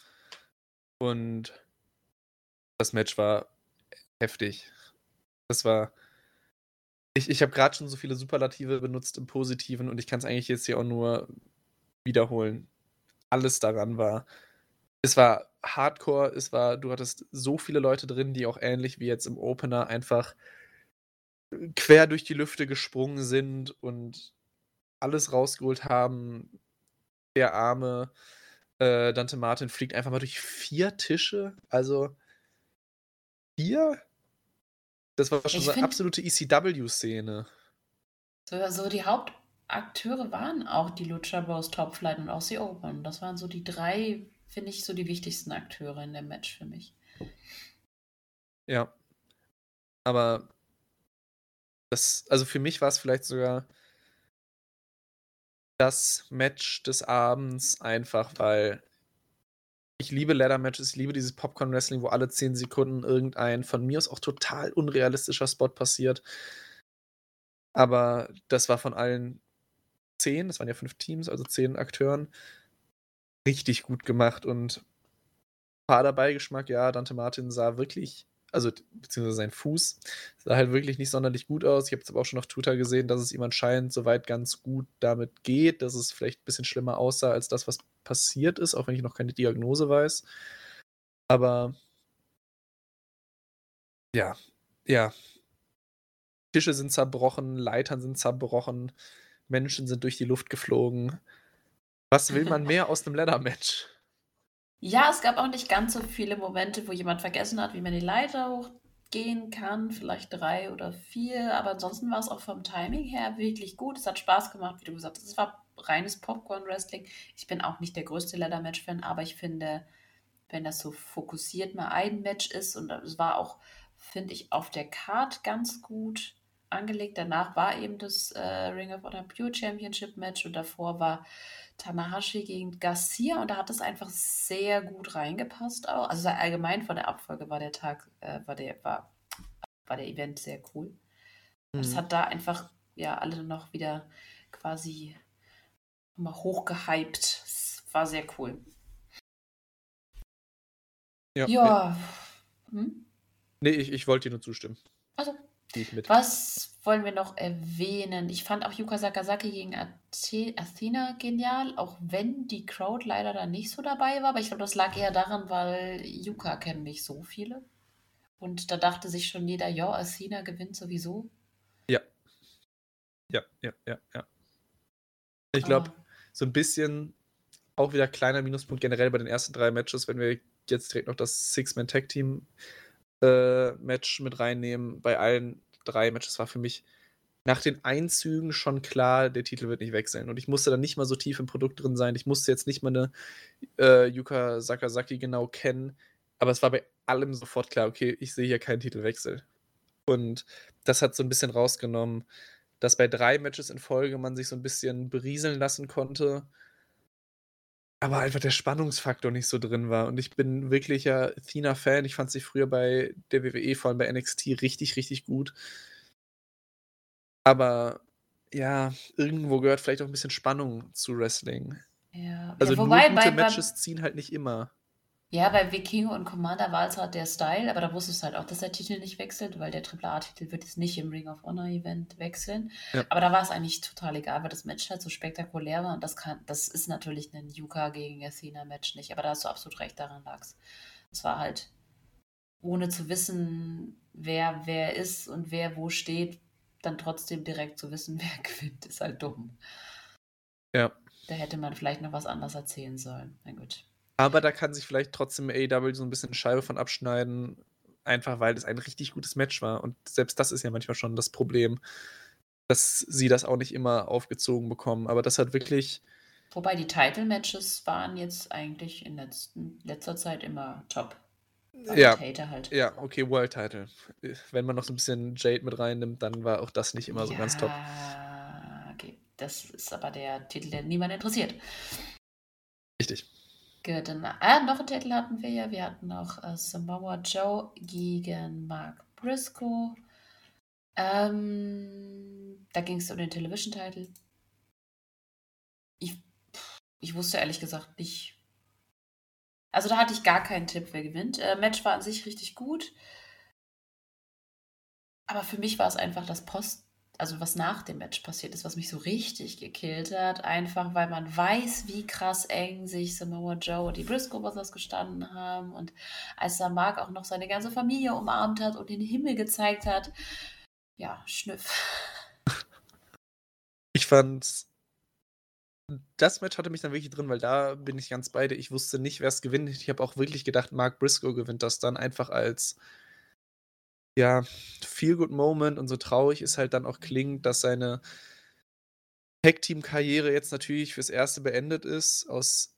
Und das Match war heftig. Das war. Ich, ich habe gerade schon so viele Superlative benutzt im Positiven und ich kann es eigentlich jetzt hier auch nur wiederholen. Alles daran war. Es war Hardcore, es war, du hattest so viele Leute drin, die auch ähnlich wie jetzt im Opener einfach quer durch die Lüfte gesprungen sind und alles rausgeholt haben. Der arme äh, Dante Martin fliegt einfach mal durch vier Tische. Also vier? Das war schon Ich so eine absolute ECW-Szene. So, so die Hauptakteure waren auch die Lucha Bros Top Flight und auch die Open. Das waren so die drei, finde ich, so die wichtigsten Akteure in dem Match für mich. Ja. Aber das, also für mich war es vielleicht sogar das Match des Abends, einfach weil ich liebe Ladder-Matches, ich liebe dieses Popcorn-Wrestling, wo alle 10 Sekunden irgendein von mir aus auch total unrealistischer Spot passiert. Aber das war von allen 10, das waren ja fünf Teams, also 10 Akteuren, richtig gut gemacht und fader Beigeschmack, ja, Dante Martin sah wirklich also beziehungsweise sein Fuß sah halt wirklich nicht sonderlich gut aus. Ich habe jetzt aber auch schon auf Twitter gesehen, dass es ihm anscheinend soweit ganz gut damit geht, dass es vielleicht ein bisschen schlimmer aussah als das, was passiert ist, auch wenn ich noch keine Diagnose weiß. Aber ja, ja. Tische sind zerbrochen, Leitern sind zerbrochen, Menschen sind durch die Luft geflogen. Was will man mehr aus einem Leather-Match? Ja, es gab auch nicht ganz so viele Momente, wo jemand vergessen hat, wie man die Leiter hochgehen kann. Vielleicht drei oder vier. Aber ansonsten war es auch vom Timing her wirklich gut. Es hat Spaß gemacht, wie du gesagt hast. Es war reines Popcorn-Wrestling. Ich bin auch nicht der größte Leather-Match-Fan, aber ich finde, wenn das so fokussiert mal ein Match ist und es war auch, finde ich, auf der Card ganz gut angelegt. Danach war eben das äh, Ring of Honor Pure Championship Match und davor war Tanahashi gegen Garcia und da hat es einfach sehr gut reingepasst auch. Also allgemein von der Abfolge war der Tag, äh, war der, war, war der Event sehr cool. Mhm. Es hat da einfach ja alle noch wieder quasi mal hochgehypt. Es war sehr cool. Ja. ja. Hm? Nee, ich, ich wollte dir nur zustimmen. Also, was wollen wir noch erwähnen? Ich fand auch Yuka Sakazaki gegen Athena genial, auch wenn die Crowd leider da nicht so dabei war. Aber ich glaube, das lag eher daran, weil Yuka kennen nicht so viele. Und da dachte sich schon jeder, ja, Athena gewinnt sowieso. Ja. Ja, ja, ja, ja. Ich glaube, ah. so ein bisschen auch wieder kleiner Minuspunkt generell bei den ersten drei Matches, wenn wir jetzt direkt noch das Six-Man-Tag-Team äh, Match mit reinnehmen. Bei allen drei Matches war für mich nach den Einzügen schon klar, der Titel wird nicht wechseln. Und ich musste dann nicht mal so tief im Produkt drin sein. Ich musste jetzt nicht mal eine äh, Yuka Sakazaki genau kennen. Aber es war bei allem sofort klar, okay, ich sehe hier keinen Titelwechsel. Und das hat so ein bisschen rausgenommen, dass bei drei Matches in Folge man sich so ein bisschen berieseln lassen konnte aber einfach der Spannungsfaktor nicht so drin war. Und ich bin wirklicher Athena-Fan. Ich fand sie früher bei der WWE, vor allem bei NXT, richtig, richtig gut. Aber ja, irgendwo gehört vielleicht auch ein bisschen Spannung zu Wrestling. Ja, also ja, wobei, nur gute bei, Matches ziehen halt nicht immer. Ja, bei Vikingo und Commander war es halt der Style, aber da wusstest du halt auch, dass der Titel nicht wechselt, weil der AAA-Titel wird jetzt nicht im Ring of Honor Event wechseln. Ja. Aber da war es eigentlich total egal, weil das Match halt so spektakulär war und das kann, das ist natürlich ein Yuka gegen Athena Match nicht, aber da hast du absolut recht, daran lag's. Es war halt, ohne zu wissen, wer wer ist und wer wo steht, dann trotzdem direkt zu wissen, wer gewinnt, ist halt dumm. Ja. Da hätte man vielleicht noch was anderes erzählen sollen. Na gut. Aber da kann sich vielleicht trotzdem AEW so ein bisschen Scheibe von abschneiden, einfach weil es ein richtig gutes Match war. Und selbst das ist ja manchmal schon das Problem, dass sie das auch nicht immer aufgezogen bekommen. Aber das hat wirklich. Wobei die Title-Matches waren jetzt eigentlich in letzten, letzter Zeit immer top. Ja, halt. ja, okay, World Title. Wenn man noch so ein bisschen Jade mit reinnimmt, dann war auch das nicht immer so ja, ganz top. Okay, das ist aber der Titel, der niemand interessiert. Richtig. Dann äh, noch einen Titel hatten wir ja. Wir hatten noch äh, Samoa Joe gegen Mark Briscoe. Ähm, da ging es um den Television-Title. Ich, ich wusste ehrlich gesagt nicht. Also da hatte ich gar keinen Tipp, wer gewinnt. Äh, Match war an sich richtig gut. Aber für mich war es einfach das Post also was nach dem Match passiert ist, was mich so richtig gekillt hat, einfach weil man weiß, wie krass eng sich Samoa Joe und die Briscoe Brothers gestanden haben und als da Mark auch noch seine ganze Familie umarmt hat und den Himmel gezeigt hat, ja, Schnüff. Ich fand das Match hatte mich dann wirklich drin, weil da bin ich ganz beide. Ich wusste nicht, wer es gewinnt. Ich habe auch wirklich gedacht, Mark Briscoe gewinnt das dann einfach als ja, Feel Good Moment und so traurig es halt dann auch klingt, dass seine Tag-Team-Karriere jetzt natürlich fürs Erste beendet ist, aus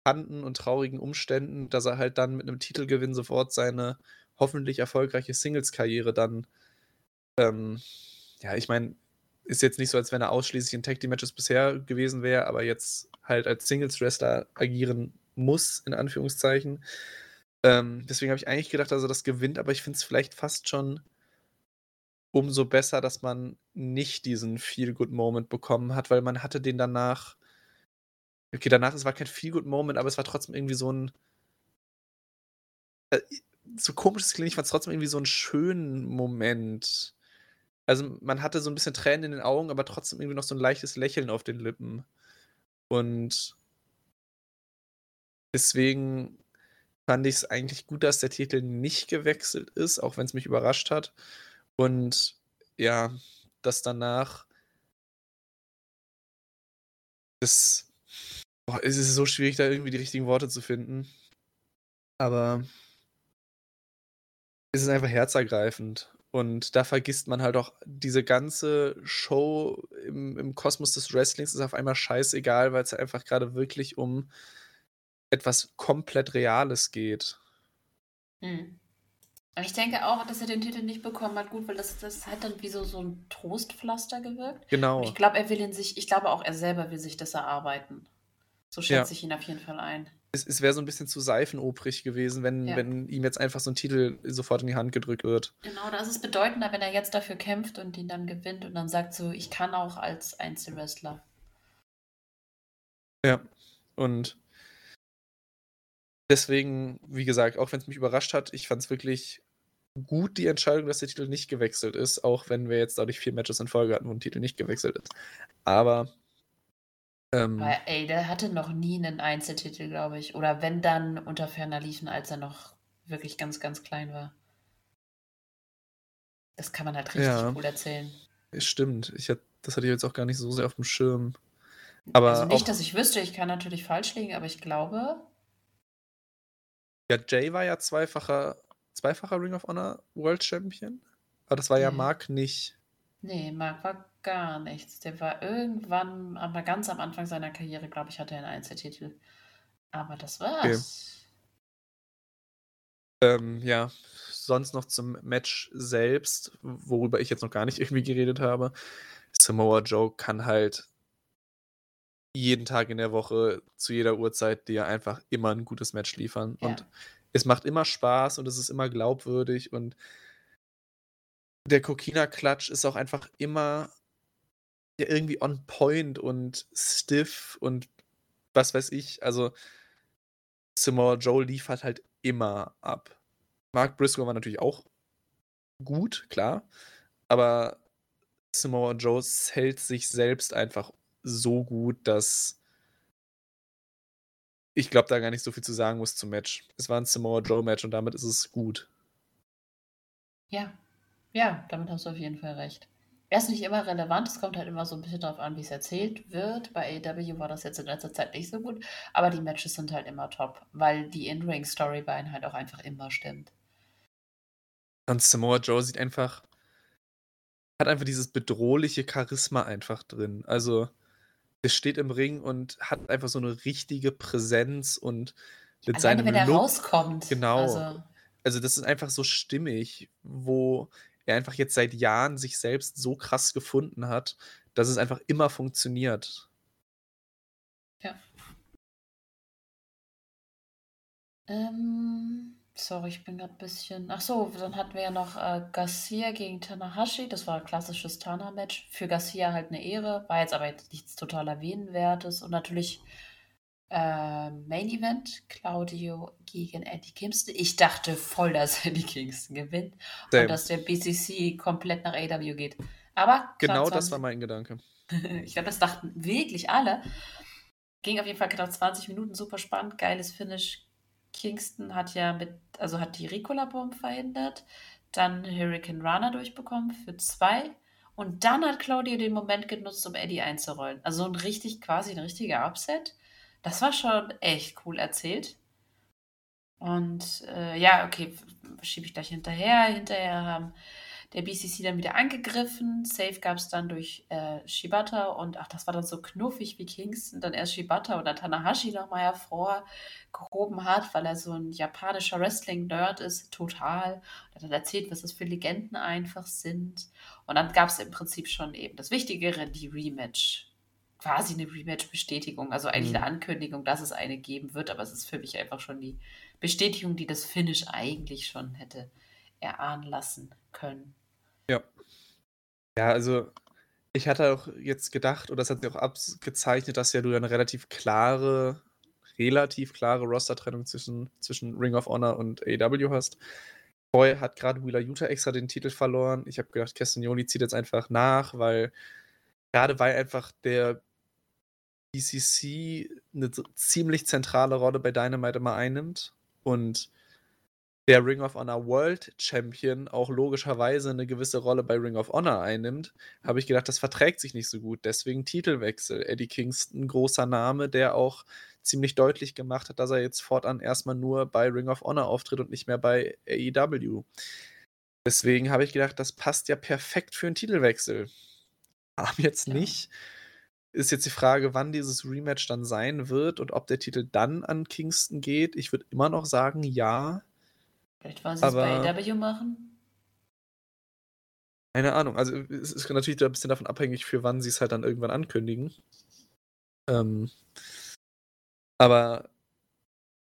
spannenden und traurigen Umständen, dass er halt dann mit einem Titelgewinn sofort seine hoffentlich erfolgreiche Singles-Karriere dann, ähm, ja, ich meine, ist jetzt nicht so, als wenn er ausschließlich in Tag Team Matches bisher gewesen wäre, aber jetzt halt als Singles Wrestler agieren muss, in Anführungszeichen. Ähm, deswegen habe ich eigentlich gedacht, dass er das gewinnt, aber ich finde es vielleicht fast schon umso besser, dass man nicht diesen Feel-Good-Moment bekommen hat, weil man hatte den danach. Okay, danach, es war kein Feel-Good-Moment, aber es war trotzdem irgendwie so ein. Äh, so komisch es klingt, ich fand es trotzdem irgendwie so einen schönen Moment. Also man hatte so ein bisschen Tränen in den Augen, aber trotzdem irgendwie noch so ein leichtes Lächeln auf den Lippen. Und deswegen fand ich es eigentlich gut, dass der Titel nicht gewechselt ist, auch wenn es mich überrascht hat. Und ja, dass danach das boah, es ist so schwierig, da irgendwie die richtigen Worte zu finden. Aber es ist einfach herzergreifend. Und da vergisst man halt auch diese ganze Show im, im Kosmos des Wrestlings ist auf einmal scheißegal, weil es einfach gerade wirklich um etwas komplett Reales geht. Hm. Ich denke auch, dass er den Titel nicht bekommen hat, gut, weil das, das hat dann wie so, so ein Trostpflaster gewirkt. Genau. Ich glaube, er will ihn sich, ich glaube auch, er selber will sich das erarbeiten. So schätze ja. ich ihn auf jeden Fall ein. Es, es wäre so ein bisschen zu seifenoprig gewesen, wenn, ja. wenn ihm jetzt einfach so ein Titel sofort in die Hand gedrückt wird. Genau, da ist bedeutender, wenn er jetzt dafür kämpft und ihn dann gewinnt und dann sagt so, ich kann auch als Einzelwrestler. Ja, und deswegen, wie gesagt, auch wenn es mich überrascht hat, ich fand es wirklich gut, die Entscheidung, dass der Titel nicht gewechselt ist, auch wenn wir jetzt dadurch vier Matches in Folge hatten, wo ein Titel nicht gewechselt ist. Aber. Ähm, Weil, ey, der hatte noch nie einen Einzeltitel, glaube ich. Oder wenn dann unter ferner liefen, als er noch wirklich ganz, ganz klein war. Das kann man halt richtig ja, cool erzählen. Stimmt. Ich hat, das hatte ich jetzt auch gar nicht so sehr auf dem Schirm. Aber also nicht, dass ich wüsste, ich kann natürlich falsch liegen, aber ich glaube. Ja, Jay war ja zweifacher zweifacher Ring of Honor World Champion. Aber das war ja Mark nicht. Nee, Mark war gar nichts. Der war irgendwann, aber ganz am Anfang seiner Karriere, glaube ich, hatte er einen Einzeltitel. Aber das war's. Okay. Ähm, ja, sonst noch zum Match selbst, worüber ich jetzt noch gar nicht irgendwie geredet habe. Samoa Joe kann halt jeden Tag in der Woche zu jeder Uhrzeit dir einfach immer ein gutes Match liefern. Ja. Und es macht immer Spaß und es ist immer glaubwürdig und der Kokina-Klatsch ist auch einfach immer irgendwie on point und stiff und was weiß ich. Also Samoa Joe liefert halt immer ab. Mark Briscoe war natürlich auch gut, klar, aber Samoa Joe hält sich selbst einfach so gut, dass ich glaube, da gar nicht so viel zu sagen muss zum Match. Es war ein Samoa Joe Match und damit ist es gut. Ja, ja, damit hast du auf jeden Fall recht. Er ist nicht immer relevant, es kommt halt immer so ein bisschen darauf an, wie es erzählt wird. Bei AEW war das jetzt in letzter Zeit nicht so gut, aber die Matches sind halt immer top, weil die In-Ring-Storyline halt auch einfach immer stimmt. Und Samoa Joe sieht einfach, hat einfach dieses bedrohliche Charisma einfach drin. Also, der steht im Ring und hat einfach so eine richtige Präsenz und mit Alleine, seinem wenn er Look, rauskommt. Genau. Also. also das ist einfach so stimmig, wo er einfach jetzt seit Jahren sich selbst so krass gefunden hat, dass es einfach immer funktioniert. Ja. Ähm, Sorry, ich bin gerade ein bisschen. Ach so, dann hatten wir ja noch äh, Garcia gegen Tanahashi. Das war ein klassisches Tana-Match. Für Garcia halt eine Ehre. War jetzt aber jetzt nichts total erwähnenwertes. Und natürlich äh, Main Event: Claudio gegen Eddie Kingston. Ich dachte voll, dass Eddie Kingston gewinnt. Same. Und dass der BCC komplett nach AW geht. Aber. Genau das war mein Gedanke. ich glaube, das dachten wirklich alle. Ging auf jeden Fall knapp 20 Minuten, super spannend, geiles Finish, Kingston hat ja mit, also hat die Ricola-Bomb verhindert, dann Hurricane Runner durchbekommen für zwei. Und dann hat Claudia den Moment genutzt, um Eddie einzurollen. Also so ein richtig, quasi ein richtiger Upset. Das war schon echt cool erzählt. Und äh, ja, okay, schiebe ich gleich hinterher. Hinterher haben der BCC dann wieder angegriffen. Safe gab es dann durch äh, Shibata und ach, das war dann so knuffig, wie Kingston dann erst Shibata oder Tanahashi nochmal hervorgehoben hat, weil er so ein japanischer Wrestling-Nerd ist, total. Er hat erzählt, was das für Legenden einfach sind. Und dann gab es im Prinzip schon eben das Wichtigere, die Rematch quasi eine Rematch-Bestätigung, also eigentlich mhm. eine Ankündigung, dass es eine geben wird, aber es ist für mich einfach schon die Bestätigung, die das Finish eigentlich schon hätte erahnen lassen können. Ja. Ja, also ich hatte auch jetzt gedacht, oder das hat sich auch abgezeichnet, dass ja du eine relativ klare, relativ klare Roster-Trennung zwischen, zwischen Ring of Honor und AEW hast. Boy hat gerade Wheeler Utah extra den Titel verloren. Ich habe gedacht, Castagnoli zieht jetzt einfach nach, weil gerade weil einfach der BCC eine ziemlich zentrale Rolle bei Dynamite immer einnimmt und der Ring of Honor World Champion auch logischerweise eine gewisse Rolle bei Ring of Honor einnimmt, habe ich gedacht, das verträgt sich nicht so gut. Deswegen Titelwechsel. Eddie Kingston, großer Name, der auch ziemlich deutlich gemacht hat, dass er jetzt fortan erstmal nur bei Ring of Honor auftritt und nicht mehr bei AEW. Deswegen habe ich gedacht, das passt ja perfekt für einen Titelwechsel. Aber jetzt ja. nicht. Ist jetzt die Frage, wann dieses Rematch dann sein wird und ob der Titel dann an Kingston geht. Ich würde immer noch sagen, ja. Vielleicht wollen sie es bei AW machen? Keine Ahnung. Also es ist natürlich ein bisschen davon abhängig, für wann sie es halt dann irgendwann ankündigen. Ähm, aber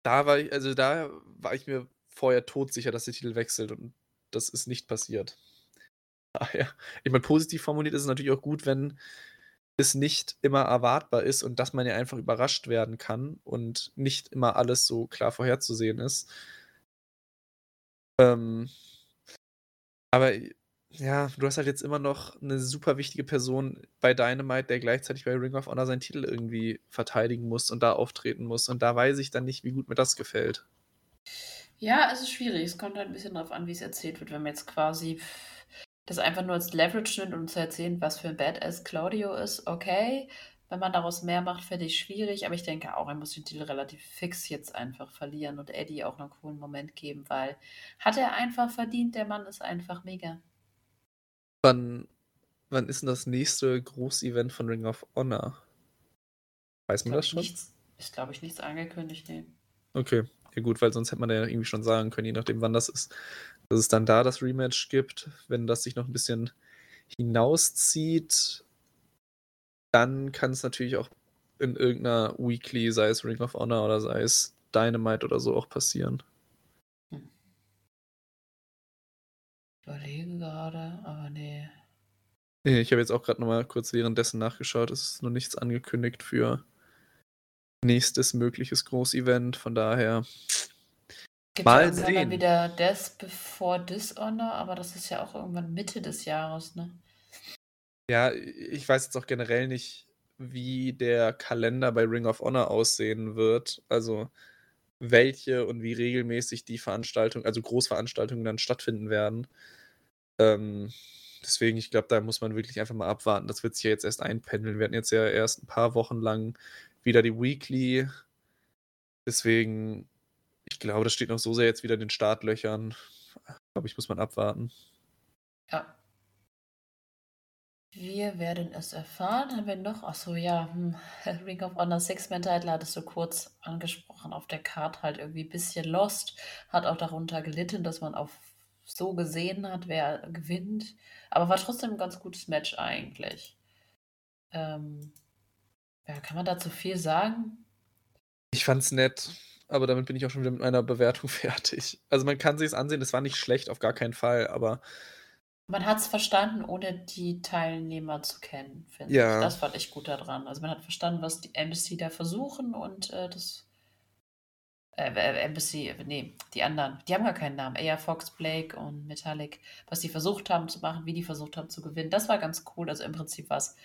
da war ich, also da war ich mir vorher todsicher, dass der Titel wechselt und das ist nicht passiert. Ah, ja. Ich meine, positiv formuliert ist es natürlich auch gut, wenn es nicht immer erwartbar ist und dass man ja einfach überrascht werden kann und nicht immer alles so klar vorherzusehen ist. Ähm, aber ja, du hast halt jetzt immer noch eine super wichtige Person bei Dynamite, der gleichzeitig bei Ring of Honor seinen Titel irgendwie verteidigen muss und da auftreten muss. Und da weiß ich dann nicht, wie gut mir das gefällt. Ja, es ist schwierig. Es kommt halt ein bisschen darauf an, wie es erzählt wird. Wenn man jetzt quasi das einfach nur als Leverage nimmt, um zu erzählen, was für ein Badass Claudio ist, okay. Wenn man daraus mehr macht, finde ich schwierig, aber ich denke auch, er muss den Titel relativ fix jetzt einfach verlieren und Eddie auch einen coolen Moment geben, weil hat er einfach verdient, der Mann ist einfach mega. Wann, wann ist denn das nächste Großevent von Ring of Honor? Weiß man das schon? Nichts, ist, glaube ich, nichts angekündigt, nee. Okay, ja gut, weil sonst hätte man ja irgendwie schon sagen können, je nachdem, wann das ist, dass es dann da das Rematch gibt. Wenn das sich noch ein bisschen hinauszieht, dann kann es natürlich auch in irgendeiner Weekly, sei es Ring of Honor oder sei es Dynamite oder so, auch passieren. Hm. Ich überlege gerade, aber nee. Nee, ich habe jetzt auch gerade nochmal kurz währenddessen nachgeschaut. Es ist noch nichts angekündigt für nächstes mögliches Großevent. Von daher. Gibt mal sehen. Wieder Death Before Dishonor, aber das ist ja auch irgendwann Mitte des Jahres, ne? Ja, ich weiß jetzt auch generell nicht, wie der Kalender bei Ring of Honor aussehen wird. Also welche und wie regelmäßig die Veranstaltungen, also Großveranstaltungen dann stattfinden werden. Ähm, deswegen, ich glaube, da muss man wirklich einfach mal abwarten. Das wird sich ja jetzt erst einpendeln. Wir hatten jetzt ja erst ein paar Wochen lang wieder die Weekly. Deswegen, ich glaube, das steht noch so sehr jetzt wieder in den Startlöchern. Ich glaube, ich muss mal abwarten. Ja. Wir werden es erfahren. Haben wir noch? Achso, ja. Hm. Ring of Honor Six-Man-Title hattest du kurz angesprochen. Auf der Karte halt irgendwie ein bisschen lost. Hat auch darunter gelitten, dass man auf so gesehen hat, wer gewinnt. Aber war trotzdem ein ganz gutes Match eigentlich. Ähm, ja, kann man dazu viel sagen? Ich fand's nett, aber damit bin ich auch schon wieder mit meiner Bewertung fertig. Also man kann sich es ansehen, es war nicht schlecht, auf gar keinen Fall, aber man hat es verstanden, ohne die Teilnehmer zu kennen, finde ja. ich. Das fand ich gut daran. Also man hat verstanden, was die Embassy da versuchen und äh, das äh, äh Embassy, nee, die anderen, die haben gar keinen Namen. Eher Fox, Blake und Metallic, was die versucht haben zu machen, wie die versucht haben zu gewinnen. Das war ganz cool. Also im Prinzip war es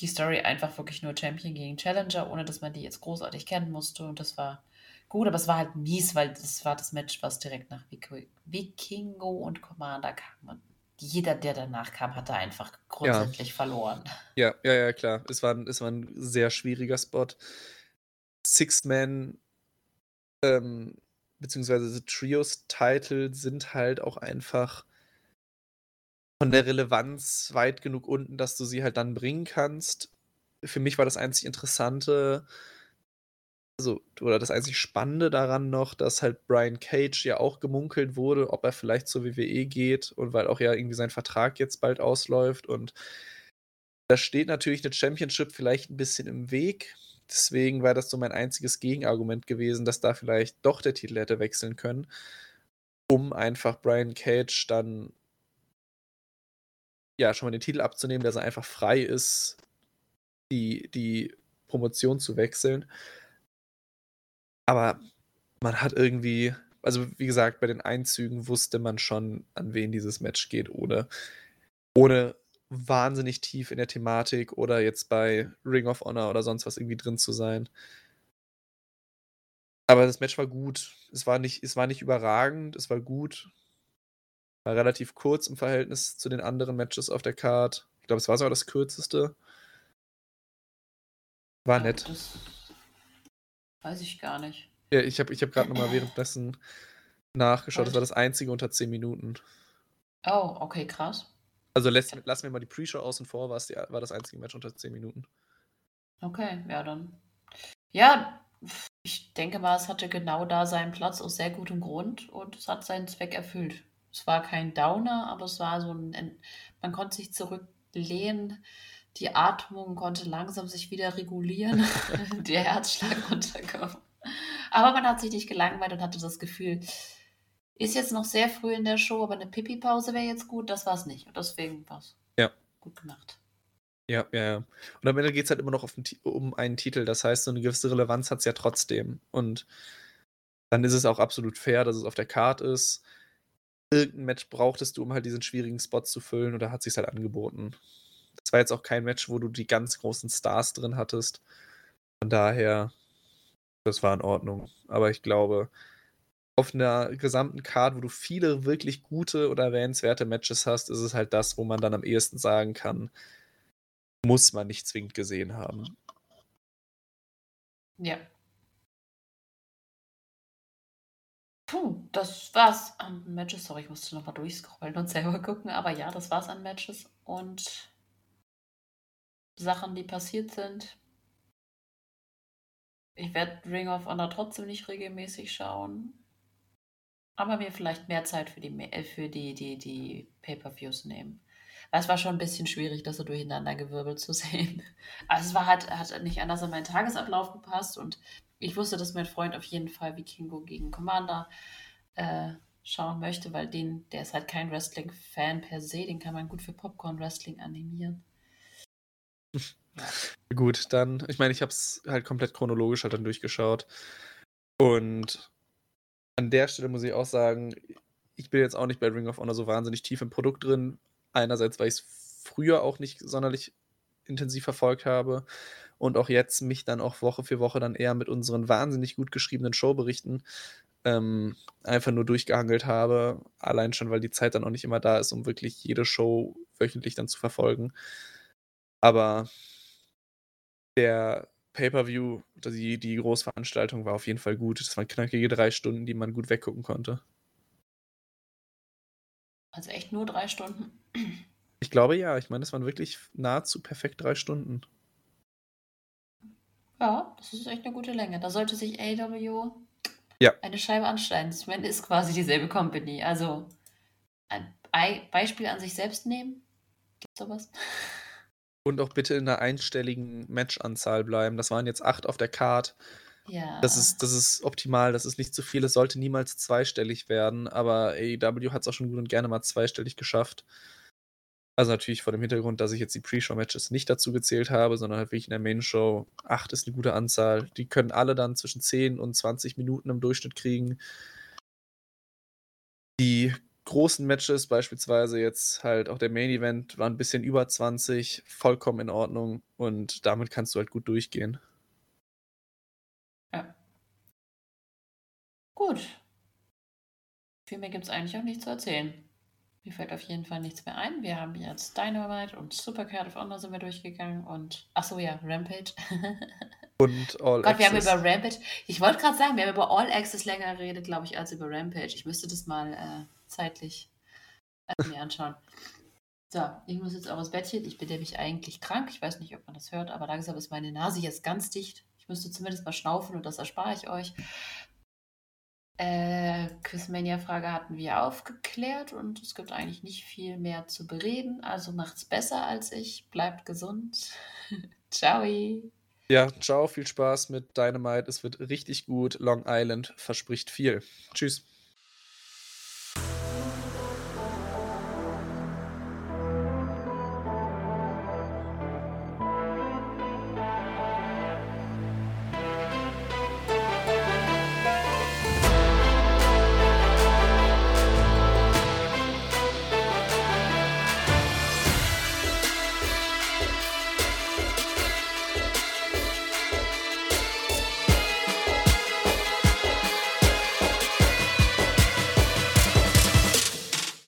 die Story einfach wirklich nur Champion gegen Challenger, ohne dass man die jetzt großartig kennen musste. Und das war gut, aber es war halt mies, weil das war das Match, was direkt nach Vikingo und Commander kam. Und jeder, der danach kam, hatte einfach grundsätzlich ja. verloren. Ja, ja, ja, klar. Es war, es war ein sehr schwieriger Spot. Six-Man, ähm, beziehungsweise Trios-Title sind halt auch einfach von der Relevanz weit genug unten, dass du sie halt dann bringen kannst. Für mich war das einzig Interessante, also, oder das einzig Spannende daran noch, dass halt Brian Cage ja auch gemunkelt wurde, ob er vielleicht zur WWE geht und weil auch ja irgendwie sein Vertrag jetzt bald ausläuft und da steht natürlich eine Championship vielleicht ein bisschen im Weg. Deswegen war das so mein einziges Gegenargument gewesen, dass da vielleicht doch der Titel hätte wechseln können, um einfach Brian Cage dann ja schon mal den Titel abzunehmen, dass er einfach frei ist, die, die Promotion zu wechseln. Aber man hat irgendwie, also wie gesagt, bei den Einzügen wusste man schon, an wen dieses Match geht, ohne, ohne wahnsinnig tief in der Thematik oder jetzt bei Ring of Honor oder sonst was irgendwie drin zu sein. Aber das Match war gut. Es war nicht, es war nicht überragend, es war gut. War relativ kurz im Verhältnis zu den anderen Matches auf der Card. Ich glaube, es war sogar das kürzeste. War nett. das weiß ich gar nicht. Ja, ich habe ich hab gerade nochmal währenddessen nachgeschaut. Das war das einzige unter 10 Minuten. Oh, okay, krass. Also lässt, lassen wir mal die Pre-Show außen vor, war, es die, war das einzige Match unter 10 Minuten. Okay, ja dann. Ja, ich denke mal, es hatte genau da seinen Platz aus sehr gutem Grund und es hat seinen Zweck erfüllt. Es war kein Downer, aber es war so ein, man konnte sich zurücklehnen, die Atmung konnte langsam sich wieder regulieren, der Herzschlag runterkommen. Aber man hat sich nicht gelangweilt und hatte das Gefühl, ist jetzt noch sehr früh in der Show, aber eine Pipi-Pause wäre jetzt gut. Das war es nicht. Und deswegen war es Ja. gut gemacht. Ja, ja, ja. Und am Ende geht es halt immer noch Ti- um einen Titel. Das heißt, so eine gewisse Relevanz hat es ja trotzdem. Und dann ist es auch absolut fair, dass es auf der Card ist. Irgendein Match brauchtest du, um halt diesen schwierigen Spot zu füllen, und da hat sich halt angeboten. Das war jetzt auch kein Match, wo du die ganz großen Stars drin hattest. Von daher, das war in Ordnung. Aber ich glaube, auf einer gesamten Card, wo du viele wirklich gute oder erwähnenswerte Matches hast, ist es halt das, wo man dann am ehesten sagen kann, muss man nicht zwingend gesehen haben. Ja. Puh, das war's an Matches. Sorry, ich musste nochmal durchscrollen und selber gucken. Aber ja, das war's an Matches und Sachen, die passiert sind. Ich werde Ring of Honor trotzdem nicht regelmäßig schauen. Aber mir vielleicht mehr Zeit für die, äh, für die, die, die Pay-Per-Views nehmen. Weil es war schon ein bisschen schwierig, das so durcheinander gewirbelt zu sehen. Also es war halt, hat nicht anders an meinen Tagesablauf gepasst und ich wusste, dass mein Freund auf jeden Fall Vikingo gegen Commander äh, schauen möchte, weil den, der ist halt kein Wrestling-Fan per se, den kann man gut für Popcorn-Wrestling animieren. Gut, dann, ich meine, ich habe es halt komplett chronologisch halt dann durchgeschaut. Und an der Stelle muss ich auch sagen, ich bin jetzt auch nicht bei Ring of Honor so wahnsinnig tief im Produkt drin. Einerseits, weil ich es früher auch nicht sonderlich intensiv verfolgt habe und auch jetzt mich dann auch Woche für Woche dann eher mit unseren wahnsinnig gut geschriebenen Showberichten ähm, einfach nur durchgehangelt habe. Allein schon, weil die Zeit dann auch nicht immer da ist, um wirklich jede Show wöchentlich dann zu verfolgen. Aber der Pay-Per-View, die, die Großveranstaltung war auf jeden Fall gut. Das waren knackige drei Stunden, die man gut weggucken konnte. Also echt nur drei Stunden. Ich glaube ja, ich meine, das waren wirklich nahezu perfekt drei Stunden. Ja, das ist echt eine gute Länge. Da sollte sich AW Ja. eine Scheibe anschneiden. Meine, ist quasi dieselbe Company. Also ein Ei- Beispiel an sich selbst nehmen. Gibt's sowas? Und auch bitte in einer einstelligen Matchanzahl bleiben. Das waren jetzt acht auf der Card. Ja. Das ist, das ist optimal, das ist nicht zu viel. Es sollte niemals zweistellig werden, aber AEW hat es auch schon gut und gerne mal zweistellig geschafft. Also natürlich vor dem Hintergrund, dass ich jetzt die Pre-Show-Matches nicht dazu gezählt habe, sondern halt wirklich in der Main-Show. Acht ist eine gute Anzahl. Die können alle dann zwischen 10 und 20 Minuten im Durchschnitt kriegen. Die großen Matches, beispielsweise jetzt halt auch der Main Event, waren ein bisschen über 20, vollkommen in Ordnung und damit kannst du halt gut durchgehen. Ja. Gut. Viel mehr gibt es eigentlich auch nicht zu erzählen. Mir fällt auf jeden Fall nichts mehr ein. Wir haben jetzt Dynamite und Supercard of Honor sind wir durchgegangen und achso ja, Rampage. Und All Gott, wir haben Access. über Rampage. Ich wollte gerade sagen, wir haben über All Access länger geredet, glaube ich, als über Rampage. Ich müsste das mal äh, zeitlich äh, mir anschauen. So, ich muss jetzt auch ins Bettchen. Ich bin nämlich eigentlich krank. Ich weiß nicht, ob man das hört, aber langsam ist meine Nase jetzt ganz dicht. Ich müsste zumindest mal schnaufen und das erspare ich euch. Äh, Quizmania-Frage hatten wir aufgeklärt und es gibt eigentlich nicht viel mehr zu bereden. Also macht's besser als ich. Bleibt gesund. ciao. Ja, ciao, viel Spaß mit Dynamite. Es wird richtig gut. Long Island verspricht viel. Tschüss.